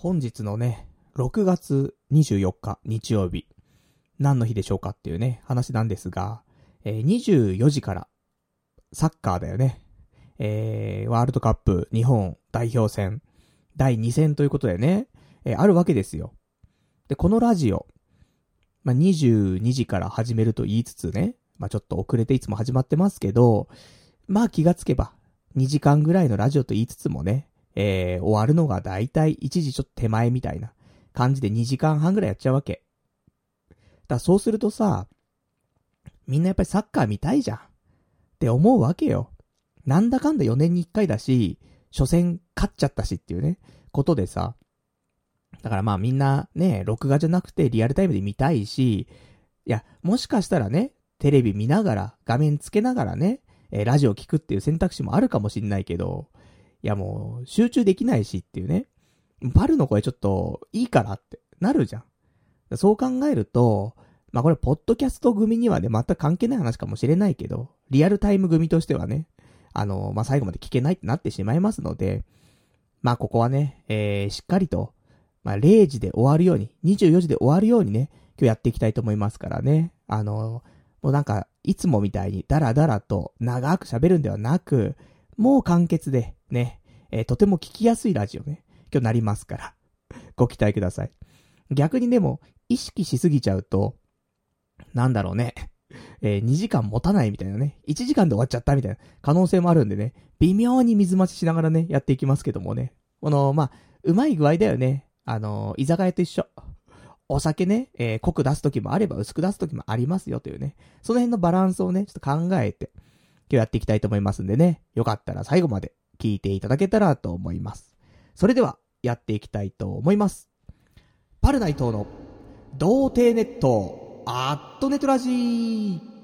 本日のね、6月24日日曜日、何の日でしょうかっていうね、話なんですが、えー、24時から、サッカーだよね。えー、ワールドカップ日本代表戦、第2戦ということでね、えー、あるわけですよ。で、このラジオ、まあ、22時から始めると言いつつね、まあ、ちょっと遅れていつも始まってますけど、まあ気がつけば、2時間ぐらいのラジオと言いつつもね、えー、終わるのがだいたい1時ちょっと手前みたいな感じで2時間半ぐらいやっちゃうわけ。だそうするとさ、みんなやっぱりサッカー見たいじゃん。って思うわけよ。なんだかんだ4年に1回だし、初戦勝っちゃったしっていうね、ことでさ。だからまあみんなね、録画じゃなくてリアルタイムで見たいし、いや、もしかしたらね、テレビ見ながら、画面つけながらね、えー、ラジオ聞くっていう選択肢もあるかもしんないけど、いやもう、集中できないしっていうね。パルの声ちょっと、いいからってなるじゃん。そう考えると、まあこれ、ポッドキャスト組にはね、全く関係ない話かもしれないけど、リアルタイム組としてはね、あの、まあ最後まで聞けないってなってしまいますので、まあここはね、えー、しっかりと、まあ0時で終わるように、24時で終わるようにね、今日やっていきたいと思いますからね。あの、もうなんか、いつもみたいにダラダラと長く喋るんではなく、もう簡潔で、ね、えー、とても聞きやすいラジオね、今日なりますから、ご期待ください。逆にでも、意識しすぎちゃうと、なんだろうね、えー、2時間持たないみたいなね、1時間で終わっちゃったみたいな可能性もあるんでね、微妙に水待ちしながらね、やっていきますけどもね。この、まあ、うまい具合だよね。あの居酒屋と一緒。お酒ね、えー、濃く出す時もあれば薄く出す時もありますよというね。その辺のバランスをね、ちょっと考えて、今日やっていきたいと思いますんでね。よかったら最後まで聞いていただけたらと思います。それでは、やっていきたいと思います。パルナイトの、童貞ネット、アットネットラジー。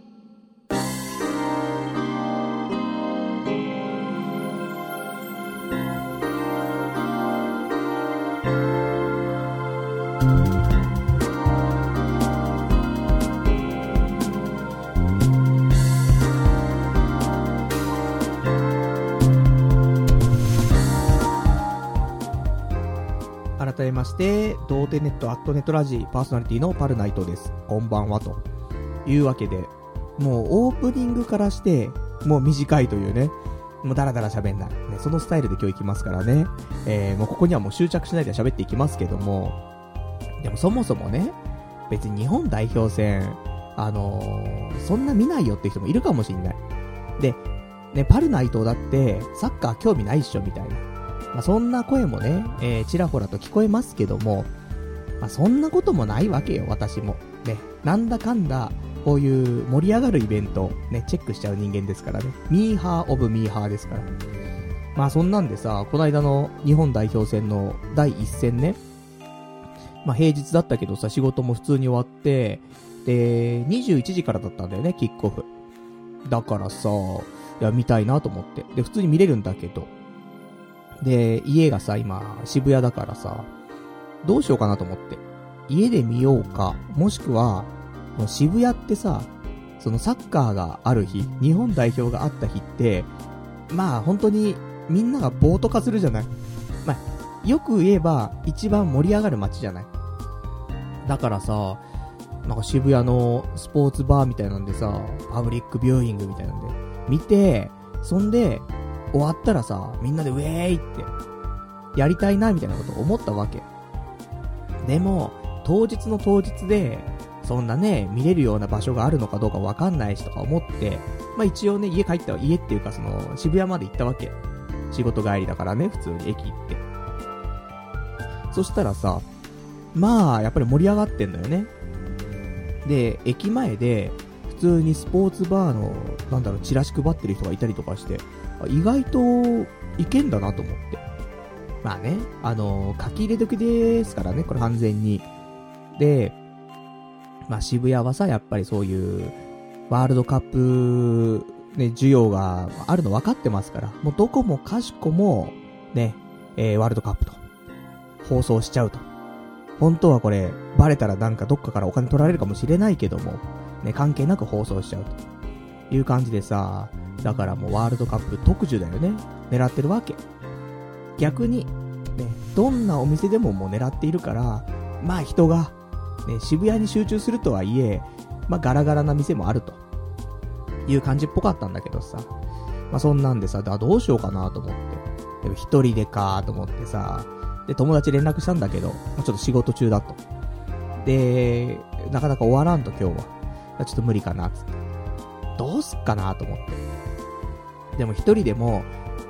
改めまして、童貞ネットアットネットラジパーソナリティのパルナイトです。こんばんは、というわけで、もうオープニングからして、もう短いというね、もうダラダラ喋んない。ね、そのスタイルで今日行きますからね。えー、もうここにはもう執着しないで喋っていきますけども、でもそもそもね、別に日本代表戦、あのー、そんな見ないよって人もいるかもしんない。で、ね、パルナイトだって、サッカー興味ないっしょ、みたいな。まあ、そんな声もね、えー、ちらほらと聞こえますけども、まあ、そんなこともないわけよ、私も。ね、なんだかんだ、こういう盛り上がるイベント、ね、チェックしちゃう人間ですからね。ミーハーオブミーハーですから。まあそんなんでさ、この間の日本代表戦の第一戦ね。まあ平日だったけどさ、仕事も普通に終わって、で、21時からだったんだよね、キックオフ。だからさ、いや、見たいなと思って。で、普通に見れるんだけど。で、家がさ、今、渋谷だからさ、どうしようかなと思って。家で見ようか、もしくは、もう渋谷ってさ、そのサッカーがある日、日本代表があった日って、まあ本当にみんなが暴徒化するじゃないまあ、よく言えば一番盛り上がる街じゃないだからさ、なんか渋谷のスポーツバーみたいなんでさ、パブリックビューイングみたいなんで、見て、そんで、終わったらさ、みんなでウェーイって、やりたいな、みたいなこと思ったわけ。でも、当日の当日で、そんなね、見れるような場所があるのかどうかわかんないしとか思って、まあ一応ね、家帰ったわ、家っていうかその、渋谷まで行ったわけ。仕事帰りだからね、普通に駅行って。そしたらさ、まあ、やっぱり盛り上がってんだよね。で、駅前で、普通にスポーツバーの、なんだろう、チラシ配ってる人がいたりとかして、意外といけんだなと思って。まあね、あのー、書き入れ時ですからね、これ完全に。で、まあ渋谷はさ、やっぱりそういう、ワールドカップ、ね、需要があるの分かってますから、もうどこもかしこも、ね、えー、ワールドカップと、放送しちゃうと。本当はこれ、バレたらなんかどっかからお金取られるかもしれないけども、ね、関係なく放送しちゃうと。いう感じでさ、だからもうワールドカップ特需だよね。狙ってるわけ。逆に、ね、どんなお店でももう狙っているから、まあ人が、ね、渋谷に集中するとはいえ、まあガラガラな店もあると。いう感じっぽかったんだけどさ。まあそんなんでさ、だどうしようかなと思って。でも一人でかと思ってさ、で、友達連絡したんだけど、ま、ちょっと仕事中だと。で、なかなか終わらんと今日は。ちょっと無理かな、つって。どうすっかなと思って。でも一人でも、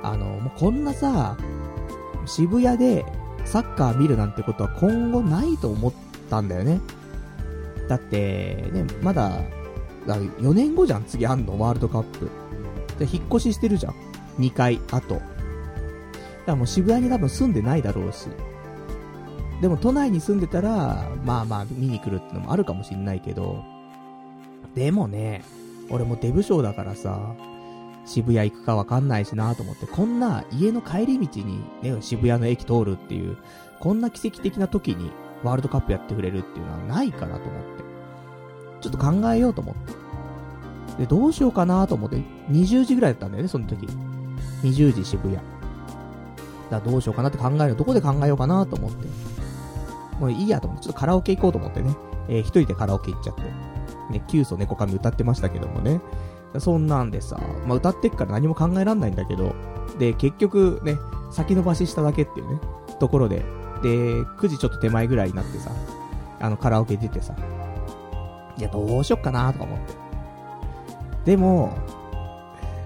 あの、もうこんなさ、渋谷でサッカー見るなんてことは今後ないと思ったんだよね。だって、ね、まだ、だ4年後じゃん、次あんの、ワールドカップ。で、引っ越ししてるじゃん。2回、あと。だからもう渋谷に多分住んでないだろうし。でも都内に住んでたら、まあまあ見に来るってのもあるかもしんないけど、でもね、俺もデブ賞だからさ、渋谷行くかわかんないしなと思って、こんな家の帰り道にね、渋谷の駅通るっていう、こんな奇跡的な時にワールドカップやってくれるっていうのはないかなと思って。ちょっと考えようと思って。で、どうしようかなと思って、20時ぐらいだったんだよね、その時。20時渋谷。だどうしようかなって考える。どこで考えようかなと思って。もういいやと思って、ちょっとカラオケ行こうと思ってね。えー、一人でカラオケ行っちゃって。ね、キュウソネコカミ歌ってましたけどもね。そんなんでさ、まあ、歌ってっから何も考えらんないんだけど、で、結局ね、先延ばししただけっていうね、ところで、で、9時ちょっと手前ぐらいになってさ、あの、カラオケ出てさ、いや、どうしよっかなとか思って。でも、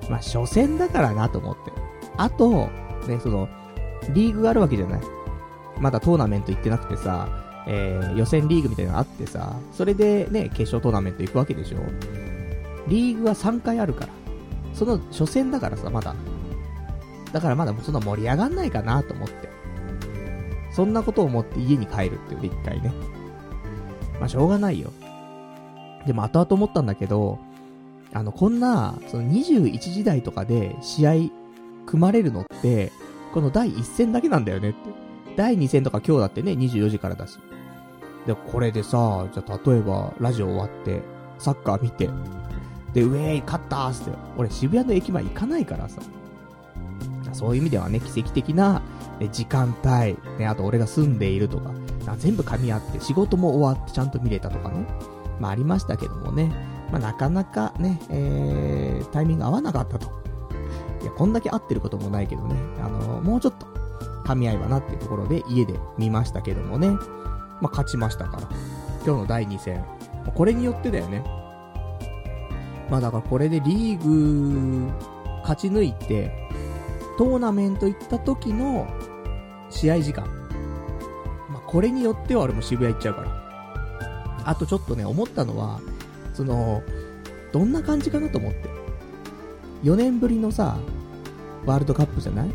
まあ、初戦だからなと思って。あと、ね、その、リーグがあるわけじゃない。まだトーナメント行ってなくてさ、えー、予選リーグみたいなのあってさ、それでね、決勝トーナメント行くわけでしょリーグは3回あるから。その初戦だからさ、まだ。だからまだそんな盛り上がんないかなと思って。そんなことを思って家に帰るっていう一回ね。まあしょうがないよ。でも後々思ったんだけど、あの、こんな、その21時台とかで試合組まれるのって、この第1戦だけなんだよねって。第2戦とか今日だってね、24時からだし。で、これでさ、じゃ例えば、ラジオ終わって、サッカー見て、で、ウェーイ、勝ったーって、俺渋谷の駅前行かないからさ。そういう意味ではね、奇跡的な、ね、時間帯、ね、あと俺が住んでいるとか、か全部噛み合って、仕事も終わってちゃんと見れたとかね。まあありましたけどもね。まあなかなかね、えー、タイミング合わなかったと。いや、こんだけ合ってることもないけどね。あのー、もうちょっと、噛み合えばなっていうところで家で見ましたけどもね。まあ勝ちましたから。今日の第2戦。これによってだよね。まあだからこれでリーグ勝ち抜いて、トーナメント行った時の試合時間。まあこれによっては俺も渋谷行っちゃうから。あとちょっとね、思ったのは、その、どんな感じかなと思って。4年ぶりのさ、ワールドカップじゃない？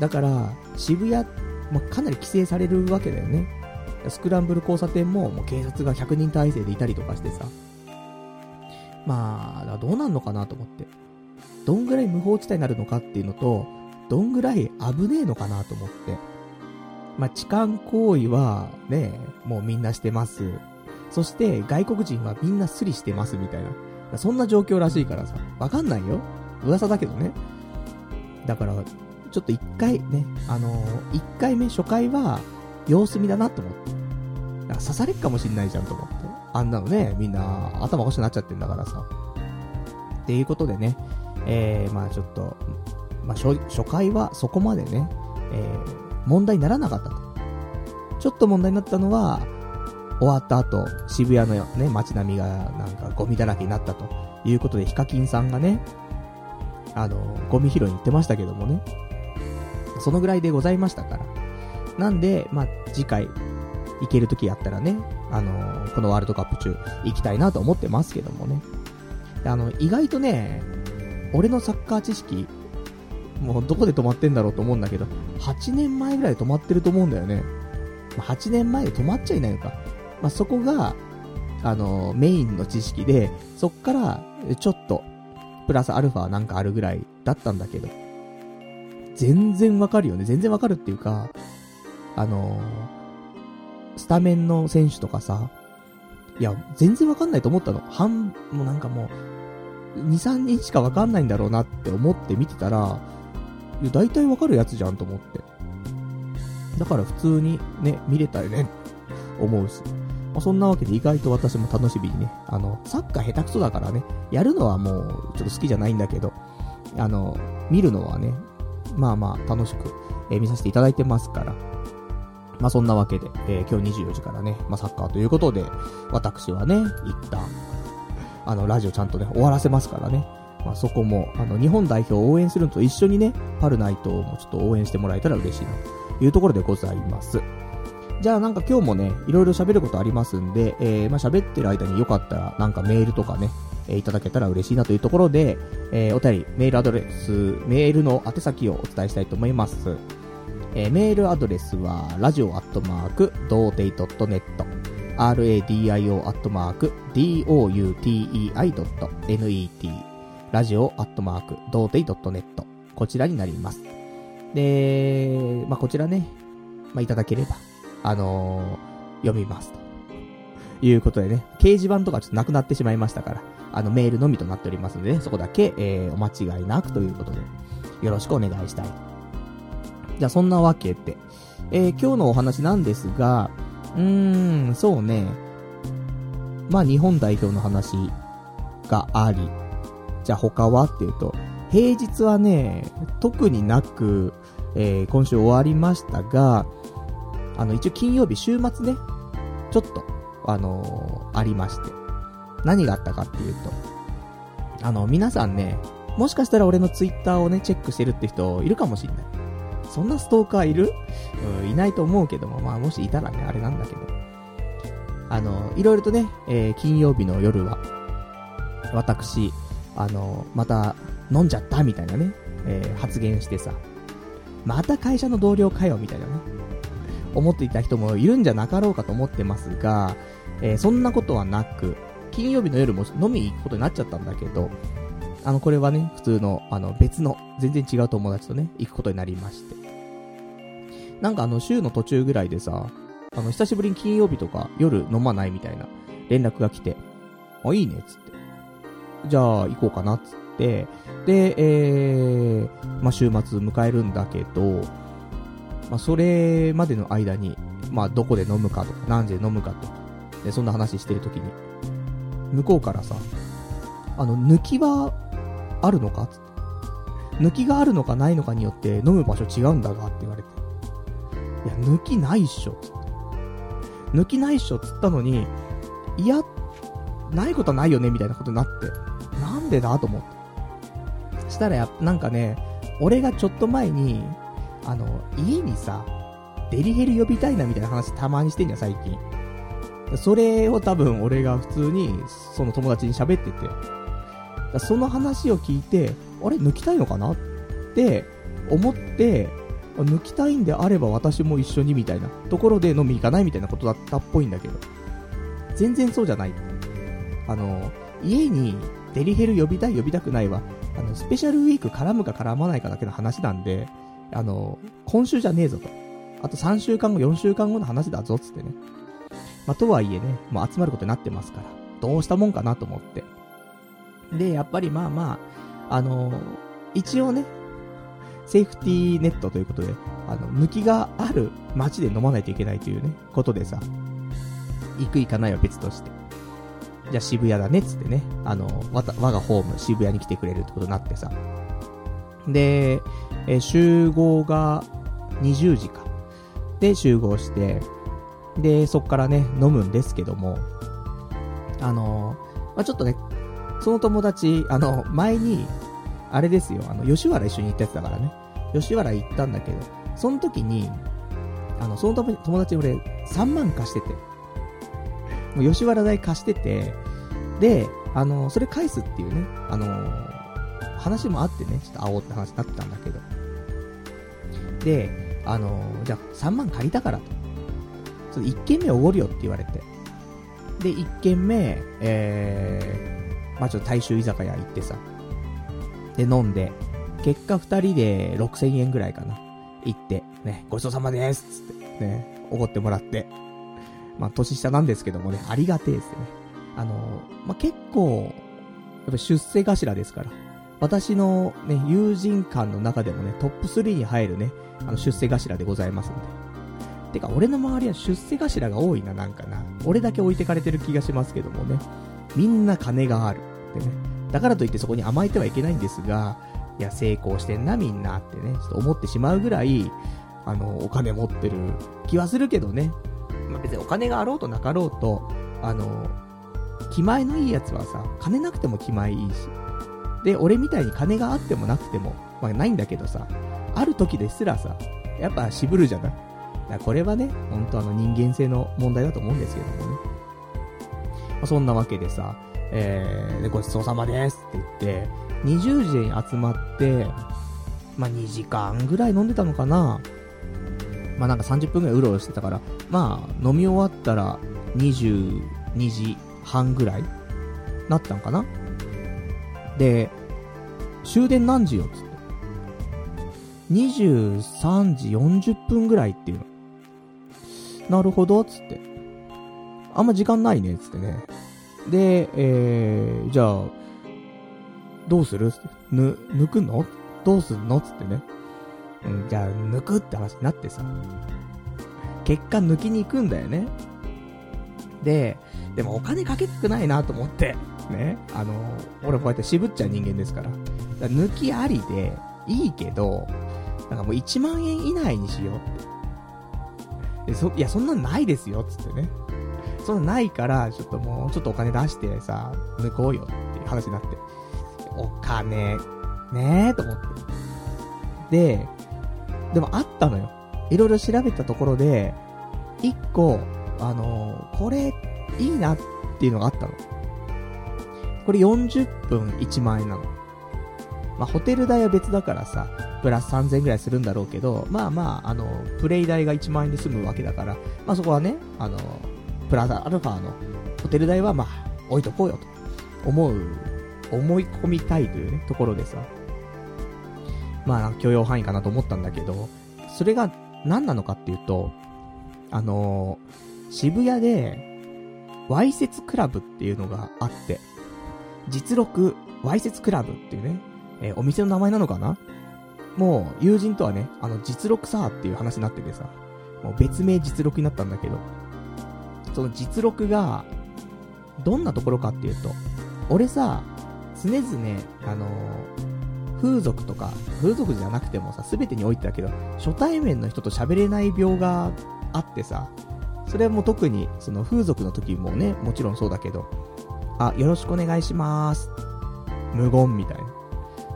だから、渋谷、まあ、かなり規制されるわけだよね。スクランブル交差点ももう警察が100人体制でいたりとかしてさ。まあ、どうなんのかなと思って。どんぐらい無法地帯になるのかっていうのと、どんぐらい危ねえのかなと思って。まあ、痴漢行為は、ね、もうみんなしてます。そして外国人はみんなスリしてますみたいな。そんな状況らしいからさ、わかんないよ。噂だけどね。だから、ちょっと一回ね、あのー、一回目初回は様子見だなと思って。だか刺されっかもしんないじゃんと思って。あんなのね、みんな頭おかしくなっちゃってんだからさ。っていうことでね、えー、まあちょっと、まあ初初回はそこまでね、えー、問題にならなかったと。ちょっと問題になったのは、終わった後、渋谷のね、街並みがなんかゴミだらけになったということで、ヒカキンさんがね、あの、ゴミ拾いに行ってましたけどもね。そのぐらいでございましたから。なんで、まあ、次回、行ける時やったらね、あのこのワールドカップ中、行きたいなと思ってますけどもね。あの、意外とね、俺のサッカー知識、もうどこで止まってんだろうと思うんだけど、8年前ぐらいで止まってると思うんだよね。8年前で止まっちゃいないのか。まあ、そこが、あの、メインの知識で、そっから、ちょっと、プラスアルファなんかあるぐらいだったんだけど、全然わかるよね。全然わかるっていうか、あのスタメンの選手とかさ、いや、全然わかんないと思ったの。半、もうなんかもう、2、3人しかわかんないんだろうなって思って見てたら、いや、大体わかるやつじゃんと思って。だから普通にね、見れたよね、思うし。まあ、そんなわけで意外と私も楽しみにね、あの、サッカー下手くそだからね、やるのはもうちょっと好きじゃないんだけど、あの、見るのはね、まあまあ楽しく、えー、見させていただいてますから。まあそんなわけで、えー、今日24時からね、まあサッカーということで、私はね、一旦、あの、ラジオちゃんとね、終わらせますからね。まあそこも、あの、日本代表を応援するのと一緒にね、パルナイトもちょっと応援してもらえたら嬉しいな、というところでございます。じゃあなんか今日もね、いろいろ喋ることありますんで、えー、まあ喋ってる間によかったら、なんかメールとかね、え、いただけたら嬉しいなというところで、えー、お便り、メールアドレス、メールの宛先をお伝えしたいと思います。えー、メールアドレスは、ラジオアットマーク、童貞 .net、radio アットマーク、doutei.net、ラジオアットマーク、童貞 .net、こちらになります。で、まあ、こちらね、まあ、いただければ、あのー、読みますと。いうことでね、掲示板とかちょっとなくなってしまいましたから、あの、メールのみとなっておりますので、ね、そこだけ、えー、お間違いなくということで、よろしくお願いしたい。じゃあ、そんなわけで、えー、今日のお話なんですが、うーん、そうね、まあ、日本代表の話があり、じゃあ他はっていうと、平日はね、特になく、えー、今週終わりましたが、あの、一応金曜日週末ね、ちょっと、あのー、ありまして。何があったかっていうと、あの、皆さんね、もしかしたら俺のツイッターをね、チェックしてるって人いるかもしんない。そんなストーカーいる？うん、いないと思うけども、まあもしいたらね、あれなんだけど。あの、いろいろとね、えー、金曜日の夜は、私、あの、また飲んじゃったみたいなね、えー、発言してさ、また会社の同僚かよみたいなね、思っていた人もいるんじゃなかろうかと思ってますが、えー、そんなことはなく、金曜日の夜も飲みに行くことになっちゃったんだけど、あの、これはね、普通の、あの、別の、全然違う友達とね、行くことになりまして。なんかあの、週の途中ぐらいでさ、あの、久しぶりに金曜日とか夜飲まないみたいな連絡が来て、あ、いいね、つって。じゃあ、行こうかな、つって。で、えー、まあ、週末迎えるんだけど、まあ、それまでの間に、まあ、どこで飲むかとか、何時で飲むかと、で、そんな話してるときに、向こうからさ、あの、抜きは、あるのか？つって。抜きがあるのかないのかによって飲む場所違うんだがって言われて。いや、抜きないっしょ、抜きないっしょ、つったのに、いや、ないことはないよね、みたいなことになって。なんでだと思って。したらや、なんかね、俺がちょっと前に、あの、家にさ、デリヘル呼びたいなみたいな話たまにしてんじゃん、最近。それを多分俺が普通に、その友達に喋ってて。その話を聞いて、あれ抜きたいのかなって思って、抜きたいんであれば私も一緒にみたいなところで飲み行かないみたいなことだったっぽいんだけど。全然そうじゃない。あの、家にデリヘル呼びたい呼びたくないは、あの、スペシャルウィーク絡むか絡まないかだけの話なんで、あの、今週じゃねえぞと。あと3週間後、4週間後の話だぞ、つってね。まあ、とはいえね、もう集まることになってますから、どうしたもんかなと思って。で、やっぱりまあまあ、あのー、一応ね、セーフティーネットということで、あの、抜きがある街で飲まないといけないというね、ことでさ、行く行かないは別として。じゃあ渋谷だね、つってね、あの、わた、我がホーム渋谷に来てくれるってことになってさ。で、え、集合が20時か。で、集合して、で、そっからね、飲むんですけども、あのまあ、ちょっとね、その友達、あの、前に、あれですよ、あの、吉原一緒に行ったやつだからね。吉原行ったんだけど、その時に、あの、その友達俺、3万貸してて。もう吉原代貸してて、で、あの、それ返すっていうね、あの話もあってね、ちょっと会おうって話になってたんだけど。で、あのじゃあ3万借りたからと。その1軒目おごるよって言われて。で、1軒目、え、まあちょっと大衆居酒屋行ってさ。で、飲んで、結果2人で6000円ぐらいかな。行って、ね、ごちそうさまですつって、ね、おごってもらって。まあ年下なんですけどもね、ありがてえですね。あのまあ結構、やっぱ出世頭ですから。私のね、友人間の中でもね、トップ3に入るね、あの、出世頭でございますので。てか、俺の周りは出世頭が多いな、なんかな。俺だけ置いてかれてる気がしますけどもね。みんな金がある。ってね。だからといってそこに甘えてはいけないんですが、いや、成功してんな、みんなってね、ちょっと思ってしまうぐらい、あの、お金持ってる気はするけどね。まあ、別にお金があろうとなかろうと、あの、気前のいいやつはさ、金なくても気前いいし。で、俺みたいに金があってもなくても、まあないんだけどさ、ある時ですらさ、やっぱ渋るじゃないだこれはね、本当あの人間性の問題だと思うんですけどもね。まあ、そんなわけでさ、えー、で、ごちそうさまですって言って、20時に集まって、まあ、2時間ぐらい飲んでたのかなまあ、なんか30分ぐらいうろうろしてたから、まあ、飲み終わったら22時半ぐらいなったんかなで、終電何時よっつって。23時40分ぐらいっていうの。なるほど、つって。あんま時間ないね、つってね。で、えー、じゃあ、どうする？ぬ、抜くの？どうすんの？つってね。うん、じゃあ、抜くって話になってさ。結果抜きに行くんだよね。で、でもお金かけたくないなと思って。ね。あの、俺こうやって渋っちゃう人間ですから。から抜きありで、いいけど、なんかもう1万円以内にしようって。で、そ、いや、そんなんないですよ、つってね。そんなないから、ちょっともう、ちょっとお金出してさ、抜こうよっていう話になって。お金、ねえ、と思って。で、でもあったのよ。いろいろ調べたところで、一個、あのー、これ、いいなっていうのがあったの。これ40分1万円なの。まあ、ホテル代は別だからさ、プラス3000円ぐらいするんだろうけど、まあまあ、あの、プレイ代が1万円で済むわけだから、まあそこはね、あの、プラザアルファのホテル代はまあ、置いとこうよと思う、思い込みたいというね、ところでさ、まあ、許容範囲かなと思ったんだけど、それが何なのかっていうと、あのー、渋谷で、わいせつクラブっていうのがあって、実録わいせつクラブっていうね、えー、お店の名前なのかな？もう、友人とはね、あの、実録さっていう話になっててさ、もう別名実録になったんだけど、その実録が、どんなところかっていうと、俺さ、常々、あのー、風俗とか、風俗じゃなくてもさ、すべてにおいてだけど、初対面の人と喋れない病があってさ、それはもう特に、その風俗の時もね、もちろんそうだけど、あ、よろしくお願いします。無言みたい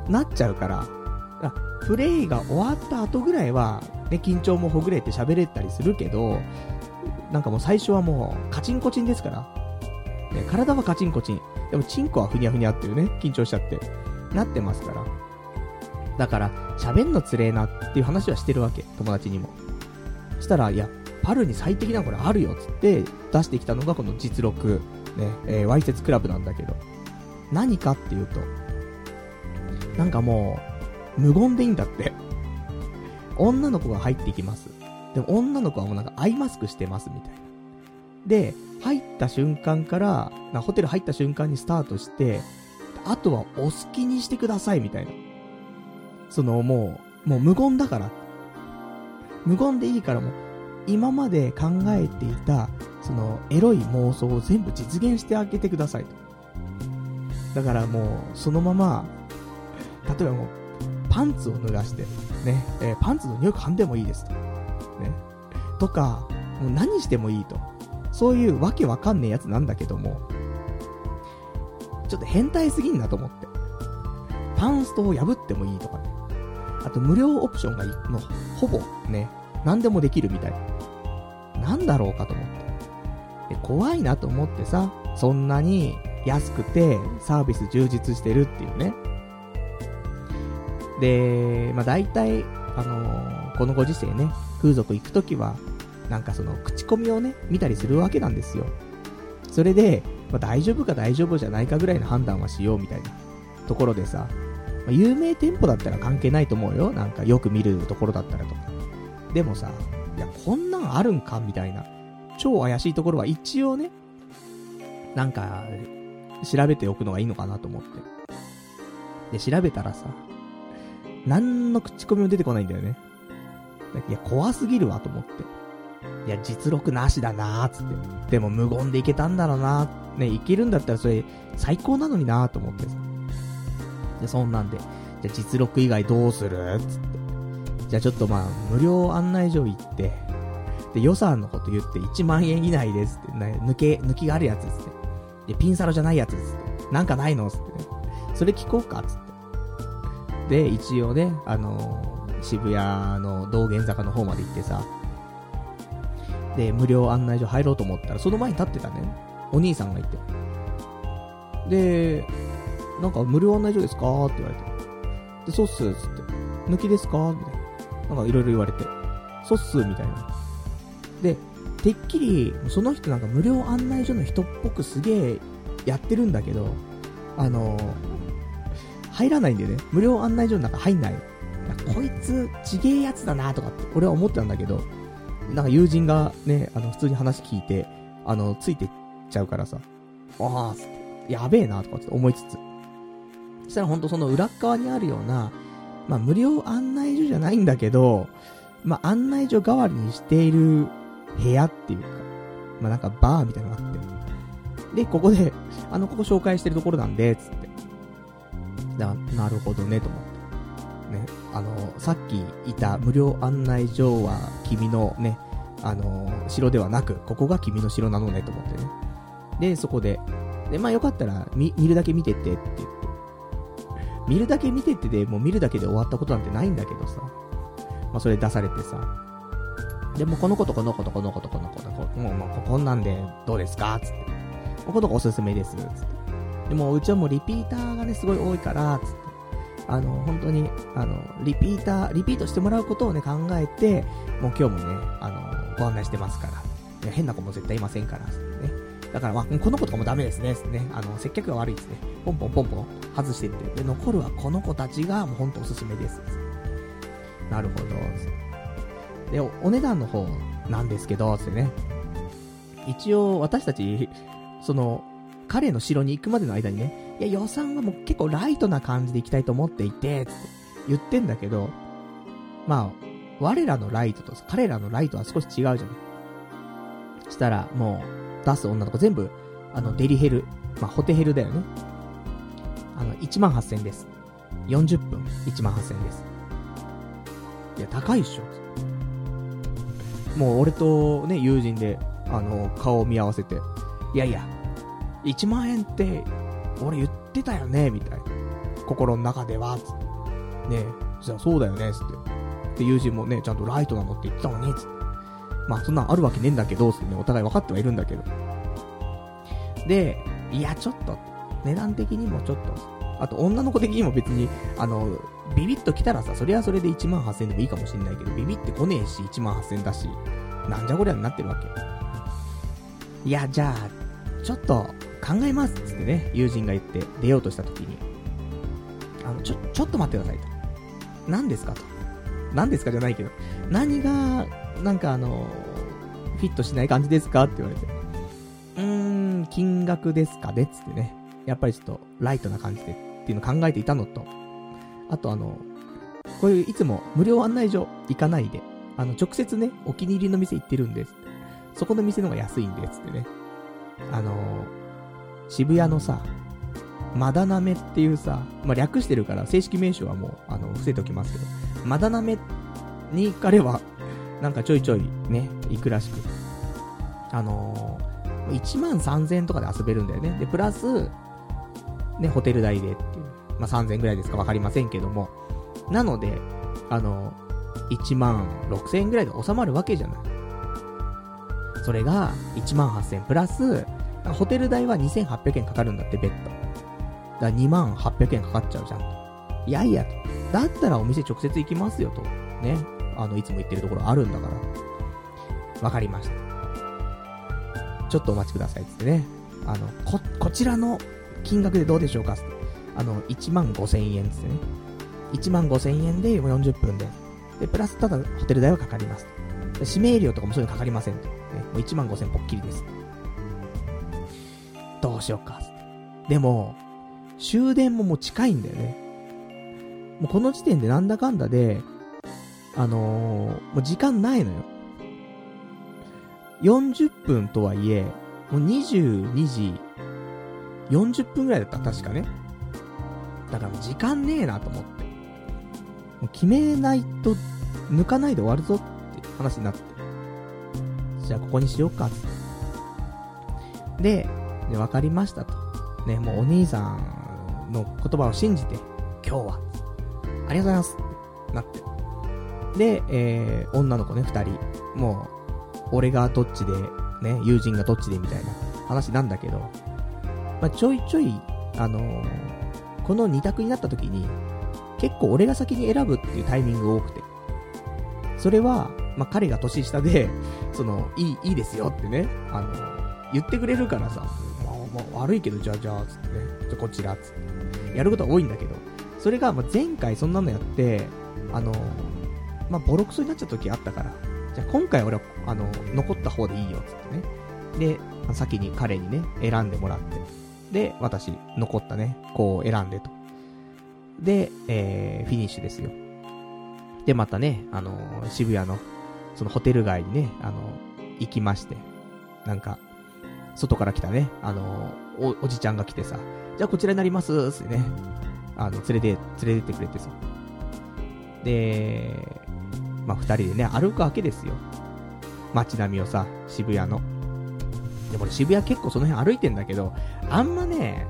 な。なっちゃうから、プレイが終わった後ぐらいは、ね、緊張もほぐれて喋れたりするけど、なんかもう最初はもう、カチンコチンですから。ね、体はカチンコチン。でもチンコはふにゃふにゃっていうね、緊張しちゃって。なってますから。だから、喋んのつれえなっていう話はしてるわけ、友達にも。したら、いや、パルに最適なこれあるよ、つって出してきたのがこの実録、ね、えー、ワイセツクラブなんだけど。何かっていうと、なんかもう、無言でいいんだって。女の子が入ってきます。でも女の子はもうなんかアイマスクしてますみたいな。で、入った瞬間から、なホテル入った瞬間にスタートして、あとはお好きにしてくださいみたいな。そのもう、もう無言だから。無言でいいからもう、今まで考えていた、その、エロい妄想を全部実現してあげてくださいと。だからもう、そのまま、例えばもう、パンツを脱がして、ね、えー、パンツの匂い嗅んでもいいですと。ね。とか、もう何してもいいと。そういうわけわかんねえやつなんだけども、ちょっと変態すぎんなと思って。パンストを破ってもいいとかね。あと無料オプションがもう、ほぼね、何でもできるみたい。なんだろうかと思って。で、怖いなと思ってさ、そんなに安くてサービス充実してるっていうね。で、まあ大体、あのー、このご時世ね、風俗行くときは、なんかその口コミをね、見たりするわけなんですよ。それで、まあ、大丈夫か大丈夫じゃないかぐらいの判断はしようみたいなところでさ、まあ、有名店舗だったら関係ないと思うよ。なんかよく見るところだったらとか。でもさ、いや、こんなんあるんかみたいな。超怪しいところは一応ね、なんか、調べておくのがいいのかなと思って。で、調べたらさ、何の口コミも出てこないんだよね。いや、怖すぎるわと思って。いや、実録なしだなーつって。でも無言でいけたんだろうなね、いけるんだったらそれ最高なのになーと思ってさ。で、そんなんで、じゃ実録以外どうするつって。じゃあちょっとまあ、無料案内所行って、で、予算のこと言って1万円以内ですって、ね、抜け、抜きがあるやつですって。で、ピンサロじゃないやつですって。なんかないのつってね。それ聞こうかつって。で、一応ね、あのー、渋谷の道玄坂の方まで行ってさ、で、無料案内所入ろうと思ったら、その前に立ってたね、お兄さんがいて。で、なんか無料案内所ですか？って言われて。で、そうっす、つって。抜きですか？みたいな。なんかいろいろ言われて。そうっす、みたいな。で、てっきり、その人なんか無料案内所の人っぽくすげえやってるんだけど、あのー、入らないんだよね。無料案内所の中入んない。こいつ、ちげえやつだなとかって、俺は思ってたんだけど、なんか友人がね、あの、普通に話聞いて、あの、ついてっちゃうからさ、ああ、やべえなとかって思いつつ。そしたらほんとその裏側にあるような、まあ無料案内所じゃないんだけど、まあ案内所代わりにしている部屋っていうか、まあなんかバーみたいなのがあって。で、ここで、あの、ここ紹介してるところなんで、つって。だなるほどね、と思って。あの、さっきいた無料案内所は君のね、あの、城ではなく、ここが君の城なのね、と思ってね。で、そこで、で、まあよかったら、見、見るだけ見てってって言って。見るだけ見てってで、もう見るだけで終わったことなんてないんだけどさ。まあそれ出されてさ。でもこの子とこの子とこの子とこの子とこ、もう、もうこんなんでどうですかつって。この子おすすめです。つって。でもうちはもうリピーターがね、すごい多いから、つって。あの、本当に、あの、リピーター、リピートしてもらうことをね、考えて、もう今日もね、あの、ご案内してますから。変な子も絶対いませんから、ね。だから、まあ、この子とかもダメですね、ね。あの、接客が悪いですね。ポンポンポンポン外してって。で、残るはこの子たちが、もうほんとおすすめです。なるほど。で、お値段の方なんですけど、つってね。一応、私たち、その、彼の城に行くまでの間にね、いや、予算はもう結構ライトな感じで行きたいと思っていて、って言ってんだけど、まあ、我らのライトと彼らのライトは少し違うじゃない。したら、もう、出す女の子全部、あの、デリヘル、まあ、ホテヘルだよね。あの、1万8000です。40分、1万8000です。いや、高いっしょ。もう俺とね、友人で、あの、顔を見合わせて、いやいや、1万円って、俺言ってたよね、みたいな。心の中では、つって。ねえ、じゃあそうだよね、つって。で、友人もね、ちゃんとライトなのって言ってたのに、つって。まあ、そんなんあるわけねえんだけど、つってね、お互い分かってはいるんだけど。で、いや、ちょっと、値段的にもちょっと、あと女の子的にも別に、あの、ビビッと来たらさ、それはそれで1万8000円でもいいかもしんないけど、ビビって来ねえし、1万8000円だし、なんじゃこりゃになってるわけ。いや、じゃあ、ちょっと、考えますっつってね、友人が言って出ようとした時に、あの、ちょ、ちょっと待ってくださいと。何ですかと。何ですかじゃないけど、何が、なんかあの、フィットしない感じですかって言われて。うーん、金額ですかねつってね。やっぱりちょっと、ライトな感じでっていうのを考えていたのと、あとあの、こういういつも無料案内所行かないで、あの、直接ね、お気に入りの店行ってるんです。そこの店の方が安いんで、つってね。あの渋谷のさ、まだなめっていうさ、まあ、略してるから正式名称はもう、あの、伏せておきますけど、まだなめに彼は、なんかちょいちょいね、行くらしく。あのー、1万3000円とかで遊べるんだよね。で、プラス、ね、ホテル代でっていう。まあ、3000円ぐらいですかわかりませんけども。なので、あのー、1万6000円ぐらいで収まるわけじゃない。それが、1万8000円プラス、ホテル代は2800円かかるんだって、ベッド。だから2万800円かかっちゃうじゃん。いやいやと、だったらお店直接行きますよと。ね。あの、いつも行ってるところあるんだから。わかりました。ちょっとお待ちください。つってね。あの、こ、こちらの金額でどうでしょうかって。あの、1万5千円つってね。1万5千円で40分で。で、プラスただホテル代はかかります。指名料とかもそういうのかかりませんと。ね。もう1万5千ぽっきりです。どうしようか。でも、終電ももう近いんだよね。もうこの時点でなんだかんだで、あのー、もう時間ないのよ。40分とはいえ、もう22時40分ぐらいだった、確かね。だから時間ねえなと思って。もう決めないと、抜かないで終わるぞって話になって。じゃあここにしようか、って。で、で、わかりましたと。ね、もうお兄さんの言葉を信じて、今日は、ありがとうございますなって。で、えー、女の子ね、二人。もう、俺がどっちで、ね、友人がどっちでみたいな話なんだけど、まあ、ちょいちょい、あのー、この二択になった時に、結構俺が先に選ぶっていうタイミングが多くて。それは、まあ、彼が年下で、その、いい、いいですよってね、あのー、言ってくれるからさ、まあ、悪いけど、じゃあ、じゃあ、つってね、じゃこちら、つって。やることは多いんだけど、それが、ま前回そんなのやって、あの、まあ、ボロクソになっちゃった時あったから、じゃあ今回俺は、あの、残った方でいいよ、つってね。で、先に彼にね、選んでもらって。で、私、残ったね、こう選んでと。で、えー、フィニッシュですよ。で、またね、あのー、渋谷の、そのホテル街にね、あのー、行きまして。なんか、外から来たね、あの、お、おじちゃんが来てさ、じゃあこちらになりますってね、あの、連れて、連れてってくれてさ。で、まあ、二人でね、歩くわけですよ。街並みをさ、渋谷の。でも俺渋谷結構その辺歩いてんだけど、あんまね、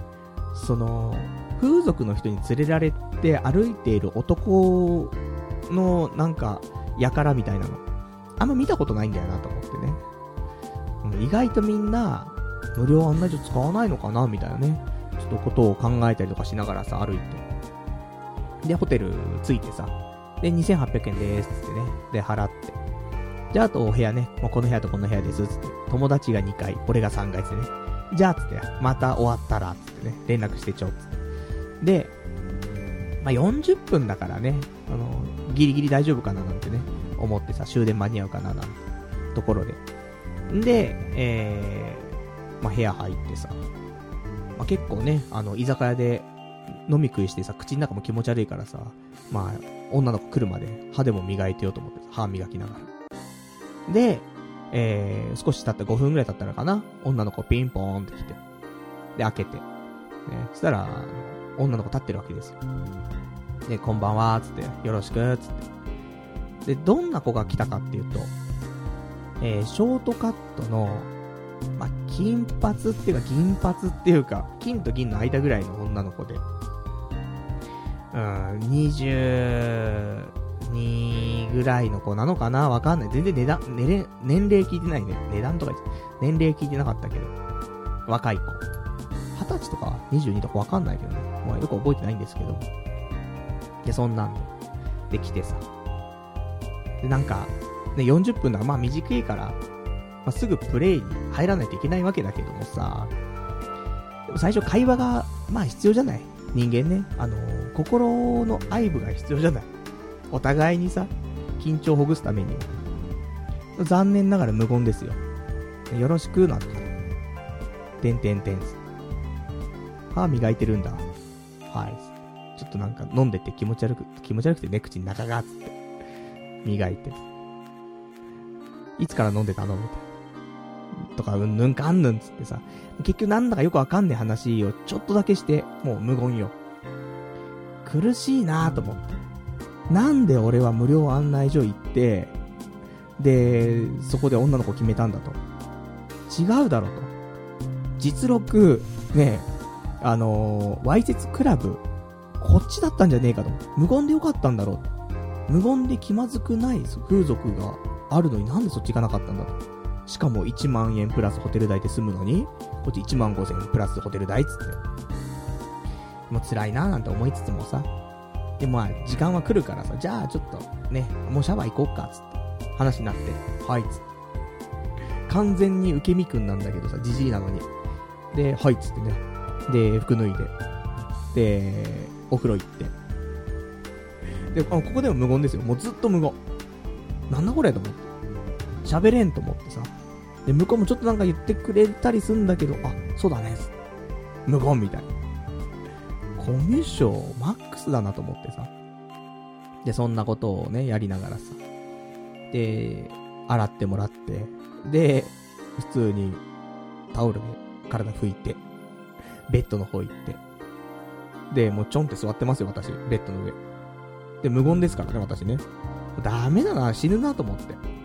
その、風俗の人に連れられて歩いている男のなんか、やからみたいなの。あんま見たことないんだよなと思ってね。意外とみんな、無料案内所使わないのかなみたいなね。ちょっとことを考えたりとかしながらさ、歩いて。で、ホテル着いてさ。で、2800円でーすってね。で、払って。じゃあ、あとお部屋ね。もうこの部屋とこの部屋です、つって。友達が2回、俺が3回ですね。じゃあ、つって、また終わったら、つってね、連絡してちょ、つって。で、まあ、40分だからね、あの、ギリギリ大丈夫かななんてね、思ってさ、終電間に合うかななんて、ところで。んで、えー、まあ、部屋入ってさ、まあ、結構ね、あの、居酒屋で飲み食いしてさ、口の中も気持ち悪いからさ、まあ、女の子来るまで歯でも磨いてようと思って歯磨きながら。で、えー、少し経って5分ぐらい経ったのかな女の子ピンポーンって来て。で、開けて。ね、そしたら、女の子立ってるわけですよ。で、こんばんは、つって、よろしく、つって。で、どんな子が来たかっていうと、えー、ショートカットの、まあ、金髪っていうか銀髪っていうか、金と銀の間ぐらいの女の子で、うん、22ぐらいの子なのかな？わかんない。全然値段、年年齢聞いてないね。値段とか年齢聞いてなかったけど。若い子。二十歳とか22とかわかんないけどね。まあよく覚えてないんですけど。で、そんなんで。で、来てさ。で、なんか、ね、40分だまあ短いから、まあ、すぐプレイに入らないといけないわけだけどもさ。でも最初会話が、まあ必要じゃない？人間ね。あのー、心の愛撫が必要じゃない？お互いにさ、緊張をほぐすために。残念ながら無言ですよ。よろしく、なんて。てんてんてん。歯磨いてるんだ。はい。ちょっとなんか飲んでて気持ち悪く、気持ち悪くてね、口の中が、つって。磨いて。いつから飲んでたの？みたいな。とか、うんぬんかんぬんつってさ。結局なんだかよくわかんない話をちょっとだけして、もう無言よ。苦しいなぁと思って。なんで俺は無料案内所行って、で、そこで女の子決めたんだと。違うだろと。実録、ねあのー、わいせつクラブ、こっちだったんじゃねえかと。無言でよかったんだろう。無言で気まずくない風俗があるのになんでそっち行かなかったんだと。しかも1万円プラスホテル代で済むのに、こっち1万5千円プラスホテル代っつって。もう辛いなーなんて思いつつもさ、でも、まあ、時間は来るからさ、じゃあちょっと、ね、もうシャワー行こっかっ、つって。話になって、はいっ、つって。完全に受け身くんなんだけどさ、じじいなのに。で、はいっ、つってね。で、服脱いで。で、お風呂行って。で、あここでも無言ですよ。もうずっと無言。なんだこれと思って。喋れんと思ってさ。で、向こうもちょっとなんか言ってくれたりすんだけど、あ、そうだね。無言みたい。コミュ障マックスだなと思ってさ。で、そんなことをね、やりながらさ。で、洗ってもらって、で、普通にタオルで体拭いて、ベッドの方行って、で、もうちょんって座ってますよ、私、ベッドの上。で、無言ですからね、私ね。ダメだな、死ぬなと思って。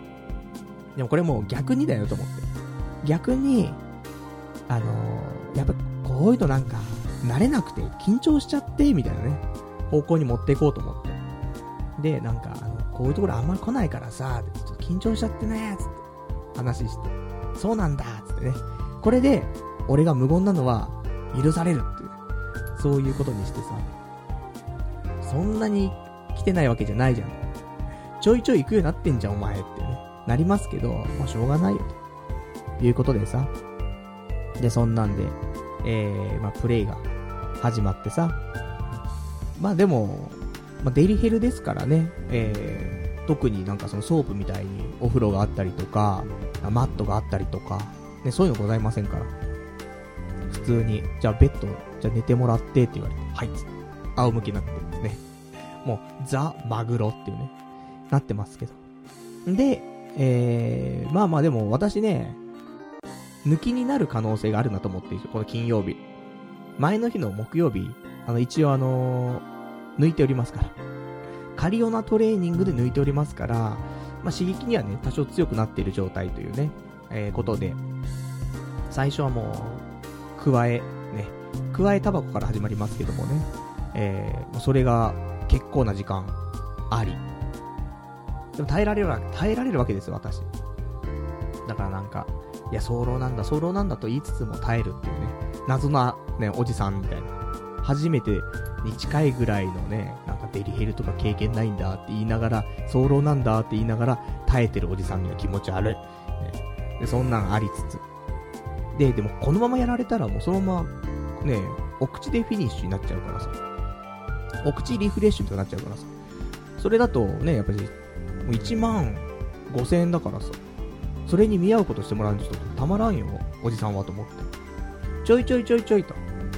でもこれもう逆にだよと思って。逆に、あのー、やっぱこういうのなんか、慣れなくて緊張しちゃって、みたいなね、方向に持っていこうと思って。で、なんか、あの、こういうところあんまり来ないからさ、ちょっと緊張しちゃってね、つって、話して。そうなんだ、つってね。これで、俺が無言なのは、許されるっていう、そういうことにしてさ、そんなに来てないわけじゃないじゃん。ちょいちょい行くようになってんじゃん、お前ってね。なりますけど、まあ、しょうがないよ、ということでさ。で、そんなんで、えー、まあ、プレイが始まってさ。まあでも、まあ、デリヘルですからね、えー、特になんかそのソープみたいにお風呂があったりとか、マットがあったりとか、ね、そういうのございませんから。普通に、じゃあベッド、じゃあ寝てもらってって言われて、はい、仰向きになってね。もう、ザ・マグロっていうね、なってますけど。で、えー、まあまあでも私ね、抜きになる可能性があるなと思っているこの金曜日。前の日の木曜日、あの、一応あのー、抜いておりますから。カリオナトレーニングで抜いておりますから、まあ、刺激にはね、多少強くなっている状態というね、えー、ことで、最初はもう、加え、ね、加えタバコから始まりますけどもね、えー、それが結構な時間あり。でも耐えられるわ、耐えられるわけですよ、私。だからなんか、いや、早漏なんだ、早漏なんだと言いつつも耐えるっていうね、謎なね、おじさんみたいな。初めてに近いぐらいのね、なんかデリヘルとか経験ないんだって言いながら、早漏なんだって言いながら、耐えてるおじさんの気持ち悪い。ね、でそんなんありつつ。で、でもこのままやられたらもうそのまま、ね、お口でフィニッシュになっちゃうからさ。お口リフレッシュとなっちゃうからさ。それだとね、やっぱり、もう1万5千円だからさ。それに見合うことしてもらうんちょっとたまらんよ、おじさんはと思って。ちょいちょいちょいちょいと。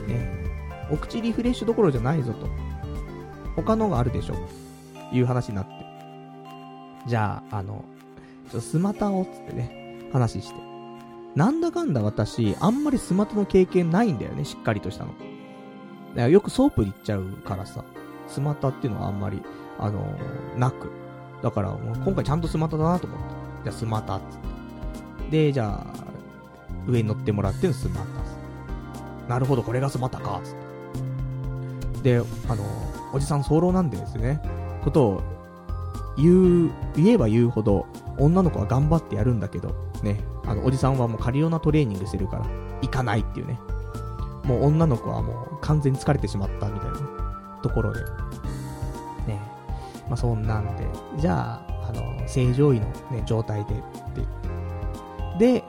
ね。お口リフレッシュどころじゃないぞと。他のがあるでしょ。いう話になって。じゃあ、あの、ちょっとスマタをつってね、話して。なんだかんだ私、あんまりスマタの経験ないんだよね、しっかりとしたの。だからよくソープ行っちゃうからさ、スマタっていうのはあんまり、あのー、なく。だから、今回ちゃんとスマタだなと思って。じゃあスマタっつって。で、じゃあ、上に乗ってもらってのスマタなるほど、これがスマタか、つって。で、あの、おじさん早漏なんでですね、ことを言う、言えば言うほど、女の子は頑張ってやるんだけど、ね、あの、おじさんはもうカリオナトレーニングしてるから、行かないっていうね。もう女の子はもう完全に疲れてしまったみたいな、ところで。まあ、そんなんで、じゃあ、あの、正常位のね、状態でって言って。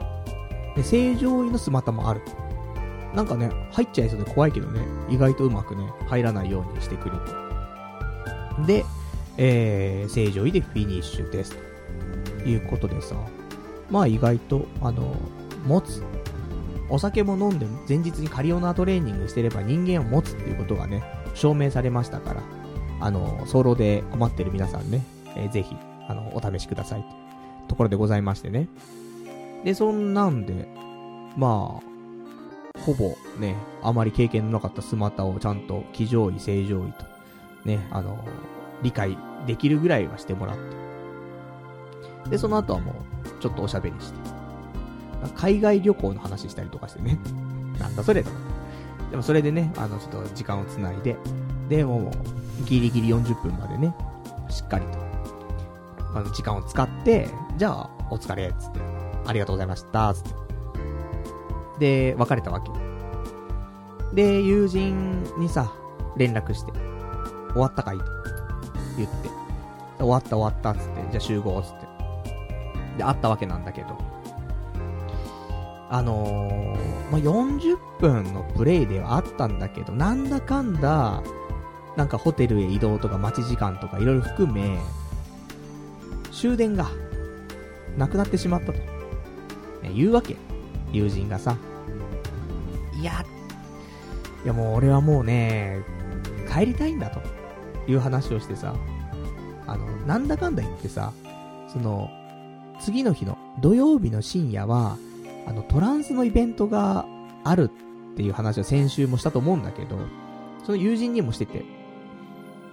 で、正常位のスマタもある。なんかね、入っちゃいそうで怖いけどね、意外とうまくね、入らないようにしてくれて。で、えー、正常位でフィニッシュです。ということでさ、まあ意外と、あの、持つ。お酒も飲んで前日にカリオナトレーニングしてれば人間を持つっていうことがね、証明されましたから、あの、ソロで困ってる皆さんね、えー、ぜひ、あの、お試しください。ところでございましてね。で、そんなんで、まあ、ほぼね、あまり経験のなかったスマタをちゃんと騎乗位、正常位と、ね、あの、理解できるぐらいはしてもらって。で、その後はもう、ちょっとおしゃべりして。海外旅行の話したりとかしてね。なんだそれと思って。でもそれでね、あの、ちょっと時間をつないで、で、もう、ギリギリ40分までね、しっかりと、あの、時間を使って、じゃあ、お疲れ、つって、ありがとうございました、つって。で、別れたわけ。で、友人にさ、連絡して、終わったかいと言って、終わった終わったっつって、じゃあ集合つって。で、会ったわけなんだけど、あのー、まあ、40分のプレイではあったんだけど、なんだかんだ、なんかホテルへ移動とか待ち時間とかいろいろ含め、終電が、なくなってしまったと。ね、言うわけ？友人がさ。いや、いやもう俺はもうね、帰りたいんだという話をしてさ、あの、なんだかんだ言ってさ、その、次の日の土曜日の深夜は、あの、トランスのイベントがあるっていう話を先週もしたと思うんだけど、その友人にもしてて、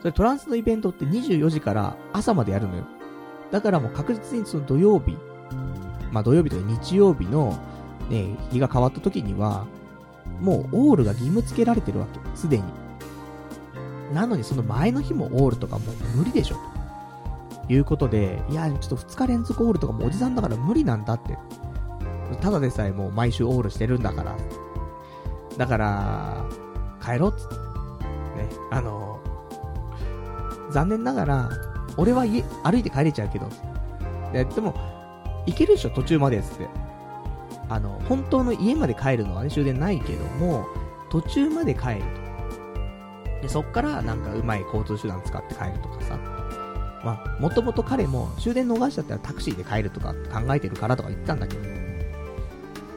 それトランスのイベントって24時から朝までやるのよ。だからもう確実にその土曜日、まあ土曜日とか日曜日のね、日が変わった時には、もうオールが義務付けられてるわけ。すでに。なのにその前の日もオールとかもう無理でしょ。ということで、いや、ちょっと2日連続オールとかもおじさんだから無理なんだって。ただでさえもう毎週オールしてるんだから。だから、帰ろうっつって。ね、あの、残念ながら、俺は家、歩いて帰れちゃうけど。ででも、行けるでしょ、途中までっつって。あの、本当の家まで帰るのはね、終電ないけども、途中まで帰ると。で、そっからなんかうまい交通手段使って帰るとかさ。まあ、もともと彼も終電逃しちゃったらタクシーで帰るとか考えてるからとか言ったんだけど、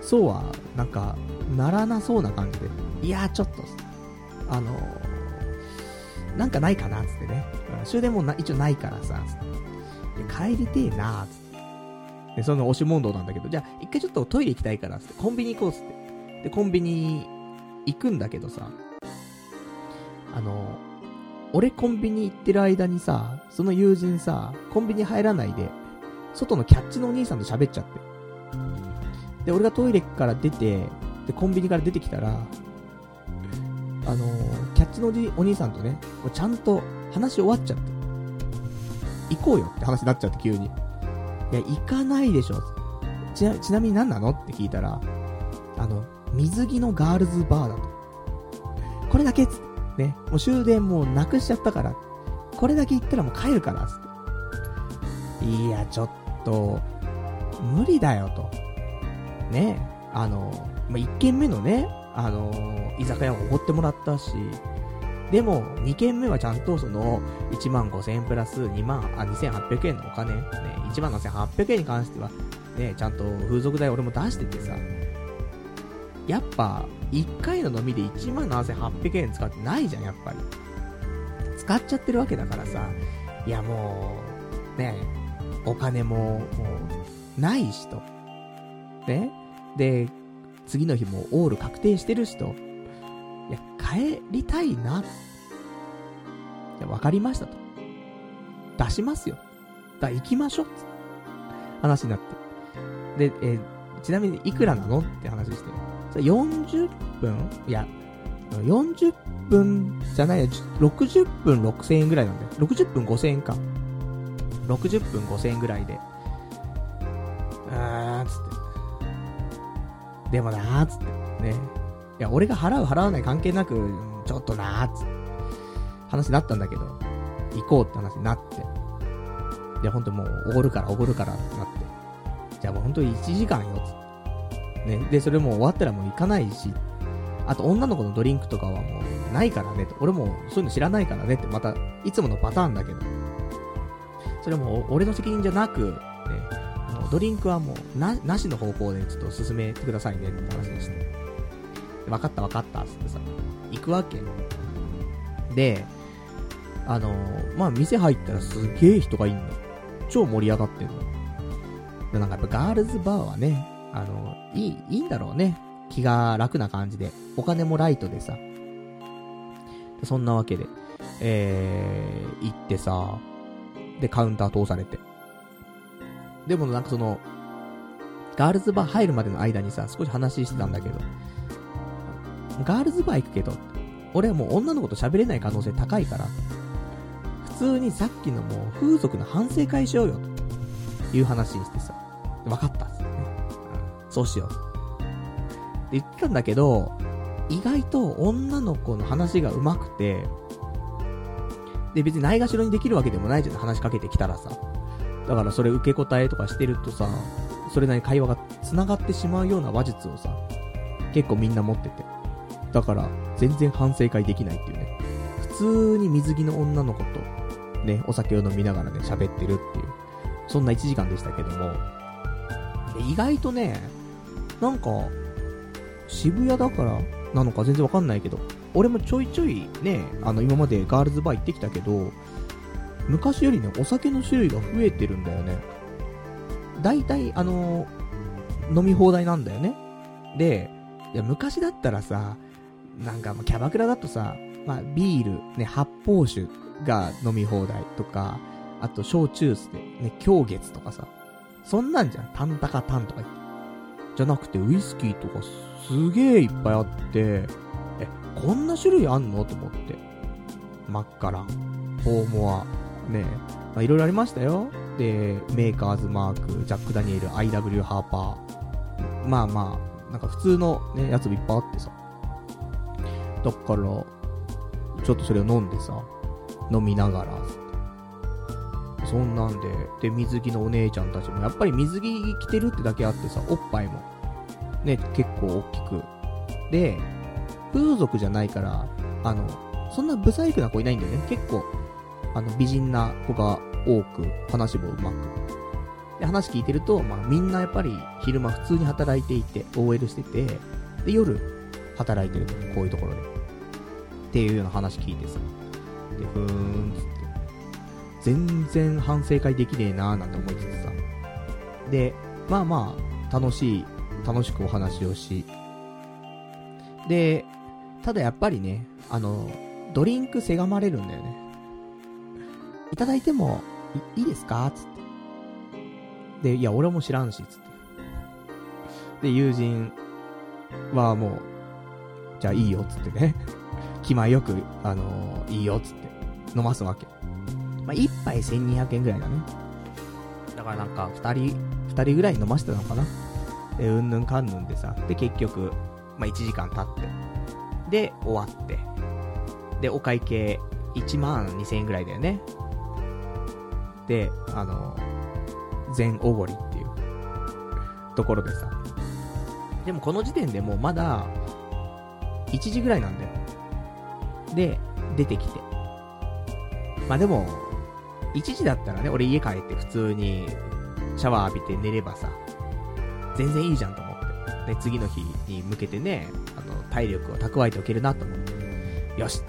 そうは、なんか、ならなそうな感じで、いやちょっと、あのなんかないかな、つってね。終電もな一応ないからさ、帰りてえな、つって。で、その押し問答なんだけど、じゃあ、一回ちょっとトイレ行きたいから、つって、コンビニ行こう、つって。で、コンビニ行くんだけどさ、あの、俺コンビニ行ってる間にさ、その友人さ、コンビニ入らないで、外のキャッチのお兄さんと喋っちゃって。で、俺がトイレから出て、で、コンビニから出てきたら、あのー、キャッチのお兄さんとね、ちゃんと話終わっちゃって。行こうよって話になっちゃって急に。いや、行かないでしょ。ちな、ちなみに何なのって聞いたら、あの、水着のガールズバーだと。これだけっつっ。ね。もう終電もうなくしちゃったから。これだけ行ったらもう帰るから、つって。いや、ちょっと、無理だよと。ね。あの、まあ、1軒目のね、あの居酒屋をおごってもらったし、でも、2軒目はちゃんとその、1万5000円プラス2万、あ、2800円のお金、ね、1万7800円に関しては、ね、ちゃんと風俗代俺も出しててさ、やっぱ、1回の飲みで1万7800円使ってないじゃん、やっぱり。使っちゃってるわけだからさ、いやもう、ね、お金も、もう、ないしと。ね。で、次の日もオール確定してるしと。いや、帰りたいな。いや、わかりましたと。出しますよ。だ、行きましょう。話になって。で、えー、ちなみにいくらなのって話して。40分？いや、40分じゃないや、60分6000円ぐらいなんだよ。60分5000円か。60分5000円ぐらいで。うーん、つって。でもなーっつって。ね。いや、俺が払う払わない関係なく、ちょっとなーつって。話になったんだけど、行こうって話になって。で、ほんともう、おごるから、おごるからってなって。じゃあもうほんと1時間よ、つって。ね。で、それもう終わったらもう行かないし、あと女の子のドリンクとかはもうないからねと。俺もそういうの知らないからねって、また、いつものパターンだけど。それも俺の責任じゃなく、ドリンクはもう、な、なしの方向でちょっと進めてくださいねって話でして。分かった分かったっつってさ、行くわけ。で、あのー、まあ、店入ったらすげえ人がいんの。超盛り上がってんの。で、なんかやっぱガールズバーはね、あのー、いい、いいんだろうね。気が楽な感じで。お金もライトでさ。そんなわけで、えー、行ってさ、で、カウンター通されて。でもなんかその、ガールズバー入るまでの間にさ、少し話してたんだけど、ガールズバー行くけど、俺はもう女の子と喋れない可能性高いから、普通にさっきのもう風俗の反省会しようよ、という話にしてさ、分かったっすね。そうしよう。って言ってたんだけど、意外と女の子の話が上手くて、で、別にないがしろにできるわけでもないじゃん、話しかけてきたらさ。だからそれ受け答えとかしてるとさ、それなりに会話が繋がってしまうような話術をさ、結構みんな持ってて。だから、全然反省会できないっていうね。普通に水着の女の子と、ね、お酒を飲みながらね、喋ってるっていう。そんな1時間でしたけども。意外とね、なんか、渋谷だからなのか全然わかんないけど、俺もちょいちょいね、あの、今までガールズバー行ってきたけど、昔よりね、お酒の種類が増えてるんだよね。大体、あのー、飲み放題なんだよね。で、いや、昔だったらさ、なんか、キャバクラだとさ、まあ、ビール、ね、発泡酒が飲み放題とか、あと、焼酎すで、ね、狂月とかさ、そんなんじゃん。タンタカタンとか。じゃなくて、ウイスキーとかすげえいっぱいあって、え、こんな種類あんの？と思って。マッカラン、フォーモア、ねまあ、いろいろありましたよ。で、メーカーズマーク、ジャック・ダニエル、IW ハーパー。まあまあ、なんか普通のね、やつもいっぱいあってさ。だから、ちょっとそれを飲んでさ、飲みながら、そんなんで、で、水着のお姉ちゃんたちも、やっぱり水着着てるってだけあってさ、おっぱいも、ね、結構大きく。で、風俗じゃないから、あの、そんなブサイクな子いないんだよね。結構、あの、美人な子が多く、話もうまく。で、話聞いてると、まあ、みんなやっぱり昼間普通に働いていて、OL してて、で、夜、働いてると、こういうところで。っていうような話聞いてさ。で、ふーん、つって。全然反省会できねえなーなんて思いつつさ。で、まあまあ、楽しい、楽しくお話をし。で、ただやっぱりね、あの、ドリンクせがまれるんだよね。いただいてもい、いいですか？つって。で、いや、俺も知らんし、つって。で、友人はもう、じゃあいいよ、つってね。気前よく、あのー、いいよ、つって。飲ますわけ。まあ、一杯1200円ぐらいだね。だからなんか、二人、二人ぐらい飲ませてたのかな。で、うんぬんかんぬんでさ。で、結局、まあ、1時間経って。で、終わって。で、お会計、1万2000円ぐらいだよね。で、あの、全おごりっていう、ところでさ。でもこの時点でもうまだ、1時ぐらいなんだよ。で、出てきて。まあでも、1時だったらね、俺家帰って普通にシャワー浴びて寝ればさ、全然いいじゃんと思って。で、次の日に向けてね、あの、体力を蓄えておけるなと思って。よし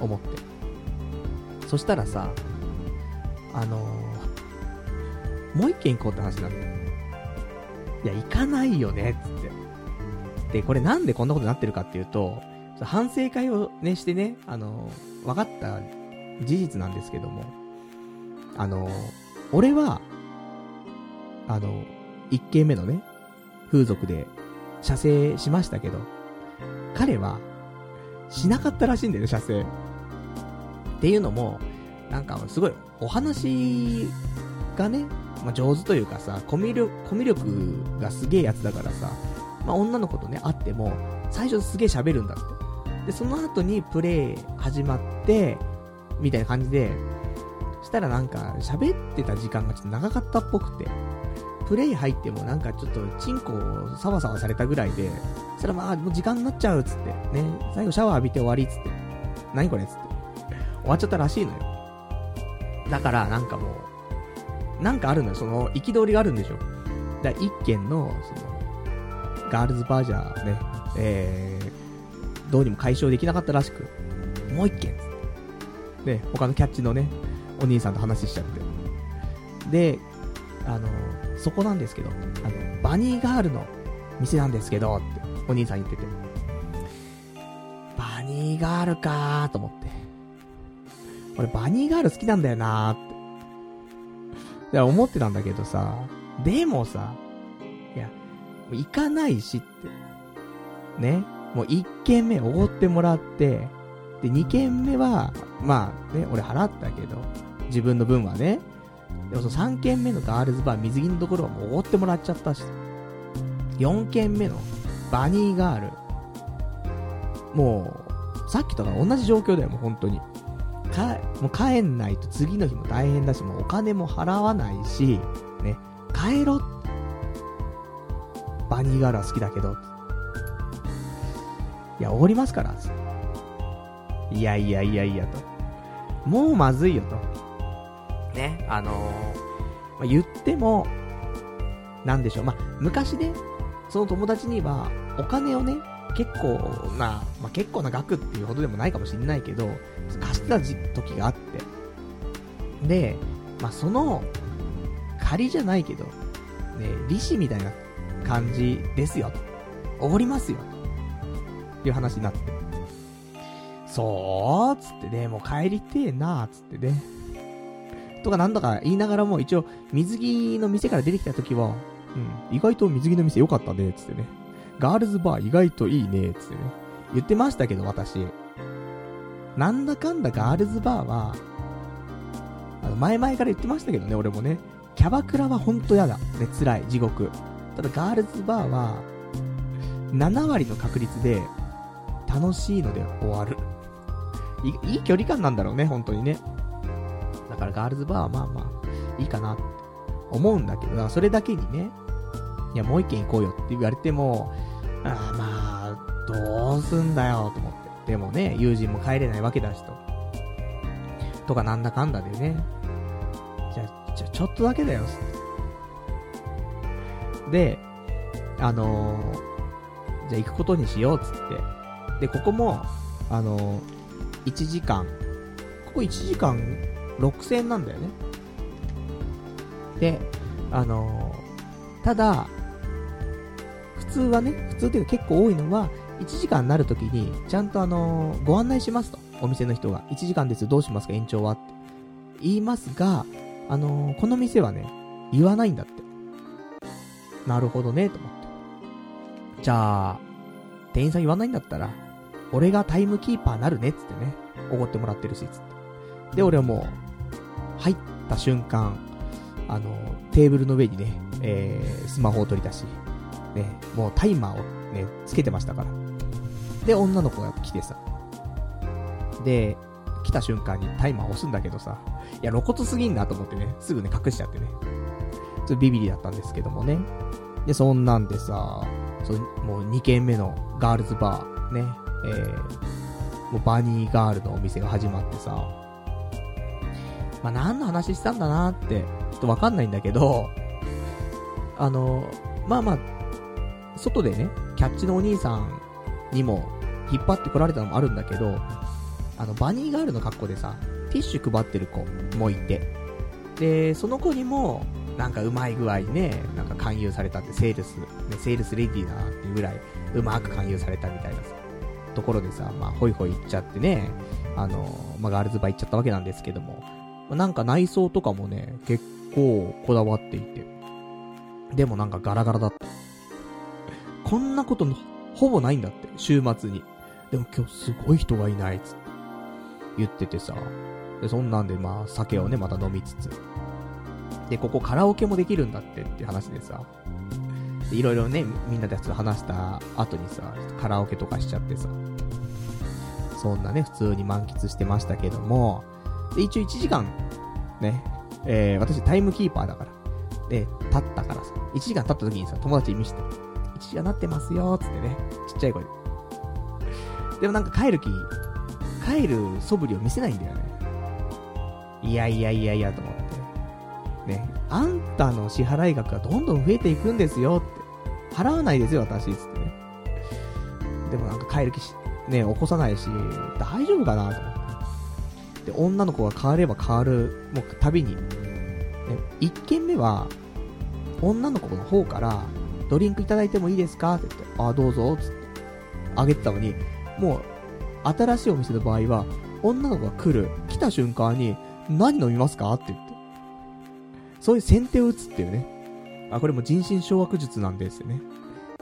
思って。そしたらさ、あのー、もう一軒行こうって話になって。いや、行かないよね、つって。で、これなんでこんなことになってるかっていうと、反省会をね、してね、あのー、分かった事実なんですけども、あのー、俺は、あの、一軒目のね、風俗で、射精しましたけど、彼は、しなかったらしいんだよね、射精。っていうのも、なんかすごい、お話がね、まあ、上手というかさ、コミュ力、コミュ力がすげえやつだからさ、まあ、女の子とね、会っても、最初すげえ喋るんだって。で、その後にプレイ始まって、みたいな感じで、したらなんか、喋ってた時間がちょっと長かったっぽくて、プレイ入ってもなんかちょっと、チンコをサワサワされたぐらいで、そしたらまあ、もう時間になっちゃうっつって、ね、最後シャワー浴びて終わりっつって、何これっつって、終わっちゃったらしいのよ。だから、なんかもう、なんかあるのよ、その、憤りがあるんでしょ。だ一件の、その、ガールズバージャーね、えー、どうにも解消できなかったらしく、もう一件、で、他のキャッチのね、お兄さんと話しちゃって。で、あの、そこなんですけど、あの、バニーガールの店なんですけど、ってお兄さん言ってて。バニーガールかーと思って。俺バニーガール好きなんだよなーって。いや、思ってたんだけどさ、でもさ、いや、行かないしって。ね。もう1軒目おごってもらって、で、2軒目は、まあね、俺払ったけど、自分の分はね。でもその3軒目のガールズバー水着のところはもうおごってもらっちゃったし、4軒目のバニーガール。もう、さっきとか同じ状況だよ、もう本当に。か、もう帰んないと次の日も大変だし、もうお金も払わないし、ね、帰ろ。バニーガールは好きだけど、いや、おごりますから、いやいやいやいやと。もうまずいよと。ね、あのー、まあ、言っても、なんでしょう、まあ、昔ね、その友達には、お金をね、結構な、まあ、結構な額っていうほどでもないかもしれないけど、貸してた時があって。で、まあ、その、仮じゃないけど、ね、利子みたいな感じですよ、おごりますよ、という話になって。そうーつってね、もう帰りてえなーつってね。とかなんだか言いながらも一応、水着の店から出てきた時は、うん、意外と水着の店良かったね、つってね。ガールズバー意外といいね、つってね。言ってましたけど、私。なんだかんだガールズバーは、あの、前々から言ってましたけどね、俺もね。キャバクラはほんと嫌だ。ね、辛い、地獄。ただガールズバーは、7割の確率で、楽しいので終わる。いいい距離感なんだろうね、本当にね。だからガールズバーはまあまあ、いいかなって思うんだけど、それだけにね、いや、もう一軒行こうよって言われても、あまあ、どうすんだよ、と思って。でもね、友人も帰れないわけだしと。とかなんだかんだでね。じゃ、じゃちょっとだけだよ、で、あのー、じゃあ行くことにしようっ、つって。で、ここも、あのー、1時間、ここ1時間6000円なんだよね。で、あのー、ただ、普通はね、普通っていうか結構多いのは、1時間になるときに、ちゃんとあのー、ご案内しますと。お店の人が。1時間ですどうしますか？延長はって。言いますが、あのー、この店はね、言わないんだって。なるほどね、と思って。じゃあ、店員さん言わないんだったら、俺がタイムキーパーなるね、つってね。おごってもらってるし、つって。で、俺はもう、入った瞬間、あの、テーブルの上にね、えー、スマホを取り出し、ね、もうタイマーをね、つけてましたから。で、女の子が来てさ。で、来た瞬間にタイマー押すんだけどさ、いや、露骨すぎんなと思ってね、すぐね、隠しちゃってね。ちょっとビビリだったんですけどもね。で、そんなんでさ、そもう2軒目のガールズバー、ね、えー、もうバニーガールのお店が始まってさ、まあ、何の話したんだなって、ちょっとわかんないんだけど、あの、まあまあ、外でね、キャッチのお兄さんにも引っ張ってこられたのもあるんだけど、あの、バニーガールの格好でさ、ティッシュ配ってる子もいて、で、その子にも、なんかうまい具合にね、なんか勧誘されたって、セールス、ね、セールスレディーだなっていうぐらい、うまく勧誘されたみたいなさ、ところでさ、まあ、ホイホイ行っちゃってね、あの、まあ、ガールズバー行っちゃったわけなんですけども、なんか内装とかもね、結構こだわっていて、でもなんかガラガラだった。こんなことほぼないんだって、週末に。でも今日すごい人がいないっつって言っててさ。で、そんなんでまあ酒をね、また飲みつつ。で、ここカラオケもできるんだってって話でさ。で、いろいろね、みんなで話した後にさ、カラオケとかしちゃってさ。そんなね、普通に満喫してましたけども、で、一応1時間、ね、えー、私タイムキーパーだから。で、立ったからさ、1時間経った時にさ、友達に見せて、1時間なってますよ、つってね、ちっちゃい声で。でもなんか帰る気、帰る素振りを見せないんだよね。いやいやいやいやと思って。ね、あんたの支払い額がどんどん増えていくんですよって。払わないですよ、私、つってね。でもなんか帰る気し、ね、起こさないし、大丈夫かなと思って。で、女の子が変われば変わる、もう旅に。ね、1軒目は、女の子の方から、ドリンクいただいてもいいですかって言って、あ、どうぞ、つって、あげてたのに、もう、新しいお店の場合は、女の子が来る、来た瞬間に、何飲みますかって言って。そういう先手を打つっていうね。あ、これも人心掌握術なんですよね。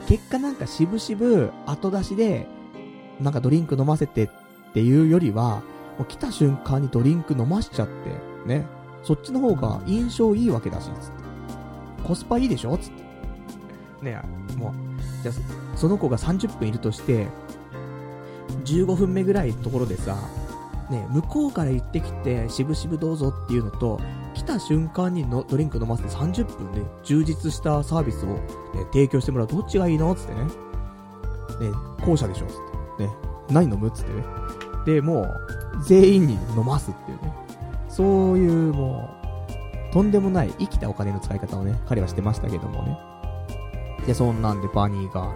結果なんか渋々後出しで、なんかドリンク飲ませてっていうよりは、もう来た瞬間にドリンク飲ましちゃって、ね。そっちの方が印象いいわけだし、つって。コスパいいでしょつって。ねもう、じゃあ、その子が30分いるとして、15分目ぐらいのところでさ、ね、向こうから言ってきて、しぶしぶどうぞっていうのと、来た瞬間にのドリンク飲ませて30分で充実したサービスを、ね、提供してもらう。どっちがいいのつってね。ね、後者でしょつって。ね、何飲むつってね。で、もう、全員に飲ますっていうね。そういうもう、とんでもない生きたお金の使い方をね、彼はしてましたけどもね。で、そんなんでバニーガー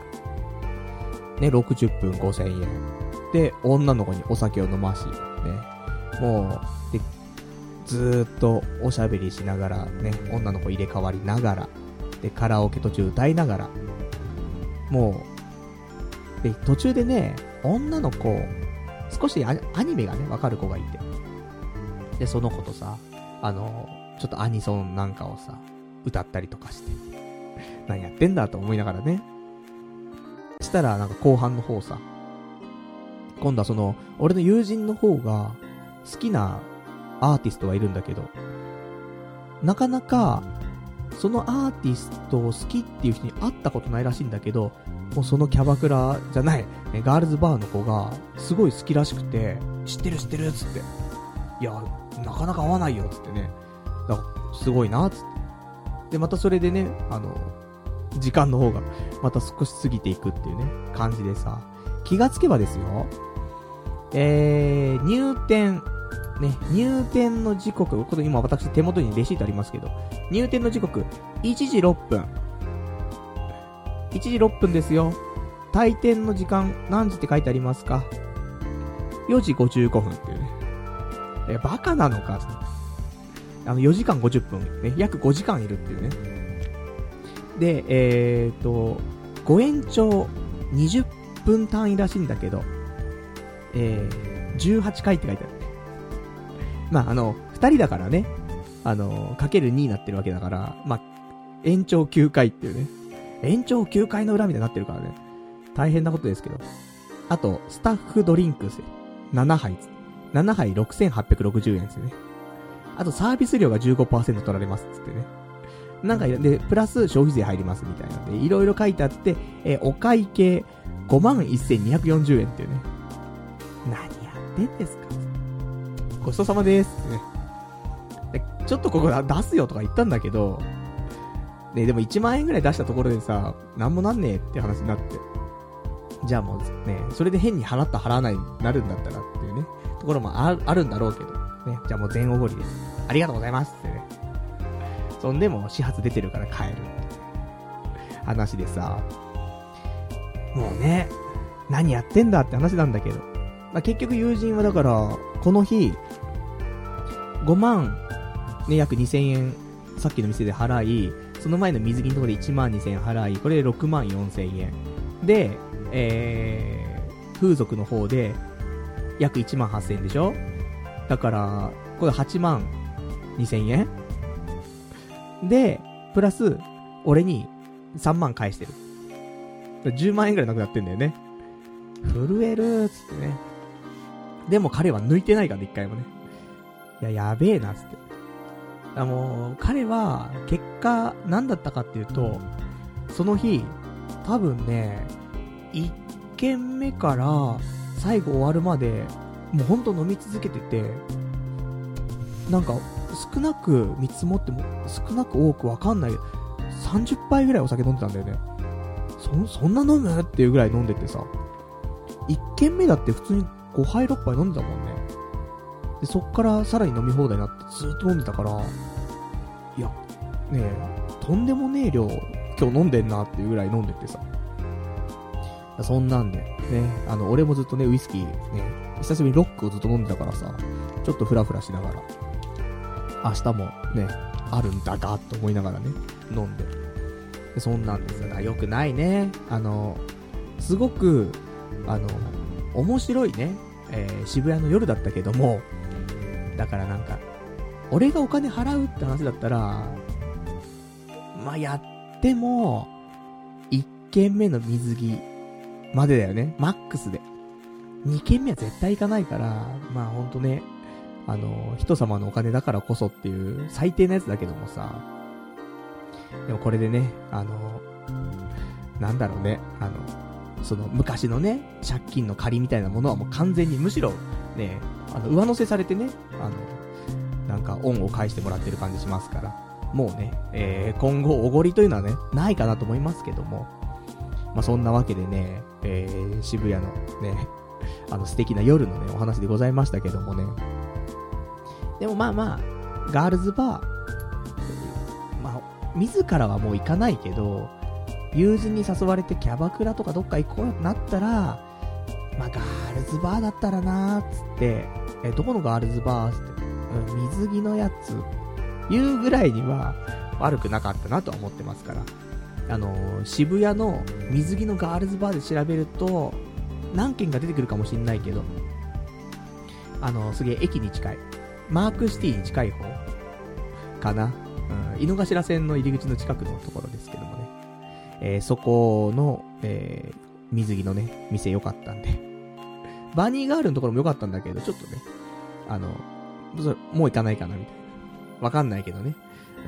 ル。ね、60分5000円。で、女の子にお酒を飲まし、ね。もう、で、ずっとおしゃべりしながらね、女の子入れ替わりながら、で、カラオケ途中歌いながら、もう、で、途中でね、女の子、少しアアニメがね、わかる子がいて。で、その子とさ、あの、ちょっとアニソンなんかをさ、歌ったりとかして。何やってんだと思いながらね。したら、なんか後半の方さ、今度はその、俺の友人の方が、好きなアーティストがいるんだけど、なかなか、そのアーティストを好きっていう人に会ったことないらしいんだけど、もうそのキャバクラじゃない、ガールズバーの子が、すごい好きらしくて、知ってる知ってるっつって。いや、なかなか会わないよっつってね。だからすごいなっつって。で、またそれでね、あの、時間の方が、また少し過ぎていくっていうね、感じでさ、気がつけばですよ、えー、入店、ね、入店の時刻、これ今私手元にレシートありますけど、入店の時刻、1時6分。1時6分ですよ。退店の時間、何時って書いてありますか ?4 時55分っていうね。え、バカなのか？あの、4時間50分、ね、約5時間いるっていうね。で、えーと、ご延長20分単位らしいんだけど、えー、18回って書いてある。まあ、あの、2人だからね、あの、かける2になってるわけだから、まあ、延長9回っていうね。延長9回の裏みたいになってるからね。大変なことですけど。あと、スタッフドリンクス。7杯。7杯6860円ですよね。あと、サービス料が15%取られますっつってね。なんか、で、プラス消費税入りますみたいなんで、いろいろ書いてあって、えお会計51,240円っていうね。何やってんですかごちそうさまですってね。ちょっとここ出すよとか言ったんだけど、ね、でも1万円ぐらい出したところでさ、なんもなんねえって話になって。じゃあもうね、それで変に払った払わないになるんだったらっていうね、ところもああるんだろうけど、ね、じゃあもう全おごりです。ありがとうございますってね。そんでも始発出てるから帰る。話でさ、もうね、何やってんだって話なんだけど。まあ、結局友人はだから、この日、5万、ね、約2000円、さっきの店で払い、その前の水着のところで1万2000円払い、これで6万4000円。で、えー、風俗の方で、約1万8000円でしょ？だから、これ8万2000円で、プラス、俺に3万返してる。10万円くらいなくなってんだよね。震えるーつってね。でも彼は抜いてないからね、一回もね。いや、やべえな、つって。あもう、彼は、結果、何だったかっていうと、その日、多分ね、1軒目から最後終わるまで、もうほんと飲み続けてて、なんか、少なく見積もっても、少なく多くわかんない、30杯ぐらいお酒飲んでたんだよね。そ、そんな飲む？っていうぐらい飲んでてさ、1軒目だって普通に5杯6杯飲んでたもんね。で、そっからさらに飲み放題になってずっと飲んでたから、いや、ねえ、とんでもねえ量、今日飲んでんなっていうぐらい飲んでてさ。そんなんで、ね、あの、俺もずっとね、ウイスキー、ね、久しぶりにロックをずっと飲んでたからさ、ちょっとフラフラしながら、明日もね、あるんだが、と思いながらね、飲んで。そんなんですよ。よくないね。あの、すごく、あの、面白いね、えー、渋谷の夜だったけども、だからなんか、俺がお金払うって話だったら、まあ、やっても、1軒目の水着までだよね。マックスで。2軒目は絶対行かないから、まあほんとね、あの、人様のお金だからこそっていう最低なやつだけどもさ、でもこれでね、あの、なんだろうね、あの、その昔のね、借金の借りみたいなものはもう完全にむしろ、ね、あの、上乗せされてね、あの、なんか恩を返してもらってる感じしますから、もうね、えー、今後おごりというのはね、ないかなと思いますけども、まあ、そんなわけでね、えー、渋谷のね、あの素敵な夜のね、お話でございましたけどもね、でもまあまあ、ガールズバー、自らはもう行かないけど、友人に誘われてキャバクラとかどっか行こうってなったら、まあ、ガールズバーだったらなーっつって、え、どこのガールズバーっつって、うん、水着のやつ、言うぐらいには、悪くなかったなとは思ってますから。あのー、渋谷の水着のガールズバーで調べると、何件か出てくるかもしんないけど、あのー、すげえ駅に近い。マークシティに近い方かな。うん、井の頭線の入り口の近くのところですけどもね。えー、そこの、えー、水着のね、店良かったんで。バニーガールのところも良かったんだけど、ちょっとね、あの、もう行かないかな、みたいな。わかんないけどね。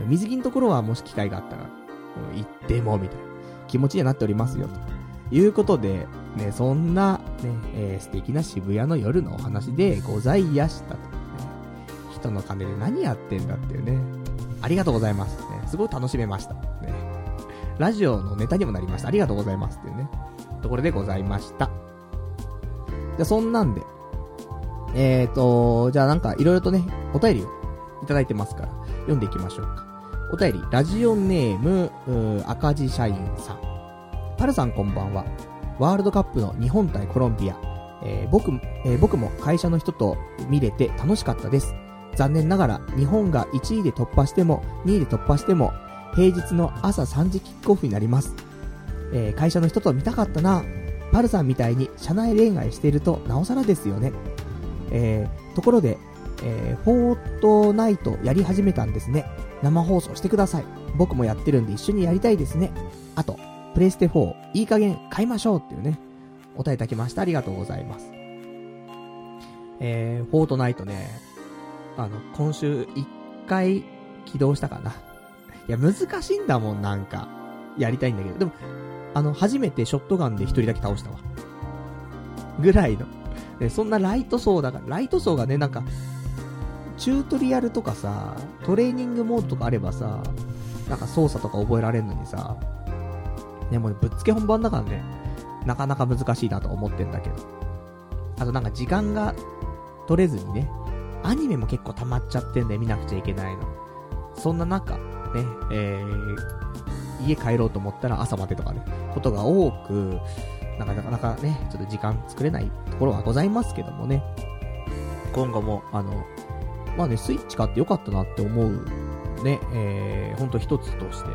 水着のところはもし機会があったら、行っても、みたいな気持ちにはなっておりますよ、ということで、ね、そんな、ね、えー、素敵な渋谷の夜のお話でございやしたと。ね、人の金で何やってんだっていうね。ありがとうございます。ね、すごい楽しめました。ね。ラジオのネタにもなりました。ありがとうございますっていうね。ところでございました。じゃ、そんなんで。えーと、じゃあなんかいろいろとね、お便りをいただいてますから、読んでいきましょうか。お便り、ラジオネーム、赤字社員さん。パルさんこんばんは。ワールドカップの日本対コロンビア。えー、僕、えー、僕も会社の人と見れて楽しかったです。残念ながら、日本が1位で突破しても、2位で突破しても、平日の朝3時キックオフになります。えー、会社の人と見たかったな。パルさんみたいに社内恋愛しているとなおさらですよね。えー、ところで、えー、フォートナイトやり始めたんですね。生放送してください。僕もやってるんで一緒にやりたいですね。あと、プレイステ4、いい加減買いましょうっていうね、お答えいただきました。ありがとうございます。えー、フォートナイトね、あの、今週1回起動したかな。いや、難しいんだもん、なんか。やりたいんだけど。でも、あの、初めてショットガンで一人だけ倒したわ。ぐらいの。そんなライト層だから、ライト層がね、なんか、チュートリアルとかさ、トレーニングモードとかあればさ、なんか操作とか覚えられるのにさ、ね、もうぶっつけ本番だからね、なかなか難しいなと思ってんだけど。あとなんか時間が取れずにね、アニメも結構溜まっちゃってんで見なくちゃいけないの。そんな中、ね、えー、家帰ろうと思ったら朝までとかね、ことが多く、なかなかね、ちょっと時間作れないところはございますけどもね。今後も、あの、まあね、スイッチ買ってよかったなって思う、ね、えー、ほんと一つとして、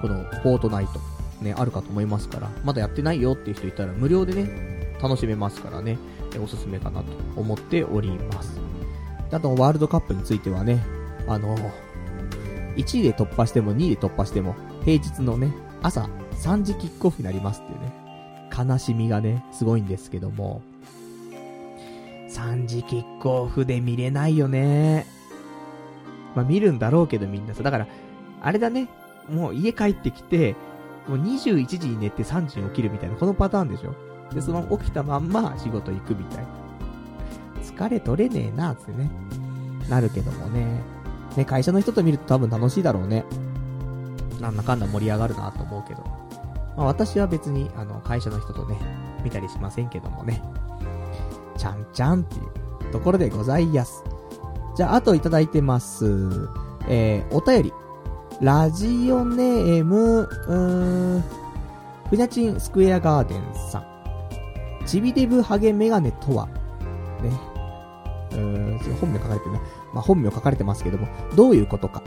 この、フォートナイト、ね、あるかと思いますから、まだやってないよっていう人いたら無料でね、楽しめますからね、おすすめかなと思っております。あと、ワールドカップについてはね、あの、1位で突破しても2位で突破しても、平日のね、朝3時キックオフになりますっていうね、悲しみがね、すごいんですけども、3時キックオフで見れないよね。まあ見るんだろうけどみんなさ、だから、あれだね、もう家帰ってきて、もう21時に寝て3時に起きるみたいな、このパターンでしょで、その起きたまんま仕事行くみたいな。れ取れねえな、ってね。なるけどもね。ね、会社の人と見ると多分楽しいだろうね。なんだかんだ盛り上がるなと思うけど。まあ私は別に、あの、会社の人とね、見たりしませんけどもね。ちゃんちゃんっていうところでございやす。じゃあ、あといただいてます。えー、お便り。ラジオネーム、うーん、ふにゃちんスクエアガーデンさん。ちびデブハゲメガネとは、ね。うーん、本名書かれてるな。まあ、本名書かれてますけども、どういうことか。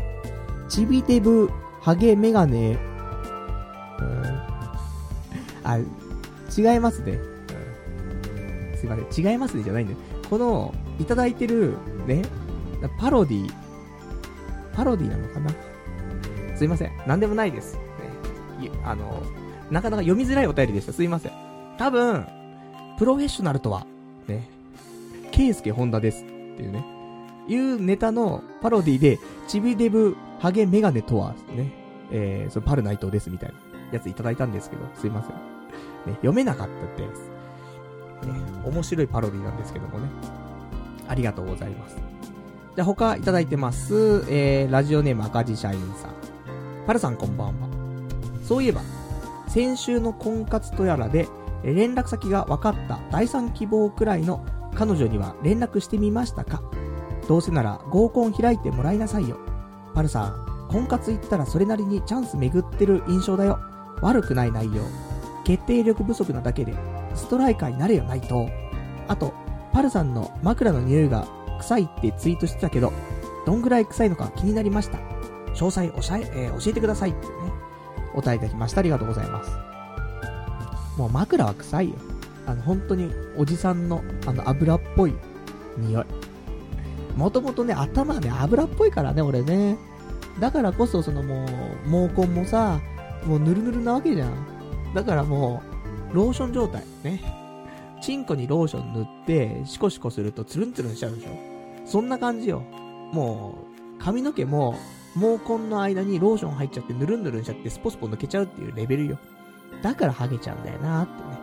ちびデブハゲメガネ、うん、あ、違いますね。うんすいません、違いますねじゃないんだよ。この、いただいてる、ね、パロディ、パロディなのかなすいません、なんでもないです。ね、あの、なかなか読みづらいお便りでした。すいません。多分、プロフェッショナルとは、ね、ケイスケホンダですっていうね、いうネタのパロディで、チビデブハゲメガネとは、ね、えー、そのパルナイトですみたいなやついただいたんですけど、すいません。ね、読めなかったです。ね、面白いパロディなんですけどもね。ありがとうございます。じゃ他いただいてます。えー、ラジオネーム赤字社員さん。パルさんこんばんは。そういえば、先週の婚活とやらで、連絡先が分かった第三希望くらいの彼女には連絡してみましたか？どうせなら合コン開いてもらいなさいよ。パルさん、婚活行ったらそれなりにチャンス巡ってる印象だよ。悪くない内容。決定力不足なだけでストライカーになれよ、ないと。あと、パルさんの枕の匂いが臭いってツイートしてたけど、どんぐらい臭いのか気になりました。詳細おしゃえ、えー教えてくださいってね、お答えいただきました。ありがとうございます。もう枕は臭いよ。あの、本当に、おじさんの、あの、油っぽい匂い。もともとね、頭ね、油っぽいからね、俺ね。だからこそ、そのもう、毛根もさ、もうぬるぬるなわけじゃん。だからもう、ローション状態。ね。チンコにローション塗って、シコシコするとツルンツルンしちゃうでしょ。そんな感じよ。もう、髪の毛も、毛根の間にローション入っちゃって、ぬるんぬるんしちゃって、スポスポ抜けちゃうっていうレベルよ。だからハゲちゃうんだよなってね。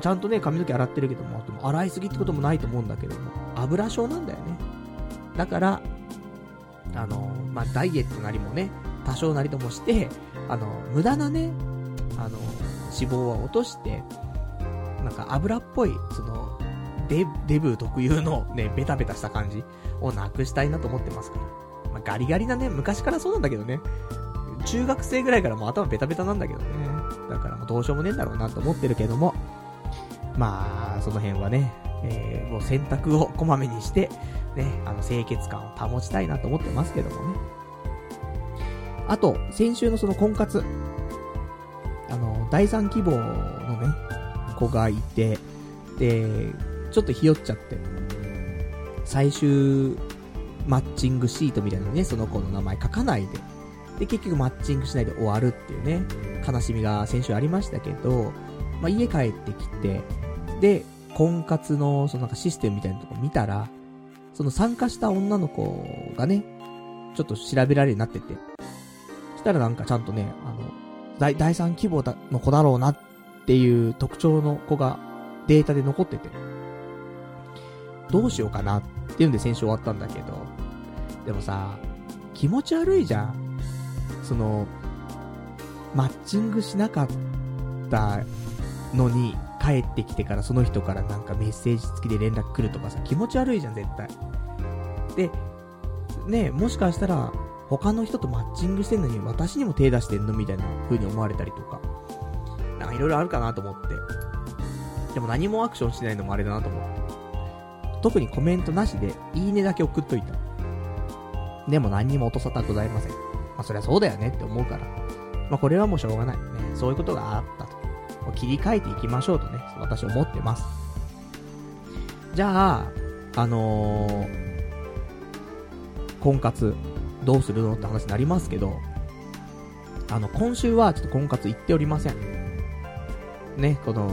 ちゃんとね、髪の毛洗ってるけども、でも洗いすぎってこともないと思うんだけども、油症なんだよね。だから、あの、まあ、ダイエットなりもね、多少なりともして、あの、無駄なね、あの、脂肪は落として、なんか油っぽい、その、デデブ特有のね、ベタベタした感じをなくしたいなと思ってますから。まあ、ガリガリなね、昔からそうなんだけどね。中学生ぐらいからもう頭ベタベタなんだけどね。だからもうどうしようもねえんだろうなと思ってるけども。まあ、その辺はね、えー、もう洗濯をこまめにして、ね、あの清潔感を保ちたいなと思ってますけどもね。あと、先週のその婚活。あの、第三希望のね、子がいて、で、ちょっとひよっちゃって、最終マッチングシートみたいなのね、その子の名前書かないで、で、結局マッチングしないで終わるっていうね、悲しみが先週ありましたけど、まあ、家帰ってきて、で、婚活の、そのなんかシステムみたいなとこ見たら、その参加した女の子がね、ちょっと調べられるようになってて、したらなんかちゃんとね、あの、第第三希望の子だろうなっていう特徴の子がデータで残ってて、どうしようかなっていうんで先週終わったんだけど、でもさ、気持ち悪いじゃん。その、マッチングしなかったのに、帰ってきてからその人からなんかメッセージ付きで連絡来るとかさ、気持ち悪いじゃん、絶対。で、ねもしかしたら、他の人とマッチングしてんのに私にも手出してんのみたいな風に思われたりとか。なんかいろいろあるかなと思って。でも何もアクションしないのもあれだなと思って。特にコメントなしで、いいねだけ送っといた。でも何にも落とさたくございません。まあそりゃそうだよねって思うから。まあこれはもうしょうがない。ね。そういうことがあったと。切り替えていきましょうとね、私思ってます。じゃあ、あのー、婚活、どうするのって話になりますけど、あの、今週はちょっと婚活行っておりません。ね、この、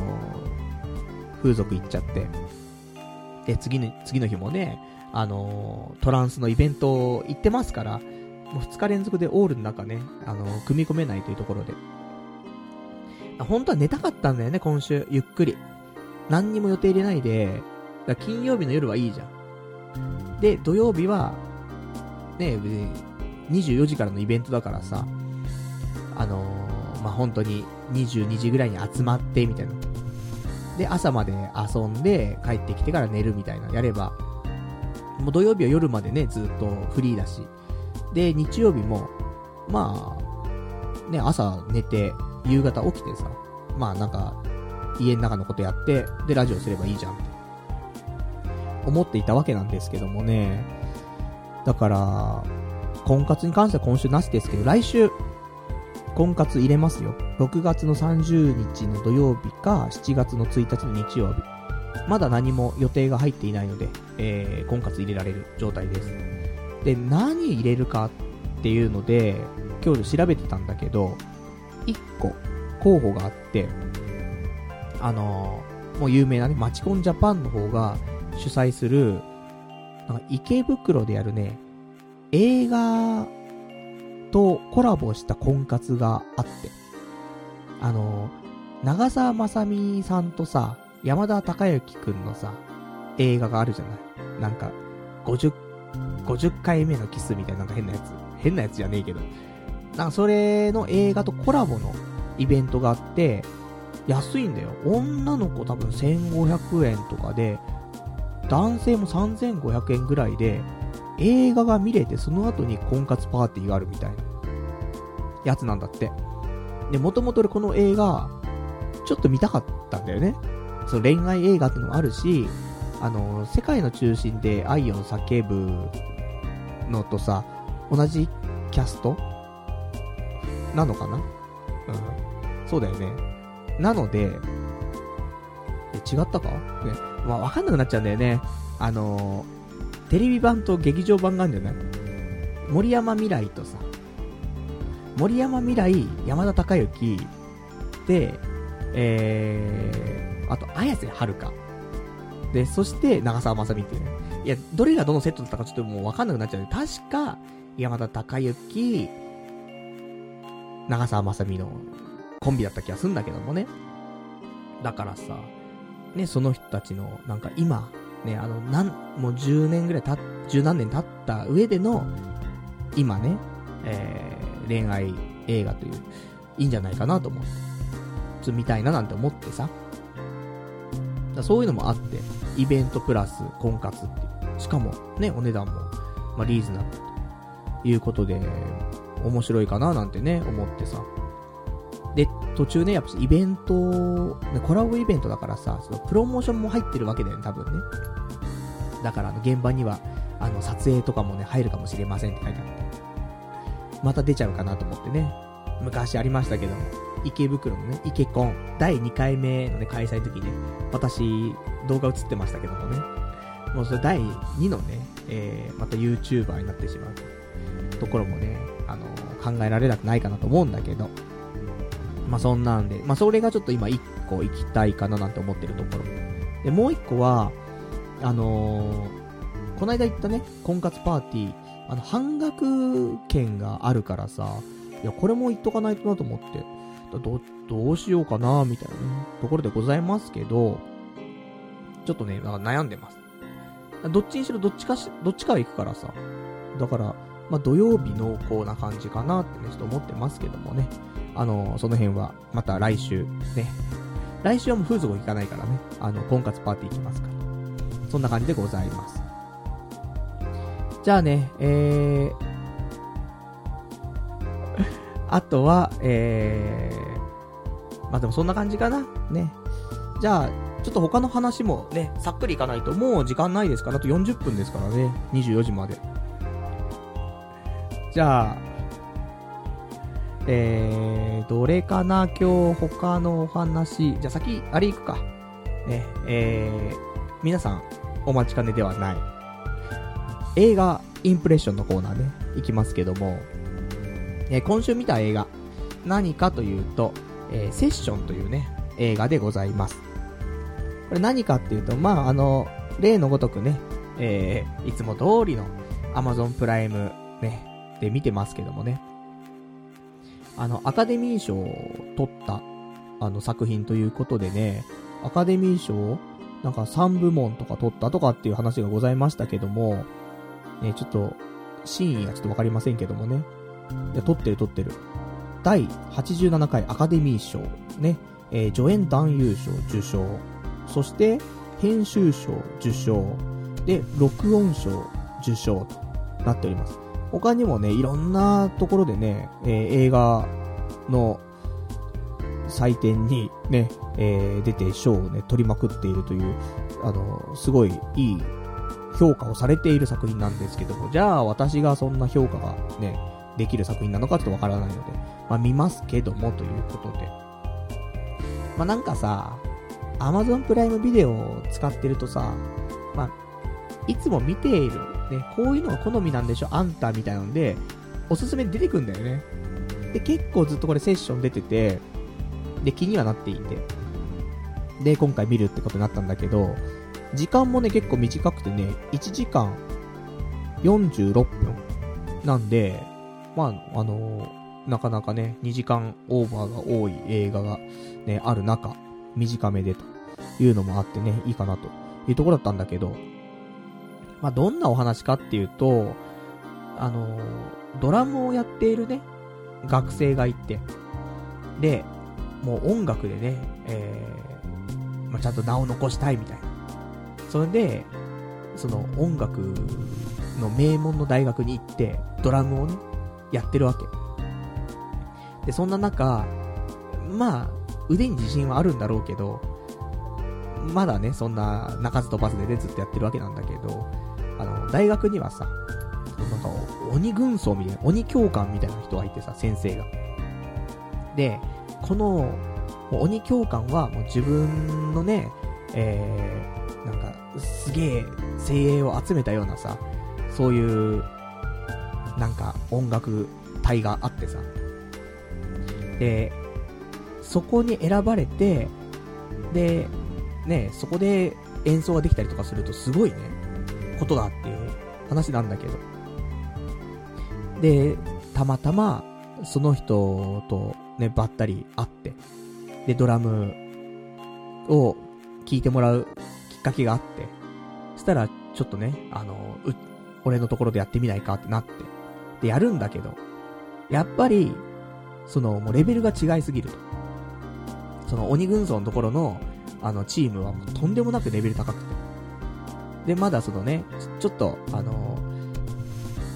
風俗行っちゃって。で、次の、次の日もね、あのー、トランスのイベント行ってますから、もう2日連続でオールの中ね、あのー、組み込めないというところで。本当は寝たかったんだよね、今週。ゆっくり。何にも予定入れないで、だ金曜日の夜はいいじゃん。で、土曜日は、ね、別に24時からのイベントだからさ、あのー、まあ、本当に22時ぐらいに集まって、みたいな。で、朝まで遊んで、帰ってきてから寝るみたいな、やれば、もう土曜日は夜までね、ずっとフリーだし。で、日曜日も、まあ、ね、朝寝て、夕方起きてさ、まあなんか、家の中のことやって、で、ラジオすればいいじゃんって、思っていたわけなんですけどもね、だから、婚活に関しては今週なしですけど、来週、婚活入れますよ。6月の30日の土曜日か、7月の1日の日曜日。まだ何も予定が入っていないので、えー、婚活入れられる状態です。で、何入れるかっていうので、今日調べてたんだけど、1個候補があって、あのー、もう有名なね、マチコンジャパンの方が主催する、なんか池袋でやるね、映画とコラボした婚活があって、あのー、長澤まさみさんとさ、山田孝之くんのさ、映画があるじゃない？なんか、50、50回目のキスみたいななんか変なやつ。変なやつじゃねえけど。なんかそれの映画とコラボのイベントがあって、安いんだよ。女の子多分1500円とかで、男性も3500円ぐらいで、映画が見れてその後に婚活パーティーがあるみたいな、やつなんだって。で、もともと俺この映画、ちょっと見たかったんだよね。その恋愛映画ってのもあるし、あの、世界の中心で愛を叫ぶのとさ、同じキャストなのかな？うん。そうだよね。なので、え、違ったか？ね。まあ、わかんなくなっちゃうんだよね。あのー、テレビ版と劇場版があるんじゃない森山未来とさ、森山未来、山田孝之、で、えー、あと、綾瀬はるか。で、そして、長澤まさみっていうね。いや、どれがどのセットだったかちょっともうわかんなくなっちゃう、ね。確か、山田孝之、長澤まさみのコンビだった気がするんだけどもね。だからさ、ね、その人たちの、なんか今、ね、あの、なん、もう10年ぐらいたっ、十何年経った上での、今ね、えー、恋愛映画という、いいんじゃないかなと思って。ちょっと見たいななんて思ってさ。だそういうのもあって、イベントプラス婚活っていう。しかも、ね、お値段も、まあ、リーズナブルということで、面白いかななんてね、思ってさ。で、途中ね、やっぱイベント、コラボイベントだからさ、そのプロモーションも入ってるわけだよね、多分ね。だから、現場には、あの、撮影とかもね、入るかもしれませんって書いてあって。また出ちゃうかなと思ってね。昔ありましたけど、池袋のね、池コン、第2回目のね、開催の時にね、私、動画映ってましたけどもね。もうそれ第2のね、えー、また YouTuber になってしまうところもね、考えられなくないかなと思うんだけど。まあ、そんなんで、まあ、それがちょっと今1個行きたいかななんて思ってるところ。で、もう1個は、あのー、この間行ったね、婚活パーティー、あの、半額券があるからさ、いや、これも言っとかないとなと思って、ど、どうしようかな、みたいなね、ところでございますけど、ちょっとね、なんか悩んでます。どっちにしろどっちかし、どっちかは行くからさ。だから、まあ、土曜日濃厚な感じかなってね、ちょっと思ってますけどもね。あの、その辺は、また来週、ね。来週はもう風俗行かないからね。あの、婚活パーティー行きますから。そんな感じでございます。じゃあね、えー、あとは、えー、まあ、でもそんな感じかな。ね。じゃあ、ちょっと他の話もね、さっくりいかないともう時間ないですから、あと40分ですからね。24時まで。じゃあ、えー、どれかな今日他のお話。じゃあ先、あれ行くか。ね、えー、皆さん、お待ちかねではない。映画、インプレッションのコーナーね、行きますけども、えー、今週見た映画、何かというと、えー、セッションというね、映画でございます。これ何かっていうと、まあ、あの、例のごとくね、えー、いつも通りの Amazon プライムね、で見てますけどもね。あの、アカデミー賞を取った、あの作品ということでね、アカデミー賞なんか3部門とか取ったとかっていう話がございましたけども、ね、ちょっと、真意はちょっとわかりませんけどもね。いや、取ってる取ってる。第87回アカデミー賞、ね、えー、助演男優賞受賞、そして、編集賞受賞、で、録音賞受賞となっております。他にもね、いろんなところでね、えー、映画の祭典にね、えー、出て賞をね、取りまくっているという、あの、すごいいい評価をされている作品なんですけども、じゃあ私がそんな評価がね、できる作品なのかちょっとわからないので、まあ見ますけどもということで。まあなんかさ、Amazon プライムビデオを使ってるとさ、いつも見ている、ね、こういうのが好みなんでしょ？あんたみたいなので、おすすめ出てくんだよね。で、結構ずっとこれセッション出てて、で、気にはなっていて。で、今回見るってことになったんだけど、時間もね、結構短くてね、1時間46分なんで、まあ、あのー、なかなかね、2時間オーバーが多い映画がね、ある中、短めでというのもあってね、いいかなというところだったんだけど、まあ、どんなお話かっていうと、あの、ドラムをやっているね、学生がいて、で、もう音楽でね、えー、まあ、ちゃんと名を残したいみたいな。それで、その音楽の名門の大学に行って、ドラムをね、やってるわけ。で、そんな中、まあ、腕に自信はあるんだろうけど、まだね、そんな、鳴かず飛ばずでね、ずっとやってるわけなんだけど、大学にはさ、なんか、鬼軍曹みたいな、鬼教官みたいな人がいてさ、先生が。で、この、鬼教官はもう自分のね、えー、なんか、すげえ精鋭を集めたようなさ、そういう、なんか音楽隊があってさ。で、そこに選ばれて、で、ね、そこで演奏ができたりとかするとすごいね、ことだっていう話なんだけど。で、たまたま、その人とね、ばったり会って、で、ドラムを聴いてもらうきっかけがあって、そしたら、ちょっとね、あの、う、俺のところでやってみないかってなって、で、やるんだけど、やっぱり、その、もうレベルが違いすぎると。その、鬼軍曹のところの、あの、チームはもうとんでもなくレベル高くて。で、まだそのね、ちょっと、あの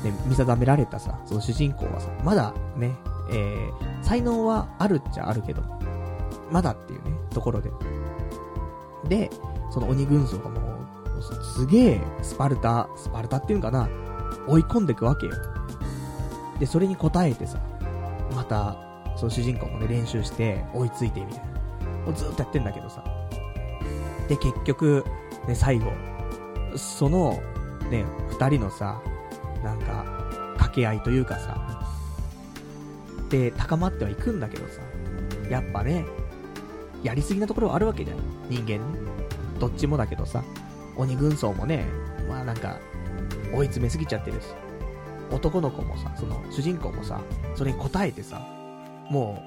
ね、見定められたさ、その主人公はさ、まだね、えー、才能はあるっちゃあるけど、まだっていうね、ところで。で、その鬼軍曹がもう、すげえ、スパルタ、スパルタっていうんかな、追い込んでくわけよ。で、それに応えてさ、また、その主人公もね、練習して、追いついてみたいな。もうずっとやってんだけどさ。で、結局、ね、最後、その、ね、二人のさ、なんか、掛け合いというかさ、で、高まってはいくんだけどさ、やっぱね、やりすぎなところはあるわけじゃん。人間ね。どっちもだけどさ、鬼軍曹もね、まあなんか、追い詰めすぎちゃってるし、男の子もさ、その主人公もさ、それに応えてさ、も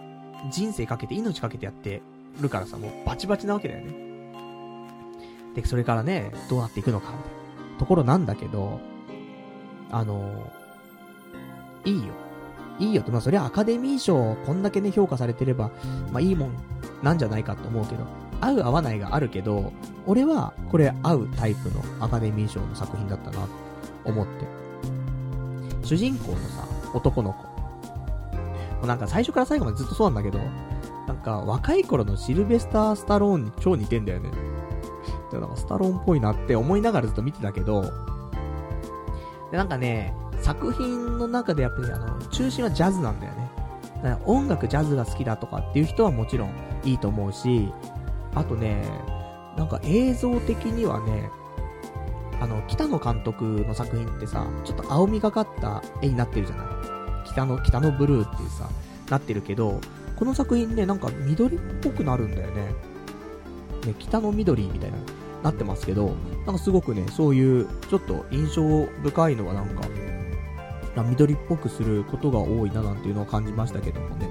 う、人生かけて、命かけてやってるからさ、もうバチバチなわけだよね。で、それからね、どうなっていくのか、みたいなところなんだけど、あのいいよ。いいよって、まあそりゃアカデミー賞こんだけね評価されてれば、まあいいもんなんじゃないかと思うけど、合う合わないがあるけど、俺はこれ合うタイプのアカデミー賞の作品だったな、と思って。主人公のさ、男の子。もうなんか最初から最後までずっとそうなんだけど、なんか若い頃のシルベスター・スタローンに超似てんだよね。でなんかスタローンっぽいなって思いながらずっと見てたけど、で、なんかね、作品の中でやっぱりあの、中心はジャズなんだよね。だから音楽ジャズが好きだとかっていう人はもちろんいいと思うし、あとね、なんか映像的にはね、あの、北野監督の作品ってさ、ちょっと青みがかった絵になってるじゃない北の、北のブルーっていうさ、なってるけど、この作品ね、なんか緑っぽくなるんだよね。ね、北の緑みたいな、なってますけど、なんかすごくね、そういう、ちょっと印象深いのはなんか、緑っぽくすることが多いななんていうのを感じましたけどもね。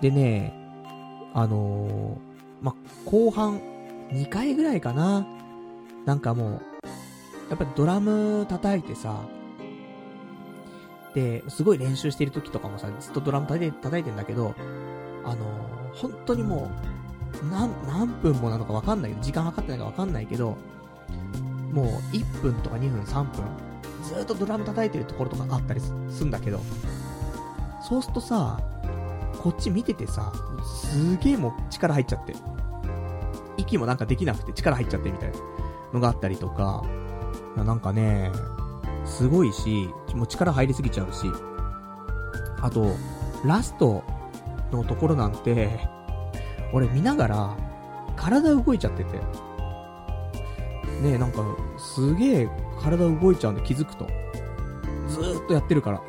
でね、あのー、ま、後半、2回ぐらいかな。なんかもう、やっぱドラム叩いてさ、で、すごい練習してる時とかもさ、ずっとドラム叩いて叩いてんだけど、あのー、本当にもう、何、何分もなのかわかんないけど、時間計ってないかわかんないけど、もう1分とか2分、3分、ずっとドラム叩いてるところとかあったりすんだけど、そうするとさ、こっち見ててさ、すげえもう力入っちゃって。息もなんかできなくて力入っちゃってみたいなのがあったりとか、なんかね、すごいし、もう力入りすぎちゃうし、あと、ラストのところなんて、俺見ながら、体動いちゃってて。ねえ、なんか、すげえ体動いちゃうんで気づくと。ずーっとやってるから。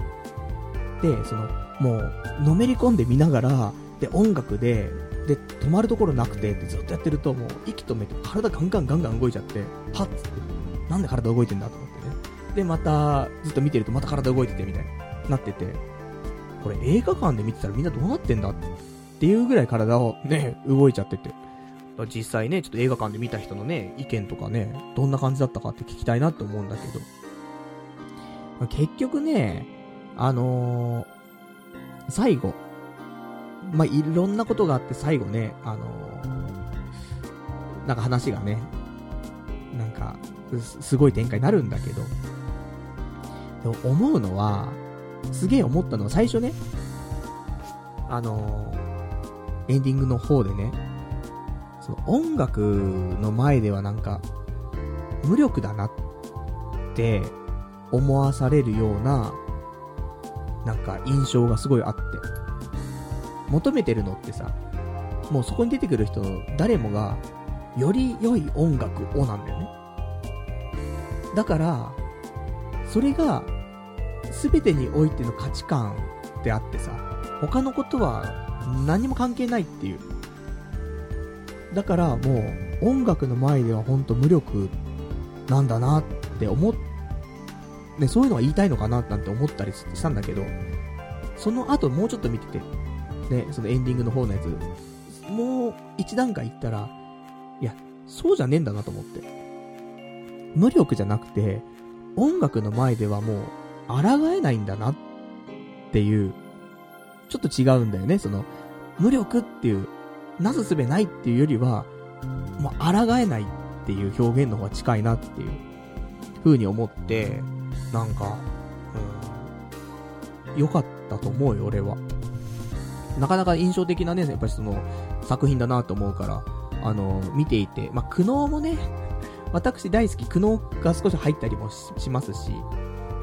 で、その、もう、のめり込んで見ながら、で、音楽で、で、止まるところなくて、でずっとやってると、もう、息止めて、体ガンガンガンガン動いちゃって、はっつって、なんで体動いてんだと思ってね。で、また、ずっと見てると、また体動いてて、みたいな、なってて、これ映画館で見てたらみんなどうなってんだってっていうぐらい体をね、動いちゃってて。実際ね、ちょっと映画館で見た人のね、意見とかね、どんな感じだったかって聞きたいなって思うんだけど。結局ね、あのー、最後、まあ、いろんなことがあって最後ね、あのー、なんか話がね、なんか、すごい展開になるんだけど、でも思うのは、すげえ思ったのは最初ね、あのー、エンディングの方でね、その音楽の前ではなんか、無力だなって思わされるような、なんか印象がすごいあって。求めてるのってさ、もうそこに出てくる人、誰もが、より良い音楽をなんだよね。だから、それが、全てにおいての価値観であってさ、他のことは何も関係ないっていう。だからもう、音楽の前ではほんと無力なんだなって思っ、ね、そういうのは言いたいのかななんて思ったりしたんだけど、その後もうちょっと見てて、ね、そのエンディングの方のやつ、もう一段階行ったら、いや、そうじゃねえんだなと思って。無力じゃなくて、音楽の前ではもう、抗えないんだなっていう、ちょっと違うんだよね、その、無力っていう、なすすべないっていうよりは、もう抗えないっていう表現の方が近いなっていう風に思って、なんか、うん、良かったと思うよ、俺は。なかなか印象的なね、やっぱりその、作品だなと思うから、あの、見ていて、まあ、苦悩もね、私大好き。苦悩が少し入ったりもしますし、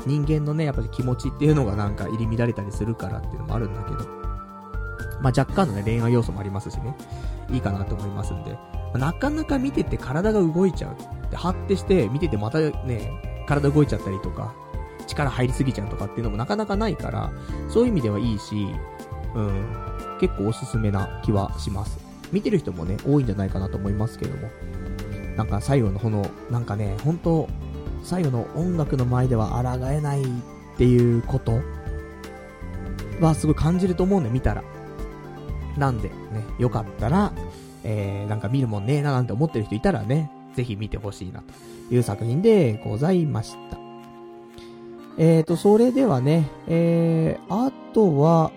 人間のね、やっぱり気持ちっていうのがなんか入り乱れたりするからっていうのもあるんだけど、まあ、若干のね、恋愛要素もありますしね、いいかなと思いますんで、なかなか見てて体が動いちゃう。で、張ってして見ててまたね、体動いちゃったりとか、力入りすぎちゃうとかっていうのもなかなかないから、そういう意味ではいいし、うん、結構おすすめな気はします。見てる人もね、多いんじゃないかなと思いますけども。なんか最後のこの、なんかね、本当最後の音楽の前では抗えないっていうことはすごい感じると思うんで、見たら。なんで、ね、よかったら、えー、なんか見るもんねえななんて思ってる人いたらね、ぜひ見てほしいなという作品でございました。えーと、それではね、えー、あとは、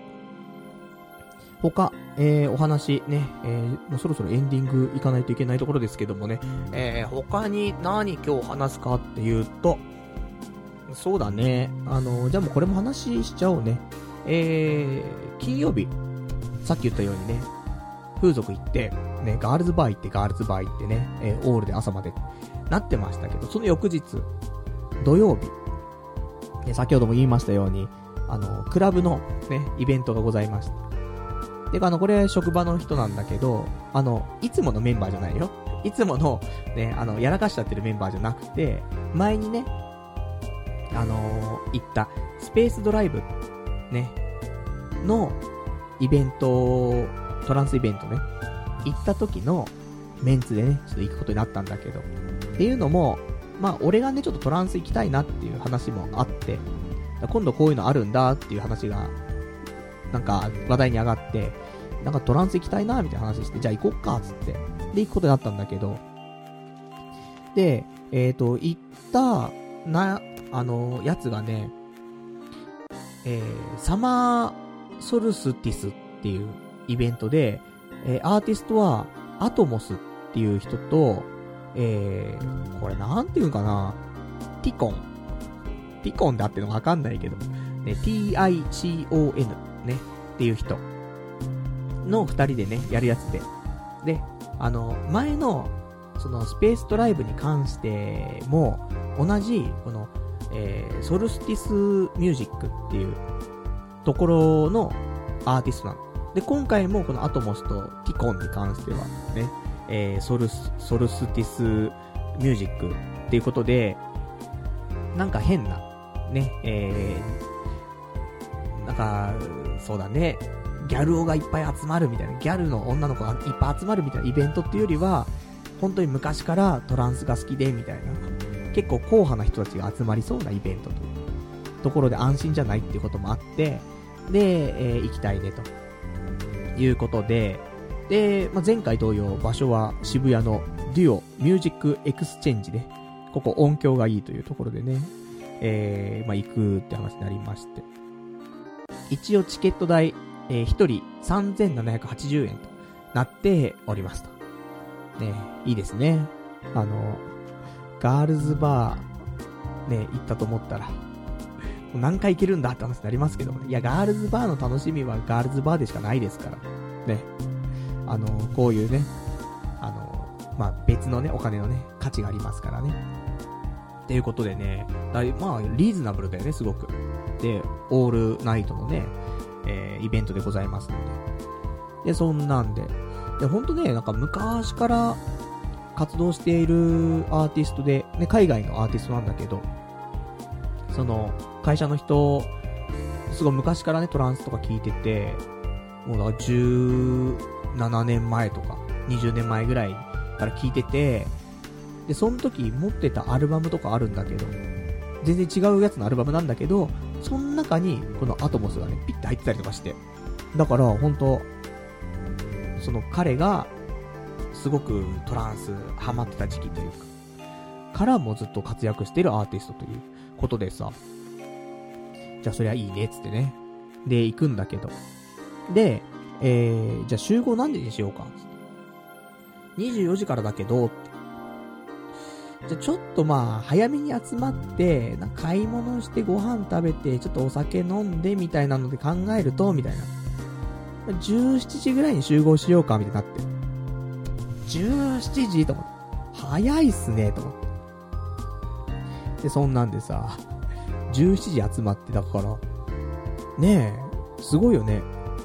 他、えー、お話ね、えー、もうそろそろエンディング行かないといけないところですけどもね、えー、他に何今日話すかっていうと、そうだね、あの、じゃあもうこれも話しちゃおうね。えー、金曜日、さっき言ったようにね、風俗行って、ね、ガールズバー行ってガールズバー行ってね、えー、オールで朝までなってましたけど、その翌日、土曜日、ね、先ほども言いましたように、あの、クラブのね、イベントがございました。で、あの、これ職場の人なんだけど、あの、いつものメンバーじゃないよ。いつもの、ね、あの、やらかしちゃってるメンバーじゃなくて、前にね、あのー、行った、スペースドライブ、ね、の、イベント、トランスイベントね、行った時のメンツでね、ちょっと行くことになったんだけど、っていうのも、まあ、俺がね、ちょっとトランス行きたいなっていう話もあって、今度こういうのあるんだっていう話がなんか話題に上がって、なんかトランス行きたいな、みたいな話して、じゃあ行こっか、つって。で、行くことになったんだけど、で、えっ、ー、と、行った、な、あの、やつがね、えー、サマーソルスティスっていうイベントで、えー、アーティストは、アトモスっていう人と、えー、これなんていうのかな、ティコン。ティコンだってのわかんないけど、ね、t-i-c-o-n ね、っていう人の二人でね、やるやつで。で、あの、前の、その Space Tribe に関しても、同じ、この、えー、 Solstice Music っていうところのアーティストなの。で、今回もこのアトモスとティコンに関してはね、えー、ソルス、 Solstice Music っていうことで、なんか変な、ね、え、なんか、そうだね、ギャル男がいっぱい集まるみたいな、ギャルの女の子がいっぱい集まるみたいなイベントっていうよりは、本当に昔からトランスが好きで、みたいな、結構硬派な人たちが集まりそうなイベントとところで安心じゃないっていうこともあって、で、えー、行きたいね、と。いうことで、で、まあ、前回同様、場所は渋谷の duo MUSIC EXCHANGE で、ここ音響がいいというところでね、えー、まあ、行くって話になりまして。一応チケット代、えー、1人3780円となっておりますと。ね、いいですね。あの、ガールズバー、ね、行ったと思ったら、何回行けるんだって話になりますけどもね。いや、ガールズバーの楽しみはガールズバーでしかないですから。ね。あの、こういうね、あの、まあ、別のね、お金のね、価値がありますからね。っていうことでね、だいまあ、リーズナブルだよね、すごく。で、オールナイトのね、えー、イベントでございますので。で、そんなんで。で、ほんとね、なんか昔から活動しているアーティストで、ね、海外のアーティストなんだけど、その、会社の人、すごい昔からね、トランスとか聞いてて、もうだから17年前とか、20年前ぐらいから聞いてて、で、その時持ってたアルバムとかあるんだけど、全然違うやつのアルバムなんだけど、その中にこのアトモスがね、ピッて入ってたりとかして。だから、本当その彼が、すごくトランスハマってた時期というか、からもずっと活躍してるアーティストということでさ、じゃあそりゃいいねつってね。で、行くんだけど。で、えー、じゃあ集合何時にしようか。つって24時からだけど、じゃちょっとまあ、早めに集まって、な買い物してご飯食べて、ちょっとお酒飲んでみたいなので考えると、みたいな。17時ぐらいに集合しようか、みたいになって。17時と思って。早いっすね、と思って。で、そんなんでさ、17時集まってだから、ねえ、すごいよね。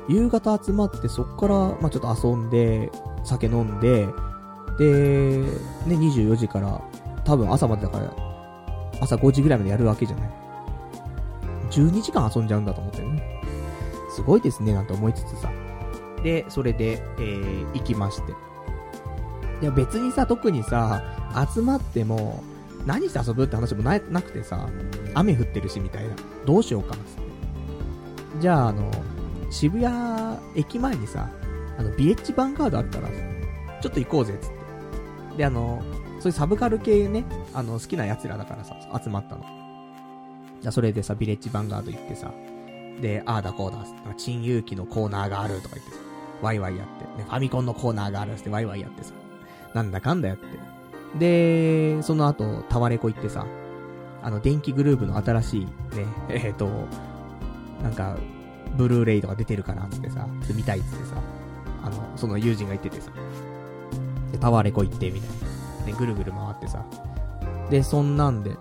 夕方集まってそっから、まあ、ちょっと遊んで、酒飲んで、で、ね、24時から多分朝までだから、朝5時ぐらいまでやるわけじゃない。12時間遊んじゃうんだと思ってね。すごいですね、なんて思いつつさ。で、それで、えー、行きまして。いや別にさ、特にさ、集まっても、何して遊ぶって話もな、なくてさ、雨降ってるしみたいな。どうしようか、つって。じゃあ、あの、渋谷駅前にさ、あの、ビエッジヴァンガードあるから、ちょっと行こうぜ、つって。で、あの、そういうサブカル系ね、あの、好きな奴らだからさ、集まったの。じゃ、それでさ、ビレッジヴァンガード行ってさ、で、ああだこうだ、珍遊記のコーナーがあるとか言ってさ、ワイワイやって、ね、ファミコンのコーナーがあるってワイワイやってさ、なんだかんだやって。で、その後、タワレコ行ってさ、あの、電気グループの新しい、ね、えっ、ー、と、なんか、ブルーレイとか出てるからつってさ、見たいっつってさ、あの、その友人が言っててさ、で、タワレコ行って、みたいな。ね、ぐるぐる回ってさ。で、そんなんで。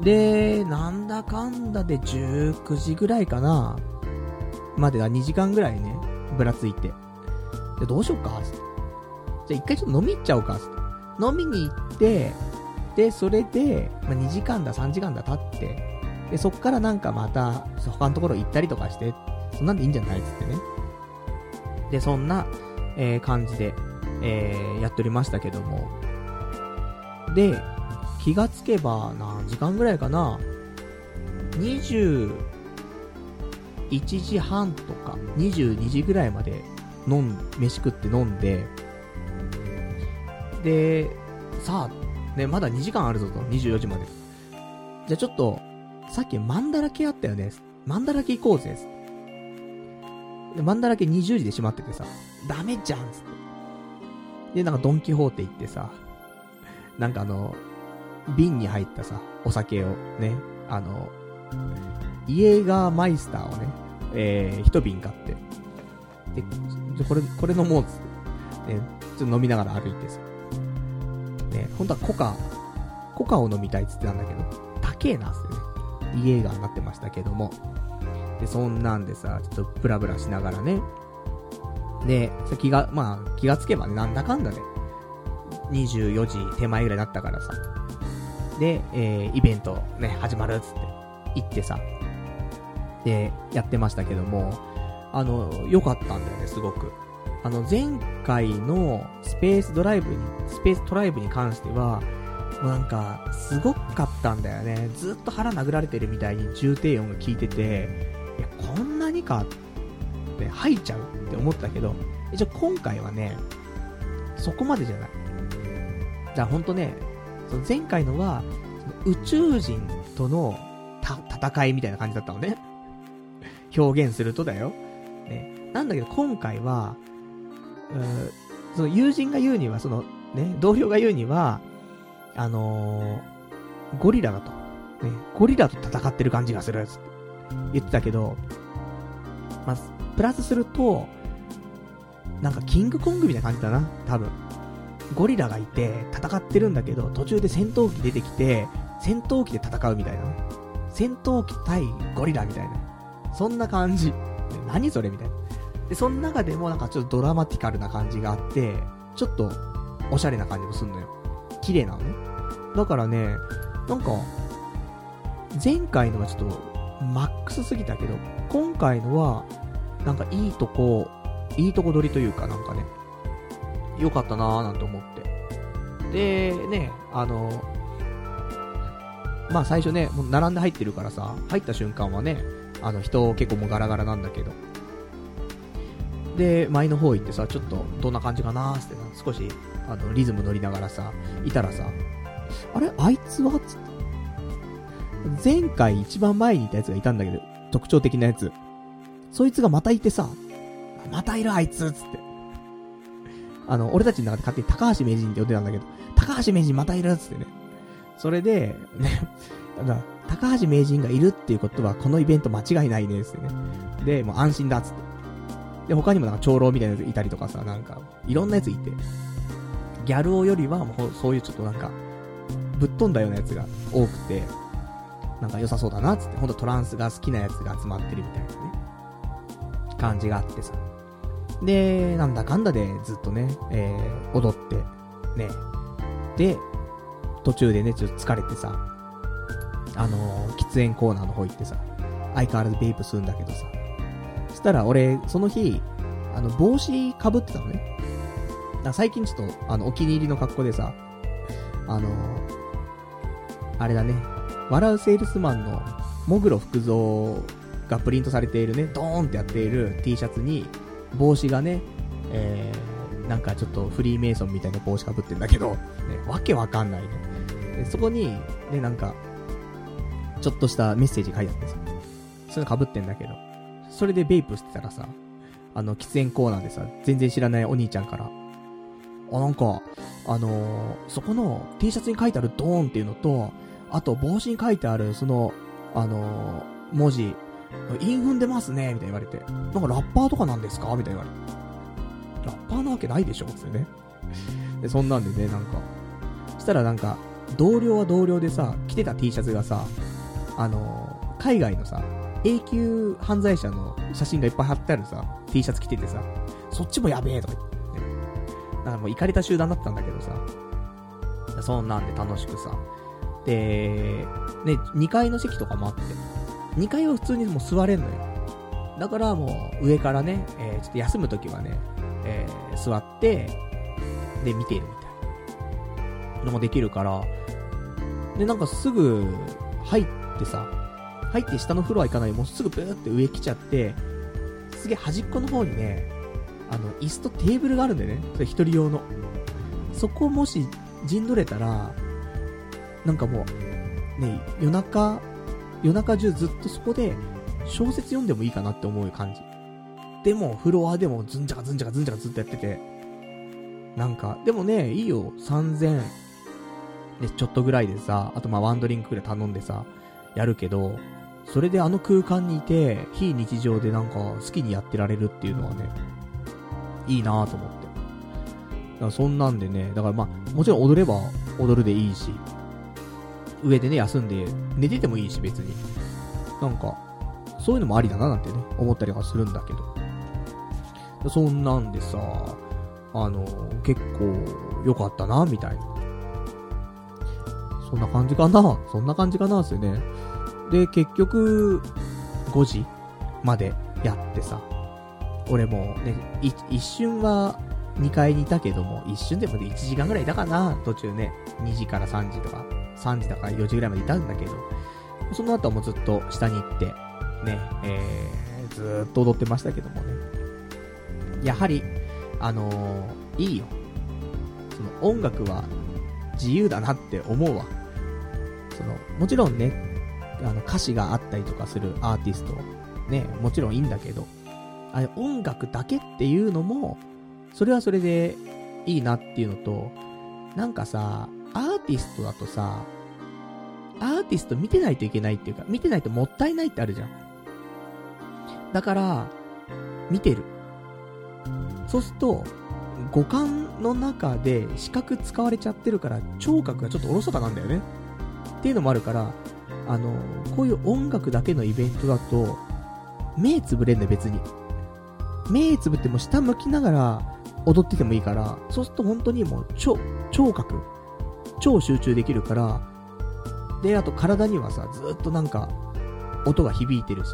で、なんだかんだで19時ぐらいかな。までが2時間ぐらいね、ぶらついて。で、どうしよっかつって。じゃあ一回ちょっと飲み行っちゃおうかつって。飲みに行って、で、それで、まあ、2時間だ3時間だ経って、で、そっからなんかまた、他のところ行ったりとかして、そんなんでいいんじゃないつってね。で、そんな、えー、感じで、えー、やっておりましたけども。で、気がつけば何時間ぐらいかな21時半とか22時ぐらいまで飲ん、飯食って飲んで、で、さあ、ね、まだ2時間あるぞと、24時まで。じゃあちょっと、さっきマンダラ系あったよね。マンダラ系行こうぜ。で、マンダラ系20時で閉まっててさ、ダメじゃんつって。で、なんかドンキホーテ行ってさ、なんかあの、瓶に入ったさ、お酒をね、あの、イエーガーマイスターをね、えー、一瓶買って、で、これ、これ飲もうっつって、ね、ちょっと飲みながら歩いてさ、ね、本当はコカ、コカを飲みたいっつってたんだけど、高えなっつってね、イエーガーになってましたけども、で、そんなんでさ、ちょっとブラブラしながらね、で、気が、まあ、気がつけばね、なんだかんだで、24時手前ぐらいだったからさ、で、えー、イベントね、始まるっつって、行ってさ、で、やってましたけども、あの、良かったんだよね、すごく。あの、前回のスペースドライブに、スペーストライブに関しては、もうなんか、すごかったんだよね。ずっと腹殴られてるみたいに重低音が効いてて、いや、こんなにかって吐いちゃうって思ったけど、一応今回はね、そこまでじゃない。じゃあほんとね、その前回のは、その宇宙人との戦いみたいな感じだったのね。表現するとだよ。ね。なんだけど今回は、うその友人が言うには、そのね、同僚が言うには、あのー、ゴリラだと。ね、ゴリラと戦ってる感じがする、つって言ってたけど、まあ、プラスすると、なんかキングコングみたいな感じだな、多分。ゴリラがいて戦ってるんだけど、途中で戦闘機出てきて、戦闘機で戦うみたいな。戦闘機対ゴリラみたいな。そんな感じ。何それみたいな。で、その中でもなんかちょっとドラマティカルな感じがあって、ちょっとおしゃれな感じもすんのよ。綺麗なのね。だからね、なんか、前回のはちょっとマックスすぎたけど、今回のは、なんかいいとこ、いいとこ取りというかなんかね、良かったなーなんて思って。で、ね、あの、まあ最初ね、もう並んで入ってるからさ、入った瞬間はね、あの人結構もうガラガラなんだけど。で、前の方行ってさ、ちょっとどんな感じかなーってな少し、あの、リズム乗りながらさ、いたらさ、あれ？あいつは？つって。前回一番前にいたやつがいたんだけど、特徴的なやつ。そいつがまたいてさ、またいるあいつ？つって。あの、俺たちの中で勝手に高橋名人って呼んでたんだけど、高橋名人またいるっつってね。それで、ね、だ高橋名人がいるっていうことは、このイベント間違いないね、つってね。で、もう安心だ、つって。で、他にもなんか長老みたいなやついたりとかさ、なんか、いろんなやついて。ギャル王よりは、もうそういうちょっとなんか、ぶっ飛んだようなやつが多くて、なんか良さそうだな、つって。ほんとトランスが好きなやつが集まってるみたいなね。感じがあってさ。で、なんだかんだでずっとね、えー、踊って、ね。で、途中でね、ちょっと疲れてさ、あのー、喫煙コーナーの方行ってさ、相変わらずベイプするんだけどさ。そしたら俺、その日、あの、帽子被ってたのね。だ最近ちょっと、あの、お気に入りの格好でさ、あのー、あれだね、笑うセールスマンの、もぐろ福蔵がプリントされているね、ドーンってやっている T シャツに、帽子がね、えー、なんかちょっとフリーメイソンみたいな帽子かぶってんだけど、ね、わけわかんないね。そこに、ね、なんか、ちょっとしたメッセージ書いてあってさ、それ被ってんだけど、それでベイプしてたらさ、あの、喫煙コーナーでさ、全然知らないお兄ちゃんから、あ、なんか、あのー、そこの T シャツに書いてあるドーンっていうのと、あと帽子に書いてある、その、あのー、文字、韻踏んでますね、みたいに言われて。なんかラッパーとかなんですかみたいに言われて。ラッパーなわけないでしょつってね。で、そんなんでね、なんか。したらなんか、同僚は同僚でさ、着てた T シャツがさ、あのー、海外のさ、永久犯罪者の写真がいっぱい貼ってあるさ、T シャツ着ててさ、そっちもやべえとか言って。だからもう行かれた集団だったんだけどさ、そんなんで楽しくさ、で、ね、2階の席とかもあって、2階は普通にもう座れんのよ。だからもう上からね、えー、ちょっと休むときはね、えー、座って、で見ているみたいなのもできるから、で、なんかすぐ入ってさ、入って下のフロア行かないもうすぐブーって上来ちゃって、すげえ端っこの方にね、あの、椅子とテーブルがあるんだよね。それ一人用の。そこをもし陣取れたら、なんかもう、ね、夜中、夜中中ずっとそこで小説読んでもいいかなって思う感じ。でも、フロアでもズンチャカズンチャカズンチャカずっとやってて、なんか、でもね、いいよ、3000、で、ちょっとぐらいでさ、あとまあワンドリンクぐらい頼んでさ、やるけど、それであの空間にいて、非日常でなんか好きにやってられるっていうのはね、いいなぁと思って。だからそんなんでね、だからまあ、もちろん踊れば踊るでいいし、上でね、休んで、寝ててもいいし、別に。なんか、そういうのもありだななんてね、思ったりはするんだけど。そんなんでさ、あの、結構良かったな、みたいな。そんな感じかなそんな感じかなですよね。で、結局、5時までやってさ、俺もね、一瞬は2階にいたけども、一瞬でも、1時間ぐらいいたかな途中ね、2時から3時とか、3時だから4時ぐらいまでいたんだけど、その後はもうずっと下に行って、ね、えー、ずーっと踊ってましたけどもね。やはり、あのー、いいよ。その音楽は自由だなって思うわ。その、もちろんね、あの歌詞があったりとかするアーティスト、ね、もちろんいいんだけど、あれ音楽だけっていうのも、それはそれでいいなっていうのと、なんかさ、アーティストだとさ、アーティスト見てないといけないっていうか、見てないともったいないってあるじゃん。だから、見てる。そうすると、五感の中で視覚使われちゃってるから、聴覚がちょっとおろそかなんだよね。っていうのもあるから、あの、こういう音楽だけのイベントだと、目つぶれんね、別に。目つぶっても下向きながら踊っててもいいから、そうすると本当にもう超、聴覚、超集中できるから、で、あと体にはさ、ずっとなんか、音が響いてるし、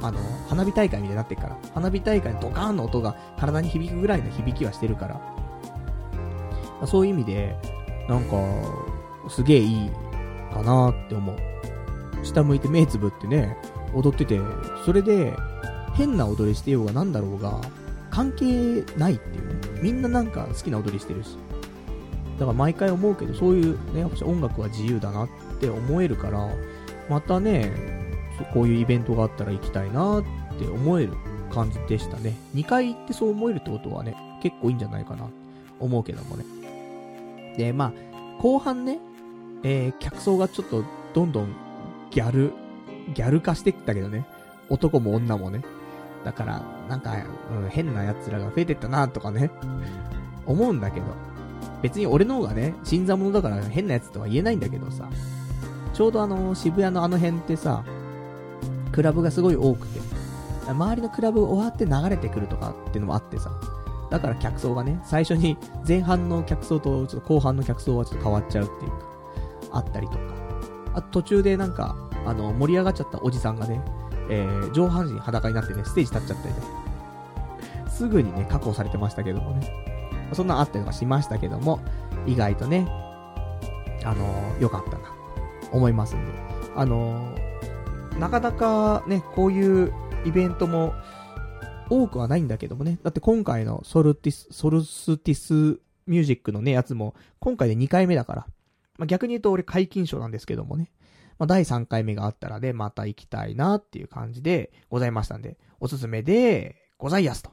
あの、花火大会みたいになってるから、花火大会のドカーンの音が体に響くぐらいの響きはしてるから、そういう意味で、なんか、すげえいいかなって思う。下向いて目つぶってね、踊ってて、それで、変な踊りしてようがなんだろうが、関係ないっていうね。みんななんか好きな踊りしてるし。だから毎回思うけど、そういうね、やっぱ音楽は自由だなって思えるから、またね、こういうイベントがあったら行きたいなって思える感じでしたね。2回行ってそう思えるってことはね、結構いいんじゃないかな、思うけどもね。で、まあ、後半ね、えー、客層がちょっとどんどんギャル、ギャル化してきたけどね。男も女もね。だから、なんか、うん、変な奴らが増えてったなとかね。思うんだけど。別に俺の方がね、新参者だから変な奴とは言えないんだけどさ。ちょうどあの、渋谷のあの辺ってさ、クラブがすごい多くて。周りのクラブ終わって流れてくるとかっていうのもあってさ。だから客層がね、最初に前半の客層とちょっと後半の客層はちょっと変わっちゃうっていうか、あったりとか。あと途中でなんか、あの、盛り上がっちゃったおじさんがね、えー、上半身裸になってね、ステージ立っちゃったりね。すぐにね、確保されてましたけどもね。そんなあったりとかしましたけども、意外とね、あのー、良かったな、思いますんで。あのー、なかなかね、こういうイベントも多くはないんだけどもね。だって今回のソルティス、 Solstice Music のね、やつも、今回で2回目だから。まあ、逆に言うと俺皆勤賞なんですけどもね。まあ、第3回目があったらね、また行きたいなっていう感じでございましたんで、おすすめでございやすと。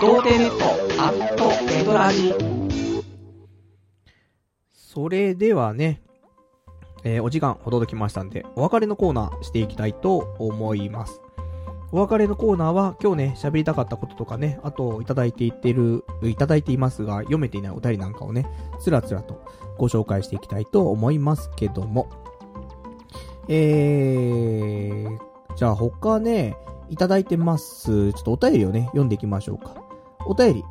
童貞ネットアットエドラジそれではね、えー、お時間ほど届きましたんで、お別れのコーナーしていきたいと思います。お別れのコーナーは今日ね、喋りたかったこととかね、あといただいていってる、いただいていますが、読めていないお便りなんかをね、つらつらとご紹介していきたいと思いますけども。えー、じゃあ他ね、いただいてます。ちょっとお便りをね、読んでいきましょうか。お便り。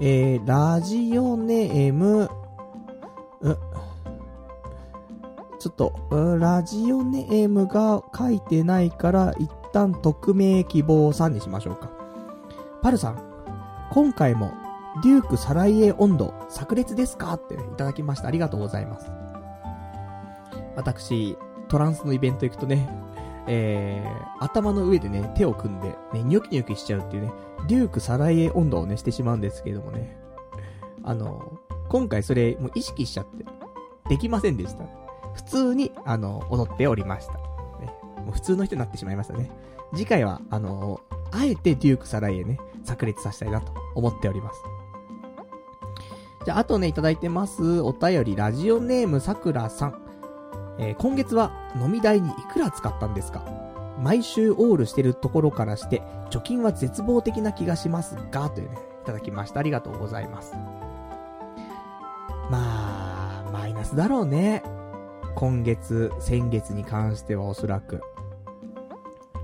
えー、ラジオネーム、う、ちょっと、ラジオネームが書いてないから、旦匿名希望さんにしましょうか。パルさん、今回も、デュークサライエ温度、炸裂ですか？って、ね、いただきました。ありがとうございます。私、トランスのイベント行くとね、えー、頭の上でね、手を組んで、ね、ニョキニョキしちゃうっていうね、デュークサライエ温度をね、してしまうんですけどもね。あの、今回それ、もう意識しちゃって、できませんでした。普通に、あの、踊っておりました。ねもう普通の人になってしまいましたね。次回は、あのー、あえてデュークサライエね、炸裂させたいなと思っております。じゃあ、あとね、いただいてます。お便り、ラジオネームさくらさん。えー、今月は飲み代にいくら使ったんですか？毎週オールしてるところからして、貯金は絶望的な気がしますが、というね、いただきました。ありがとうございます。まあ、マイナスだろうね。今月、先月に関してはおそらく。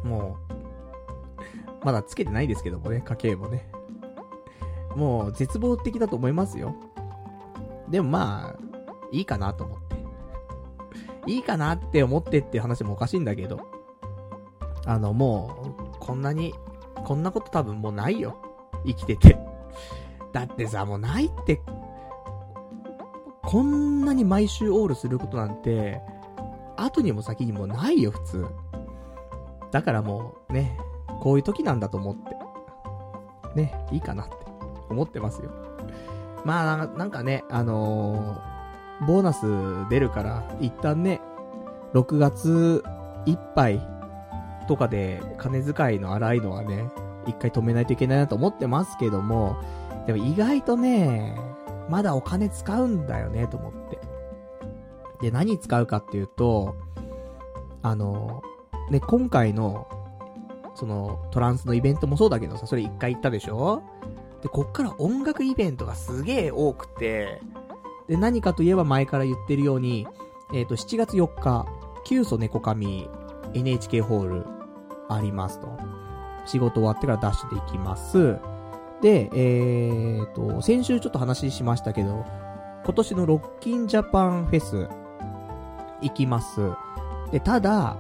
もう、まだつけてないですけどもね、家計もね。もう、絶望的だと思いますよ。でもまあ、いいかなと思って。いいかなって思ってって話もおかしいんだけど。あの、もう、こんなに、こんなこと多分もうないよ。生きてて。だってさ、もうないって、こんなに毎週オールすることなんて、後にも先にもないよ、普通。だからもうね、こういう時なんだと思って、ね、いいかなって思ってますよ。まあ、なんかね、あのー、ボーナス出るから、一旦ね、6月いっぱいとかで金遣いの荒いのはね、一回止めないといけないなと思ってますけども、でも意外とね、まだお金使うんだよね、と思って。で、何使うかっていうと、あの、ね、今回の、その、トランスのイベントもそうだけどさ、それ一回行ったでしょ？で、こっから音楽イベントがすげえ多くて、で、何かといえば前から言ってるように、えっ、ー、と、7月4日、キュウソネコカミ NHK ホールありますと。仕事終わってからダッシュで行きます。で、えーと、先週ちょっと話しましたけど、今年のロッキンジャパンフェス行きます。で、ただ、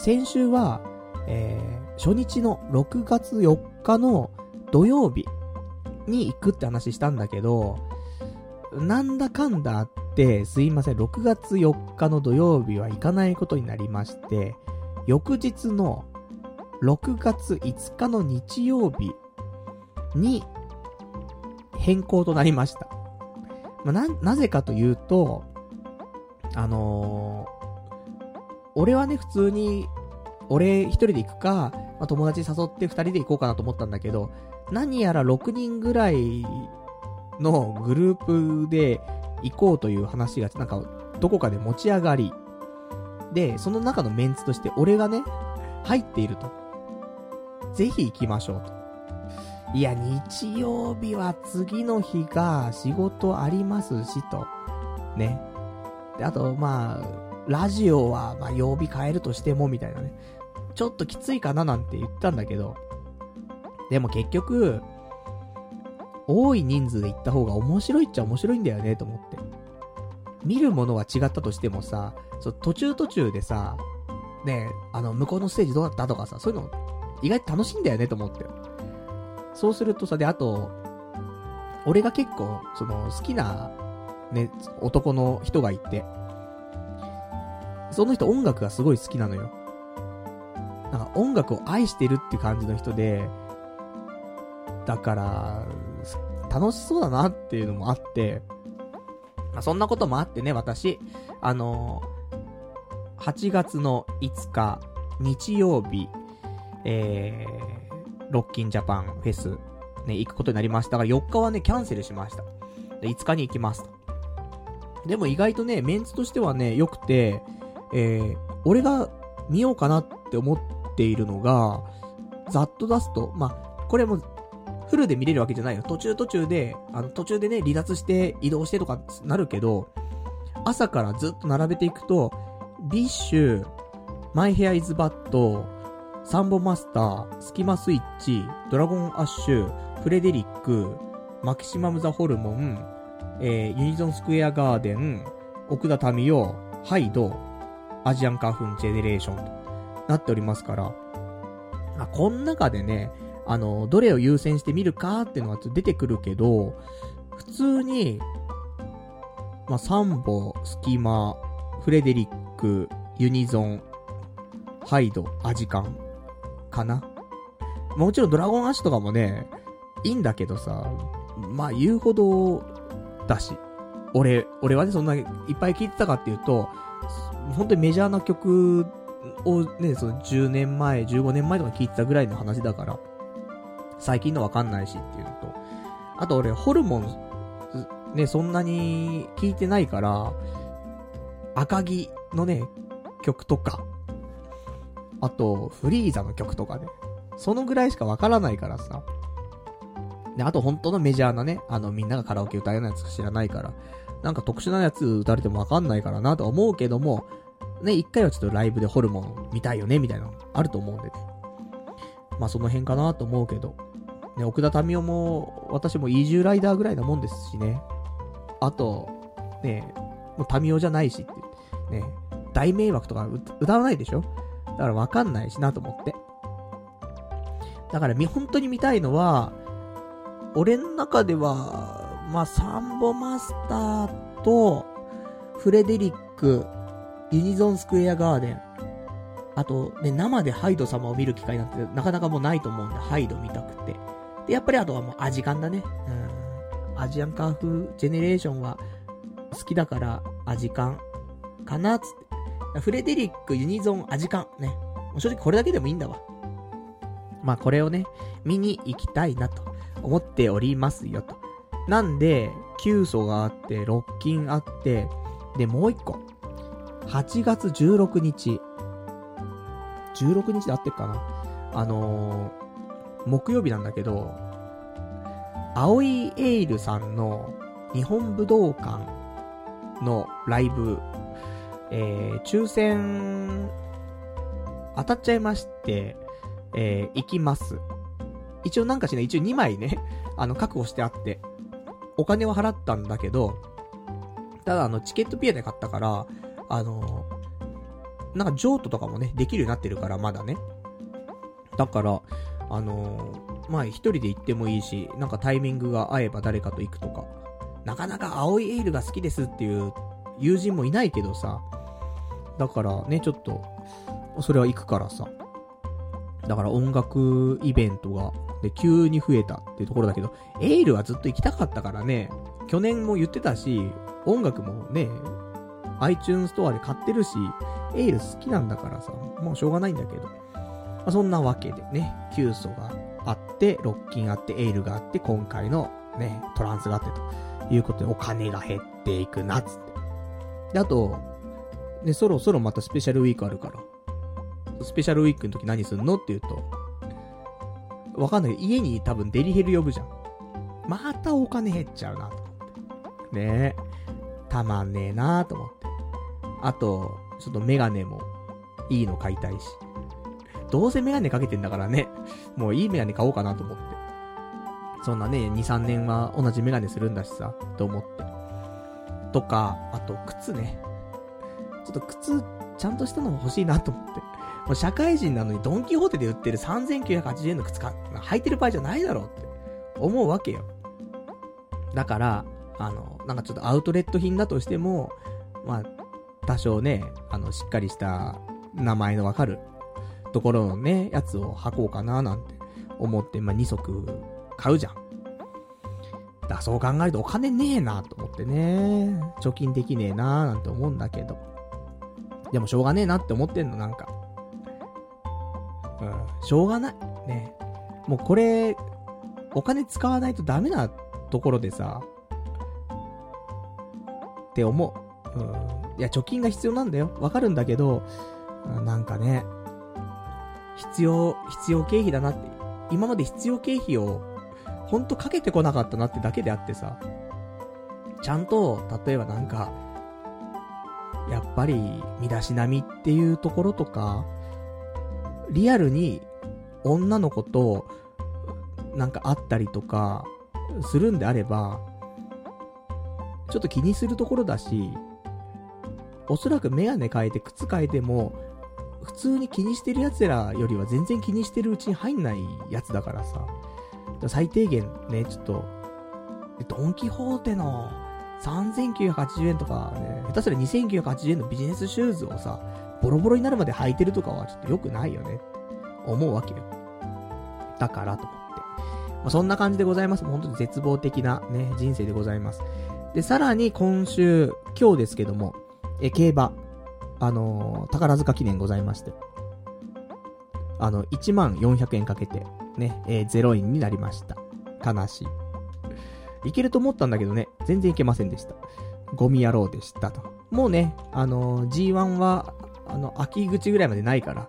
先週は、えー、初日の6月4日の土曜日に行くって話したんだけど、なんだかんだあって、すいません、6月4日の土曜日は行かないことになりまして、翌日の6月5日の日曜日に変更となりました。まあ、な、なぜかというと、あの、俺はね、普通に、俺一人で行くか、まあ、友達誘って二人で行こうかなと思ったんだけど、何やら6人ぐらいのグループで行こうという話が、なんか、どこかで持ち上がり、で、その中のメンツとして俺がね、入っていると。ぜひ行きましょうと。いや、日曜日は次の日が仕事ありますしと。ね。で、あと、まあ、ラジオは、ま、曜日変えるとしても、みたいなね。ちょっときついかななんて言ったんだけど、でも結局、多い人数で行った方が面白いっちゃ面白いんだよね、と思って。見るものは違ったとしてもさ、そ途中途中でさ、ねあの、向こうのステージどうだったとかさ、そういうの、意外と楽しいんだよね、と思って。そうするとさ、で、あと、俺が結構、その、好きな、ね、男の人がいて、その人音楽がすごい好きなのよ。なんか音楽を愛してるって感じの人で、だから、楽しそうだなっていうのもあって、まあ、そんなこともあってね、私、あのー、8月の5日、日曜日、えー、ロッキンジャパンフェス、ね、行くことになりましたが、4日はね、キャンセルしました。で、5日に行きますと。でも意外とね、メンツとしてはね、良くて、えー、俺が見ようかなって思っているのが、ざっと出すと、まあ、これもフルで見れるわけじゃないよ。途中途中で、あの、途中でね、離脱して移動してとかなるけど、朝からずっと並べていくと、 BiSH、My Hair is Bad、サンボマスター、スキマスイッチ、 Dragon Ash、フレデリック、マキシマムザホルモン、えー、 UNISON SQUARE GARDEN、奥田民生、 HYDE、ASIAN KUNG-FU GENERATION となっておりますから、あ、こん中でね、あの、どれを優先して見るかっていうのは出てくるけど、普通に、まあ、サンボ、スキマ、フレデリック、ユニゾン、ハイド、アジカン、かな。もちろんドラゴンアッシュとかもね、いいんだけどさ、まあ言うほどだし、俺、俺はね、そんないっぱい聴いてたかっていうと、本当にメジャーな曲をね、その10年前、15年前とか聴いてたぐらいの話だから、最近のわかんないしっていうのと、あと俺、ホルモン、ね、そんなに聞いてないから、赤木のね、曲とか、あと、フリーザの曲とかね、そのぐらいしかわからないからさ。で、あと本当のメジャーなね、あのみんながカラオケ歌うようなやつ知らないから、なんか特殊なやつ歌われてもわかんないからなと思うけども、ね、一回はちょっとライブでホルモン見たいよね、みたいなのあると思うんでね。まあその辺かなと思うけど。ね、奥田民生も、私もイージュライダーぐらいなもんですしね。あと、ね、もう民生じゃないしって、ね、大迷惑とか歌わないでしょ？だからわかんないしなと思って。だから本当に見たいのは、俺の中では、まあ、サンボマスターと、フレデリック、ユニゾンスクエアガーデン、あと、ね、生でハイド様を見る機会なんてなかなかもうないと思うんで、ハイド見たくて。で、やっぱりあとはもうアジカンだね。うん。アジアンカーフジェネレーションは好きだから、アジカンかなつって。フレデリック、ユニゾン、アジカン。ね。正直これだけでもいいんだわ。まあこれをね、見に行きたいなと思っておりますよと。なんで、急素があって、ロッキンあって、で、もう一個。8月16日。16日で合ってるかなあのー、木曜日なんだけど、青いエイルさんの日本武道館のライブ、えー、抽選、当たっちゃいまして、えー、行きます。一応なんかしね、一応2枚ね、あの、確保してあって、お金を払ったんだけど、ただあの、チケットピアで買ったから、あのなんか譲渡とかもね、できるようになってるから、まだね。だから、あのー、まあ、一人で行ってもいいし、なんかタイミングが合えば誰かと行くとか。なかなか青いエールが好きですっていう友人もいないけどさ。だからね、ちょっと、それは行くからさ。だから音楽イベントが、で、急に増えたっていうところだけど、エールはずっと行きたかったからね、去年も言ってたし、音楽もね、iTunes ストアで買ってるし、エール好きなんだからさ、もうしょうがないんだけど。まあ、そんなわけでね、キューソがあって、ロッキンあって、エールがあって、今回のね、トランスがあってということで、お金が減っていくな、つって。で、あと、ね、そろそろまたスペシャルウィークあるから。スペシャルウィークの時何すんのって言うと、わかんない。家に多分デリヘル呼ぶじゃん。またお金減っちゃうな、と思って。ねえ。たまんねえなと思って。あと、ちょっとメガネもいいの買いたいし。どうせメガネかけてんだからね、もういいメガネ買おうかなと思って。そんなね、2、3年は同じメガネするんだしさ、と思って。とか、あと靴ね。ちょっと靴、ちゃんとしたのも欲しいなと思って。もう社会人なのにドンキホーテで売ってる3980円の靴か、履いてる場合じゃないだろうって思うわけよ。だから、あの、なんかちょっとアウトレット品だとしても、まあ、多少ね、あの、しっかりした名前のわかるところのね、やつを履こうかななんて思って、まあ、2足買うじゃん。だそう考えるとお金ねえなと思ってね、貯金できねえなーなんて思うんだけど。でもしょうがねえなって思ってんの、なんか。うん、しょうがない。ね。もうこれ、お金使わないとダメなところでさ、って思う。うん。いや、貯金が必要なんだよ。わかるんだけど、なんかね、必要、必要経費だなって。今まで必要経費を、ほんとかけてこなかったなってだけであってさ、ちゃんと、例えばなんか、やっぱり、身だしなみっていうところとか、リアルに女の子となんか会ったりとかするんであれば、ちょっと気にするところだし、おそらくメガネ変えて靴変えても、普通に気にしてる奴らよりは全然気にしてるうちに入んないやつだからさ。最低限ね、ちょっと、ドンキホーテの3980円とかね、下手すら2980円のビジネスシューズをさ、ボロボロになるまで履いてるとかはちょっと良くないよね思うわけよ。だからと思って。まあ、そんな感じでございます。本当に絶望的なね、人生でございます。で、さらに今週、今日ですけども、え、競馬、あのー、宝塚記念ございまして。あの、1万400円かけて、ね、えー、0円になりました。悲しい。いけると思ったんだけどね、全然いけませんでした。ゴミ野郎でしたと。もうね、あのー、G1 はあの、秋口ぐらいまでないから、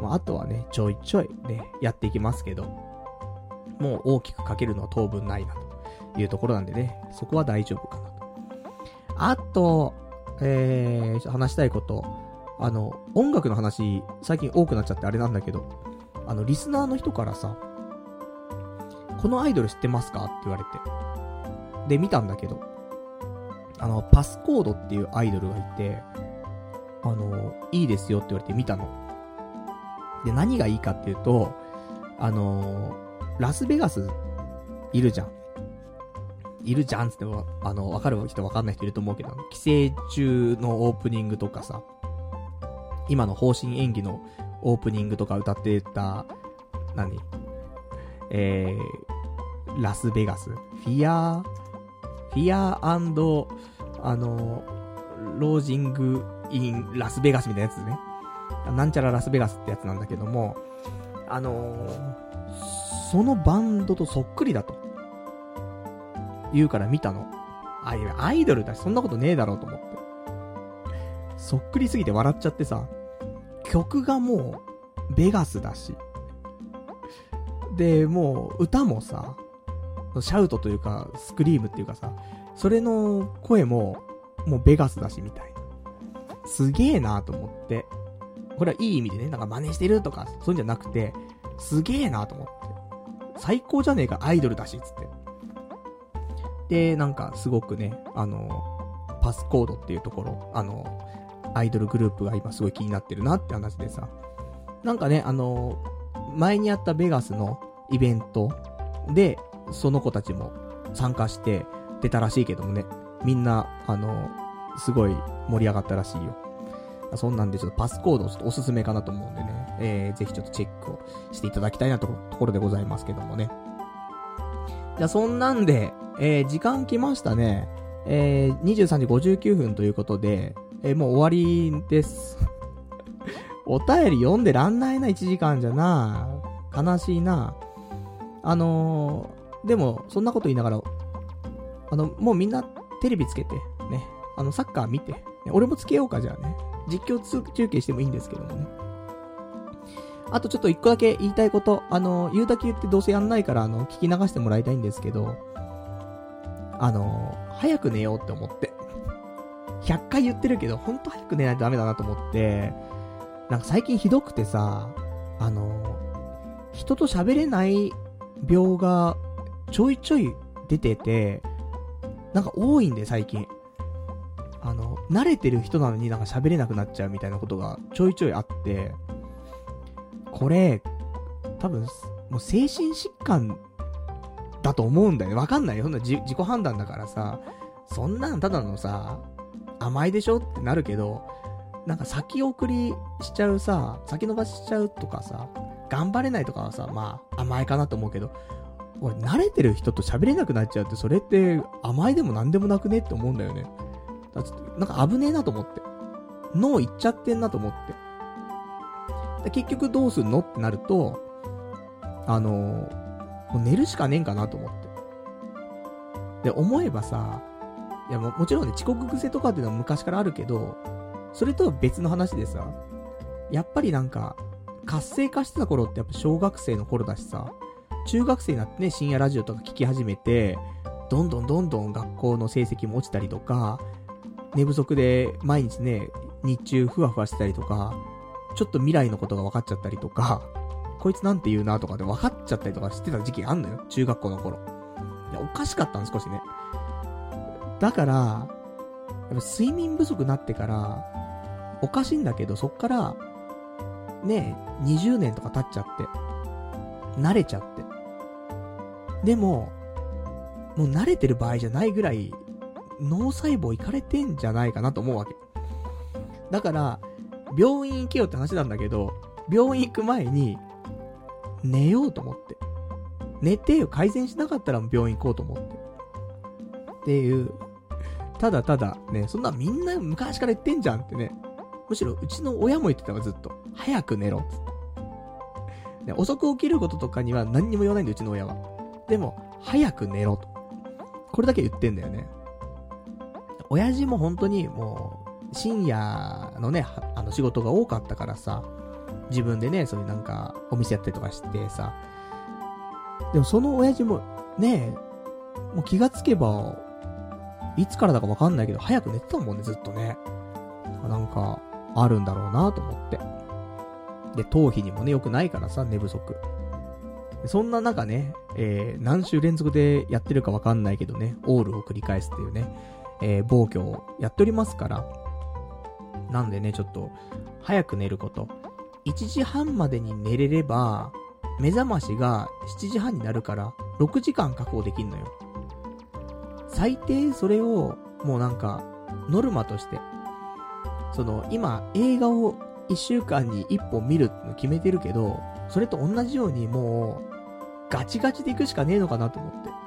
もうあとはね、ちょいちょいね、やっていきますけど、もう大きくかけるのは当分ないな、というところなんでね、そこは大丈夫かなと。あと、えー、話したいこと、あの、音楽の話、最近多くなっちゃってあれなんだけど、あの、リスナーの人からさ、このアイドル知ってますかって言われて。で、見たんだけど、あの、パスコードっていうアイドルがいて、あの、いいですよって言われて見たの。で、何がいいかっていうと、あの、ラスベガス、いるじゃん。いるじゃんつっても、あの、わかる人わかんない人いると思うけど、寄生虫のオープニングとかさ、今の方針演技のオープニングとか歌ってた、何？えー、ラスベガス。フィアフィアあの、ロージングインラスベガスみたいなやつね。なんちゃらラスベガスってやつなんだけども、あのー、そのバンドとそっくりだと。言うから見たの。あ、いや、アイドルだし、そんなことねえだろうと思って。そっくりすぎて笑っちゃってさ、曲がもう、ベガスだし、で、もう、歌もさ、シャウトというか、スクリームっていうかさ、それの声も、もうベガスだし、みたい。すげえなと思って。これはいい意味でね、なんか真似してるとか、そういうんじゃなくて、すげえなと思って。最高じゃねえか、アイドルだし、つって。で、なんか、すごくね、あの、パスコードっていうところ、あの、アイドルグループが今すごい気になってるなって話でさ。なんかね、あの、前にやったベガスのイベントで、その子たちも参加して出たらしいけどもね、みんな、あの、すごい盛り上がったらしいよ。そんなんでちょっとパスコードちょっとおすすめかなと思うんでね、えー、ぜひちょっとチェックをしていただきたいなとところでございますけどもね。じゃあそんなんで、えー、時間来ましたね。えー、23時59分ということで、えー、もう終わりです。お便り読んでらんないな、1時間じゃな。悲しいな。あのー、でも、そんなこと言いながら、あの、もうみんなテレビつけて、ね。あの、サッカー見て。俺もつけようか、じゃあね。実況中継してもいいんですけどもね。あとちょっと一個だけ言いたいこと。あの、言うだけ言ってどうせやんないから、あの、聞き流してもらいたいんですけど、あの、早く寝ようって思って。100回言ってるけど、ほんと早く寝ないとダメだなと思って、なんか最近ひどくてさ、あの、人と喋れない病がちょいちょい出てて、なんか多いんで最近。慣れてる人なのになんか喋れなくなっちゃうみたいなことがちょいちょいあって、これ、多分、もう精神疾患だと思うんだよね。わかんないよ。そんな自己判断だからさ、そんなんただのさ、甘いでしょってなるけど、なんか先送りしちゃうさ、先延ばししちゃうとかさ、頑張れないとかはさ、まあ甘いかなと思うけど、俺慣れてる人と喋れなくなっちゃうって、それって甘いでも何でもなくねって思うんだよね。なんか危ねえなと思って。脳いっちゃってんなと思って。結局どうすんのってなると、あのもう寝るしかねえんかなと思って。で、思えばさ、いやももちろんね、遅刻癖とかっていうのは昔からあるけど、それとは別の話でさ、やっぱりなんか、活性化してた頃ってやっぱ小学生の頃だしさ、中学生になってね、深夜ラジオとか聞き始めて、どんどんどんどん学校の成績も落ちたりとか、寝不足で毎日ね、日中ふわふわしてたりとか、ちょっと未来のことが分かっちゃったりとか、こいつなんて言うなとかで分かっちゃったりとかしてた時期あんのよ。中学校の頃。いや、おかしかったの、少しね。だから、やっぱ睡眠不足になってから、おかしいんだけど、そっから、ね、20年とか経っちゃって、慣れちゃって。でも、もう慣れてる場合じゃないぐらい脳細胞いかれてんじゃないかなと思うわけ。だから、病院行けよって話なんだけど、病院行く前に、寝ようと思って。寝てよ、改善しなかったら病院行こうと思って。っていう、ただただね、そんなみんな昔から言ってんじゃんってね。むしろうちの親も言ってたわ、ずっと。早く寝ろ。つってね、遅く起きることとかには何にも言わないんだ、うちの親は。でも、早く寝ろと。これだけ言ってんだよね。親父も本当にもう、深夜のね、あの仕事が多かったからさ、自分でね、そういうなんか、お店やったりとかしてさ、でもその親父も、ね、もう気がつけば、いつからだかわかんないけど、早く寝てたもんね、ずっとね。なんか、あるんだろうなと思って。で、頭皮にもね、良くないからさ、寝不足。そんな中ね、えー、何週連続でやってるかわかんないけどね、オールを繰り返すっていうね、えー、暴挙をやっておりますから。なんでね、ちょっと、早く寝ること。1時半までに寝れれば、目覚ましが7時半になるから、6時間確保できんのよ。最低それを、もうなんか、ノルマとして。その、今、映画を1週間に1本見るっての決めてるけど、それと同じようにもう、ガチガチで行くしかねえのかなと思って。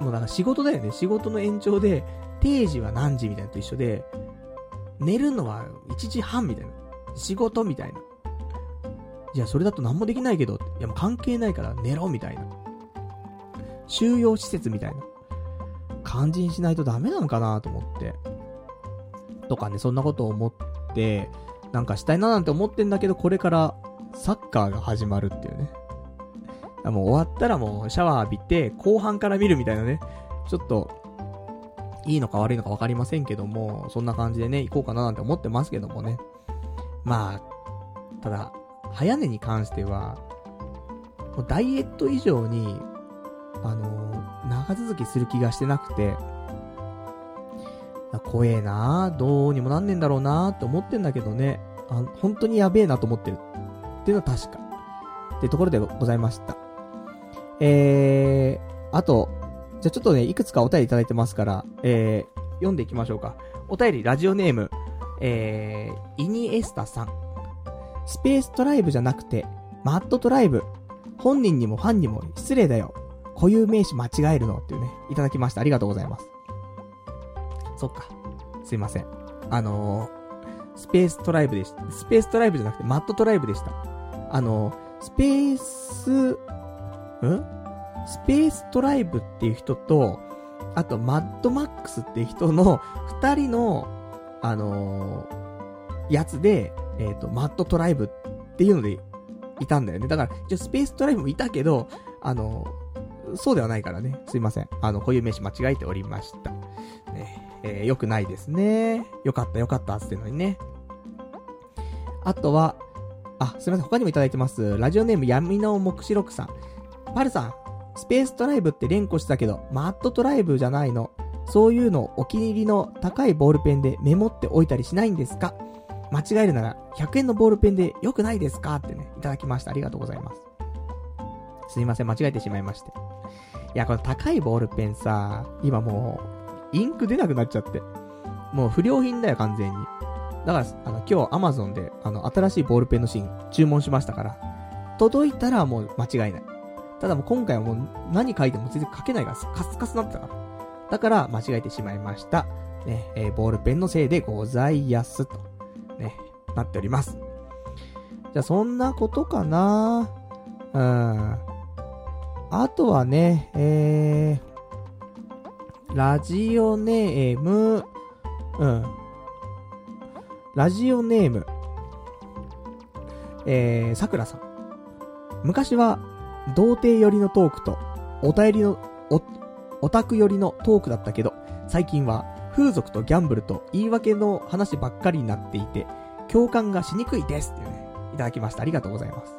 もうなんか仕事だよね。仕事の延長で、定時は何時みたいなのと一緒で、寝るのは1時半みたいな。仕事みたいな。じゃあそれだと何もできないけど、いやもう関係ないから寝ろみたいな。収容施設みたいな感じにしないとダメなのかなと思って。とかね、そんなことを思って、なんかしたいななんて思ってんだけど、これからサッカーが始まるっていうね。もう終わったらもうシャワー浴びて、後半から見るみたいなね。ちょっと、いいのか悪いのか分かりませんけども、そんな感じでね、行こうかななんて思ってますけどもね。まあ、ただ、早寝に関しては、もうダイエット以上に、あのー、長続きする気がしてなくて、怖えなどうにもなんねんだろうなって思ってんだけどね、あ本当にやべえなと思ってる。っていうのは確か。ってところでございました。えー、あと、じゃあちょっとね、いくつかお便りいただいてますから、えー、読んでいきましょうか。お便り、ラジオネーム、えー、イニエスタさん。スペーストライブじゃなくて、マットトライブ。本人にもファンにも失礼だよ。固有名詞間違えるのっていうね、いただきました。ありがとうございます。そっか。すいません。あのー、スペーストライブでした。スペーストライブじゃなくて、マットトライブでした。あのー、スペース、ん？スペーストライブっていう人と、あと、マッドマックスっていう人の、二人の、あのー、やつで、えっ、ー、と、マッドトライブっていうので、いたんだよね。だから、一応スペーストライブもいたけど、あのー、そうではないからね。すいません。あの、こういう名詞間違えておりました。ね。えー、よくないですね。よかったよかったってのにね。あとは、あ、すいません。他にもいただいてます。ラジオネーム闇の目視録さん。パルさん、スペーストライブって連呼したけど、マットトライブじゃないの。そういうのお気に入りの高いボールペンでメモっておいたりしないんですか？間違えるなら100円のボールペンで良くないですか？ってね、いただきました。ありがとうございます。すいません、間違えてしまいまして。いや、この高いボールペンさ、今もう、インク出なくなっちゃって。もう不良品だよ、完全に。だから、あの、今日 Amazon で、あの、新しいボールペンの芯注文しましたから、届いたらもう間違いない。ただもう今回はもう何書いても全然書けないからカスカスなってたから。だから間違えてしまいました。ね、えー、ボールペンのせいでございやすと、ね、なっております。じゃあそんなことかなうん。あとはね、えー、ラジオネーム、うん。ラジオネーム、えー、さくらさん。昔は、童貞寄りのトークと、お便りの、お、オタク寄りのトークだったけど、最近は、風俗とギャンブルと言い訳の話ばっかりになっていて、共感がしにくいですっていうね、いただきました。ありがとうございます。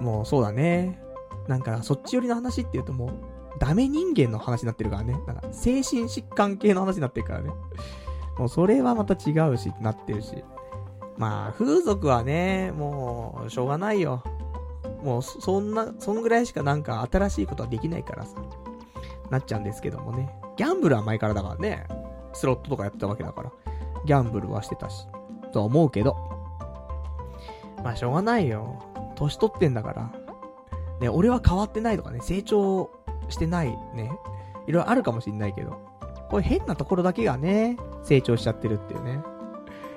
もうそうだね。なんか、そっち寄りの話って言うともう、ダメ人間の話になってるからね。なんか、精神疾患系の話になってるからね。もうそれはまた違うし、なってるし。まあ、風俗はね、もう、しょうがないよ。もう、そんな、そんぐらいしかなんか新しいことはできないからさ。なっちゃうんですけどもね。ギャンブルは前からだからね。スロットとかやってたわけだから。ギャンブルはしてたし。とは思うけど。まあ、しょうがないよ。年取ってんだから。ね、俺は変わってないとかね、成長してないね。いろいろあるかもしんないけど。これ変なところだけがね、成長しちゃってるっていうね。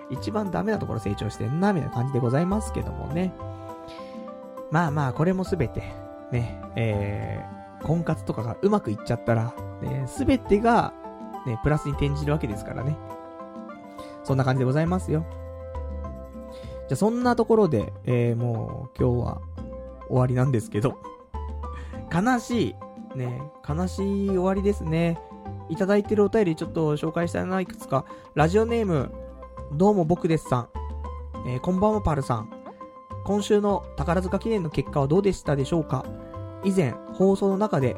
一番ダメなところ成長してんな、みたいな感じでございますけどもね。まあまあ、これもすべて、ね、えー、婚活とかがうまくいっちゃったら、ね、すべてが、ね、プラスに転じるわけですからね。そんな感じでございますよ。じゃあそんなところで、えー、もう今日は終わりなんですけど、悲しい、ね、悲しい終わりですね。いただいてるお便りちょっと紹介したいな、いくつか。ラジオネーム、どうも僕ですさん。えー、こんばんはパルさん。今週の宝塚記念の結果はどうでしたでしょうか？以前、放送の中で、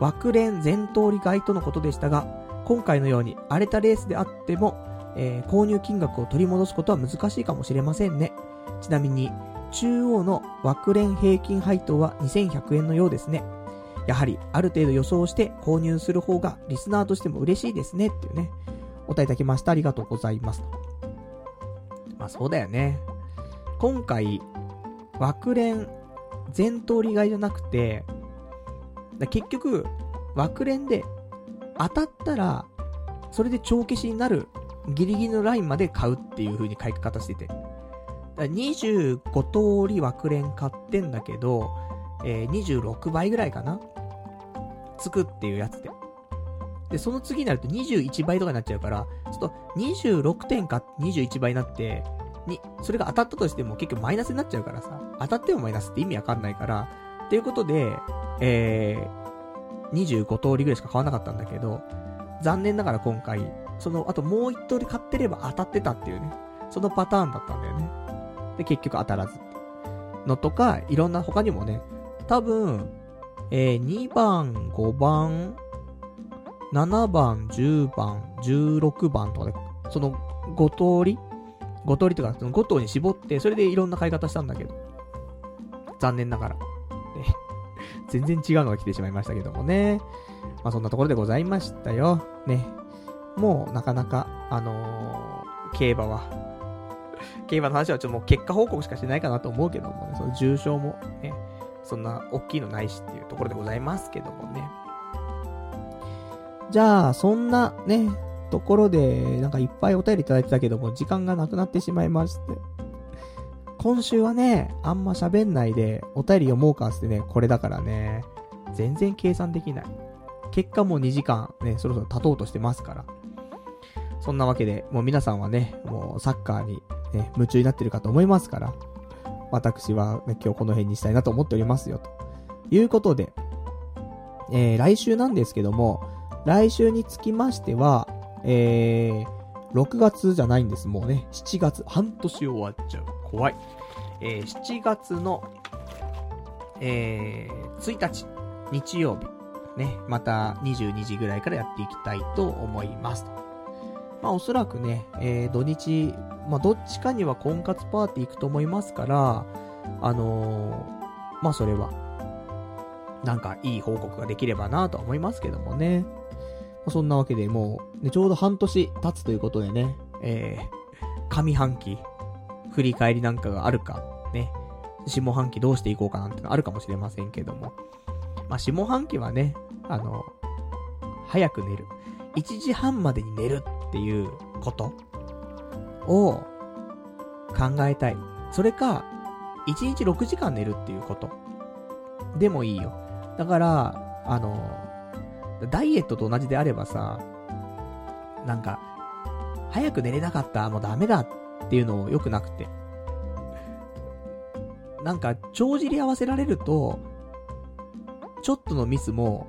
枠連全通り買いとのことでしたが、今回のように荒れたレースであっても、えー、購入金額を取り戻すことは難しいかもしれませんね。ちなみに、中央の枠連平均配当は2100円のようですね。やはり、ある程度予想して購入する方がリスナーとしても嬉しいですね。っていうね。お答えいただきました。ありがとうございます。まあそうだよね。今回、枠連全通り買いじゃなくて、結局、枠連で当たったら、それで帳消しになるギリギリのラインまで買うっていう風に買い方してて。25通り枠連買ってんだけど、えー、26倍ぐらいかなつくっていうやつで。で、その次になると21倍とかになっちゃうから、ちょっと26点か21倍になって、に、それが当たったとしても結局マイナスになっちゃうからさ、当たってもマイナスって意味わかんないから、っていうことで、えー、25通りぐらいしか買わなかったんだけど、残念ながら今回、その、あともう1通り買ってれば当たってたっていうね、そのパターンだったんだよね。で、結局当たらず。のとか、いろんな他にもね、多分、えー、2番、5番、7番、10番、16番とかで、その5通り ?5 通りとか、その5頭に絞って、それでいろんな買い方したんだけど。残念ながら。ね、全然違うのが来てしまいましたけどもね。まあそんなところでございましたよ。ね。もうなかなか、あのー、競馬は、競馬の話はちょっともう結果報告しかしてないかなと思うけどもね、その重症もね、そんな大きいのないしっていうところでございますけどもね。じゃあ、そんなね、ところで、なんかいっぱいお便りいただいてたけども、時間がなくなってしまいまして。今週はね、あんま喋んないで、お便り読もうかってね、これだからね、全然計算できない。結果もう2時間ね、そろそろ経とうとしてますから。そんなわけで、もう皆さんはね、もうサッカーにね、夢中になってるかと思いますから、私は、ね、今日この辺にしたいなと思っておりますよ、ということで、えー、来週なんですけども、来週につきましては、えー、6月じゃないんです、もうね、7月、半年終わっちゃう。怖い。えー、7月の、えー、1日、日曜日、ね、また22時ぐらいからやっていきたいと思います。まあおそらくね、えー、土日、まあどっちかには婚活パーティー行くと思いますから、あのー、まあそれは、なんかいい報告ができればなとは思いますけどもね。そんなわけでもう、ね、ちょうど半年経つということでね、えー、上半期、振り返りなんかがあるか、ね、下半期どうしていこうかなんてのあるかもしれませんけども。まあ下半期はね、あの、早く寝る。1時半までに寝るっていうことを考えたい。それか、1日6時間寝るっていうこと。でもいいよ。だから、あの、ダイエットと同じであればさ、なんか、早く寝れなかった、もうダメだっていうの良くなくて。なんか、帳尻合わせられると、ちょっとのミスも、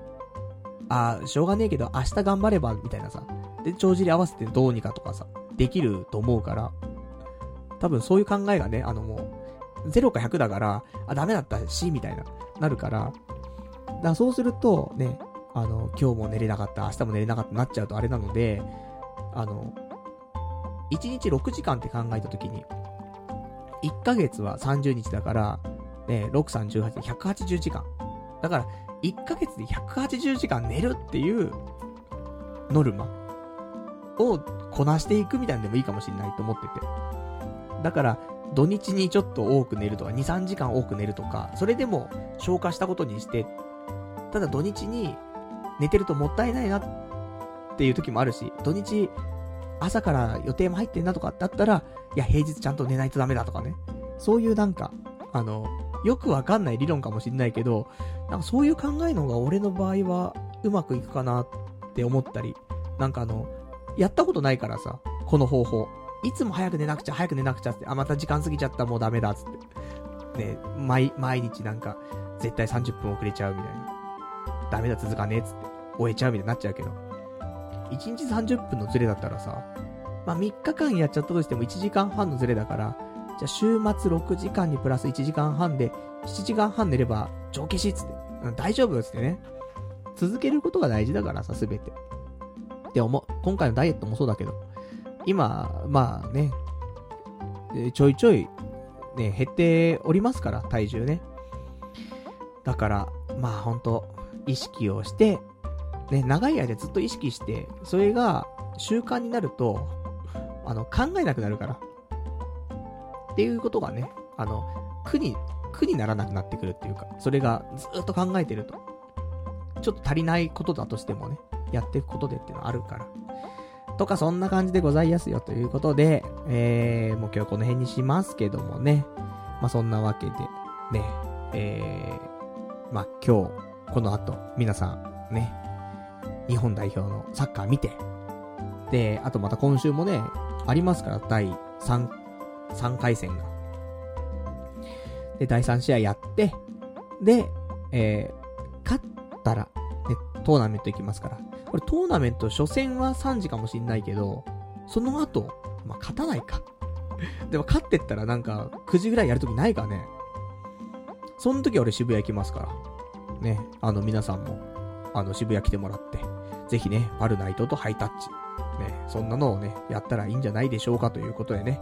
あしょうがねえけど明日頑張れば、みたいなさ。で、帳尻合わせてどうにかとかさ、できると思うから、多分そういう考えがね、あのもう、0か100だから、あ、ダメだったし、みたいな、なるから、だからそうすると、ね、あの、今日も寝れなかった、明日も寝れなかったなっちゃうとあれなので、あの、1日6時間って考えたときに、1ヶ月は30日だから、ね、6、3。18。180時間。だから、1ヶ月で180時間寝るっていうノルマをこなしていくみたいなでもいいかもしれないと思ってて。だから、土日にちょっと多く寝るとか、2、3時間多く寝るとか、それでも消化したことにして、ただ土日に寝てるともったいないなっていう時もあるし、土日朝から予定も入ってんなとかだったら、いや、平日ちゃんと寝ないとダメだとかね。そういうなんか、あの、よくわかんない理論かもしんないけど、なんかそういう考えの方が俺の場合はうまくいくかなって思ったり、なんかあの、やったことないからさ、この方法。いつも早く寝なくちゃ、早く寝なくちゃって、あ、また時間過ぎちゃった、もうダメだ、つって。ね、毎、毎日なんか、絶対30分遅れちゃうみたいな。ダメだ、続かねえ、つって。終えちゃうみたいになっちゃうけど。1日30分のズレだったらさ、まあ、3日間やっちゃったとしても1時間半のズレだから、じゃあ週末6時間にプラス1時間半で、7時間半寝れば、帳消しっつって。大丈夫っつってね。続けることが大事だからさ、すべて。って思う。今回のダイエットもそうだけど、今、まあね、ちょいちょい、ね、減っておりますから、体重ね。だから、まあほんと、意識をして、ね、長い間ずっと意識して、それが習慣になると、あの、考えなくなるから。っていうことがね、あの、苦に、苦にならなくなってくるっていうか、それがずっと考えてると。ちょっと足りないことだとしてもね、やっていくことでっていうのはあるから。とか、そんな感じでございますよということで、えー、もう今日はこの辺にしますけどもね。まあ、そんなわけで、ね、えー、まあ、今日、この後、皆さん、ね、日本代表のサッカー見て、で、あとまた今週もね、ありますから、第3 3回戦が。で、第3試合やって、で、えー、勝ったら、ね、トーナメント行きますから。これトーナメント初戦は3時かもしんないけど、その後、まあ、勝たないか。でも勝ってったらなんか、9時ぐらいやるときないかね。その時俺渋谷行きますから。ね、あの皆さんも、あの渋谷来てもらって、ぜひね、パルナイトとハイタッチ。ね、そんなのをね、やったらいいんじゃないでしょうかということでね、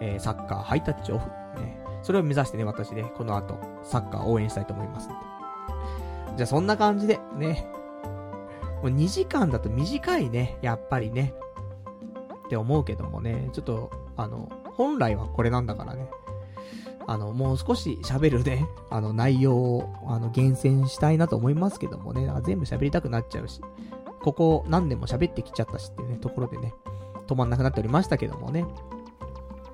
えー、サッカーハイタッチオフ。ね、それを目指してね、私ね、この後、サッカー応援したいと思います。じゃあそんな感じで、ね。もう2時間だと短いね、やっぱりね。って思うけどもね、ちょっと、あの、本来はこれなんだからね。あの、もう少し喋るね、あの、内容を、あの、厳選したいなと思いますけどもね、全部喋りたくなっちゃうし、ここ何年も喋ってきちゃったしっていうね、ところでね、止まんなくなっておりましたけどもね。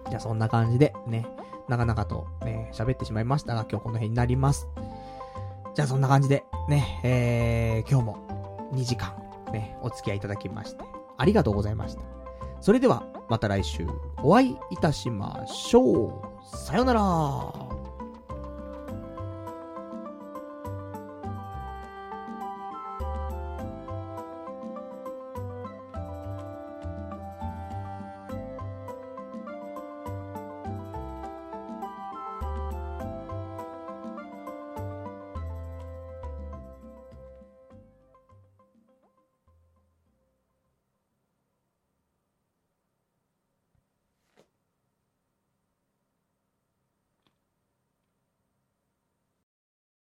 じゃあそんな感じで、ね、長々と、ね、喋ってしまいましたが、今日この辺になります。じゃあそんな感じで、ね、えー、今日も2時間、ね、お付き合いいただきまして、ありがとうございました。それでは、また来週お会いいたしましょう。さようなら。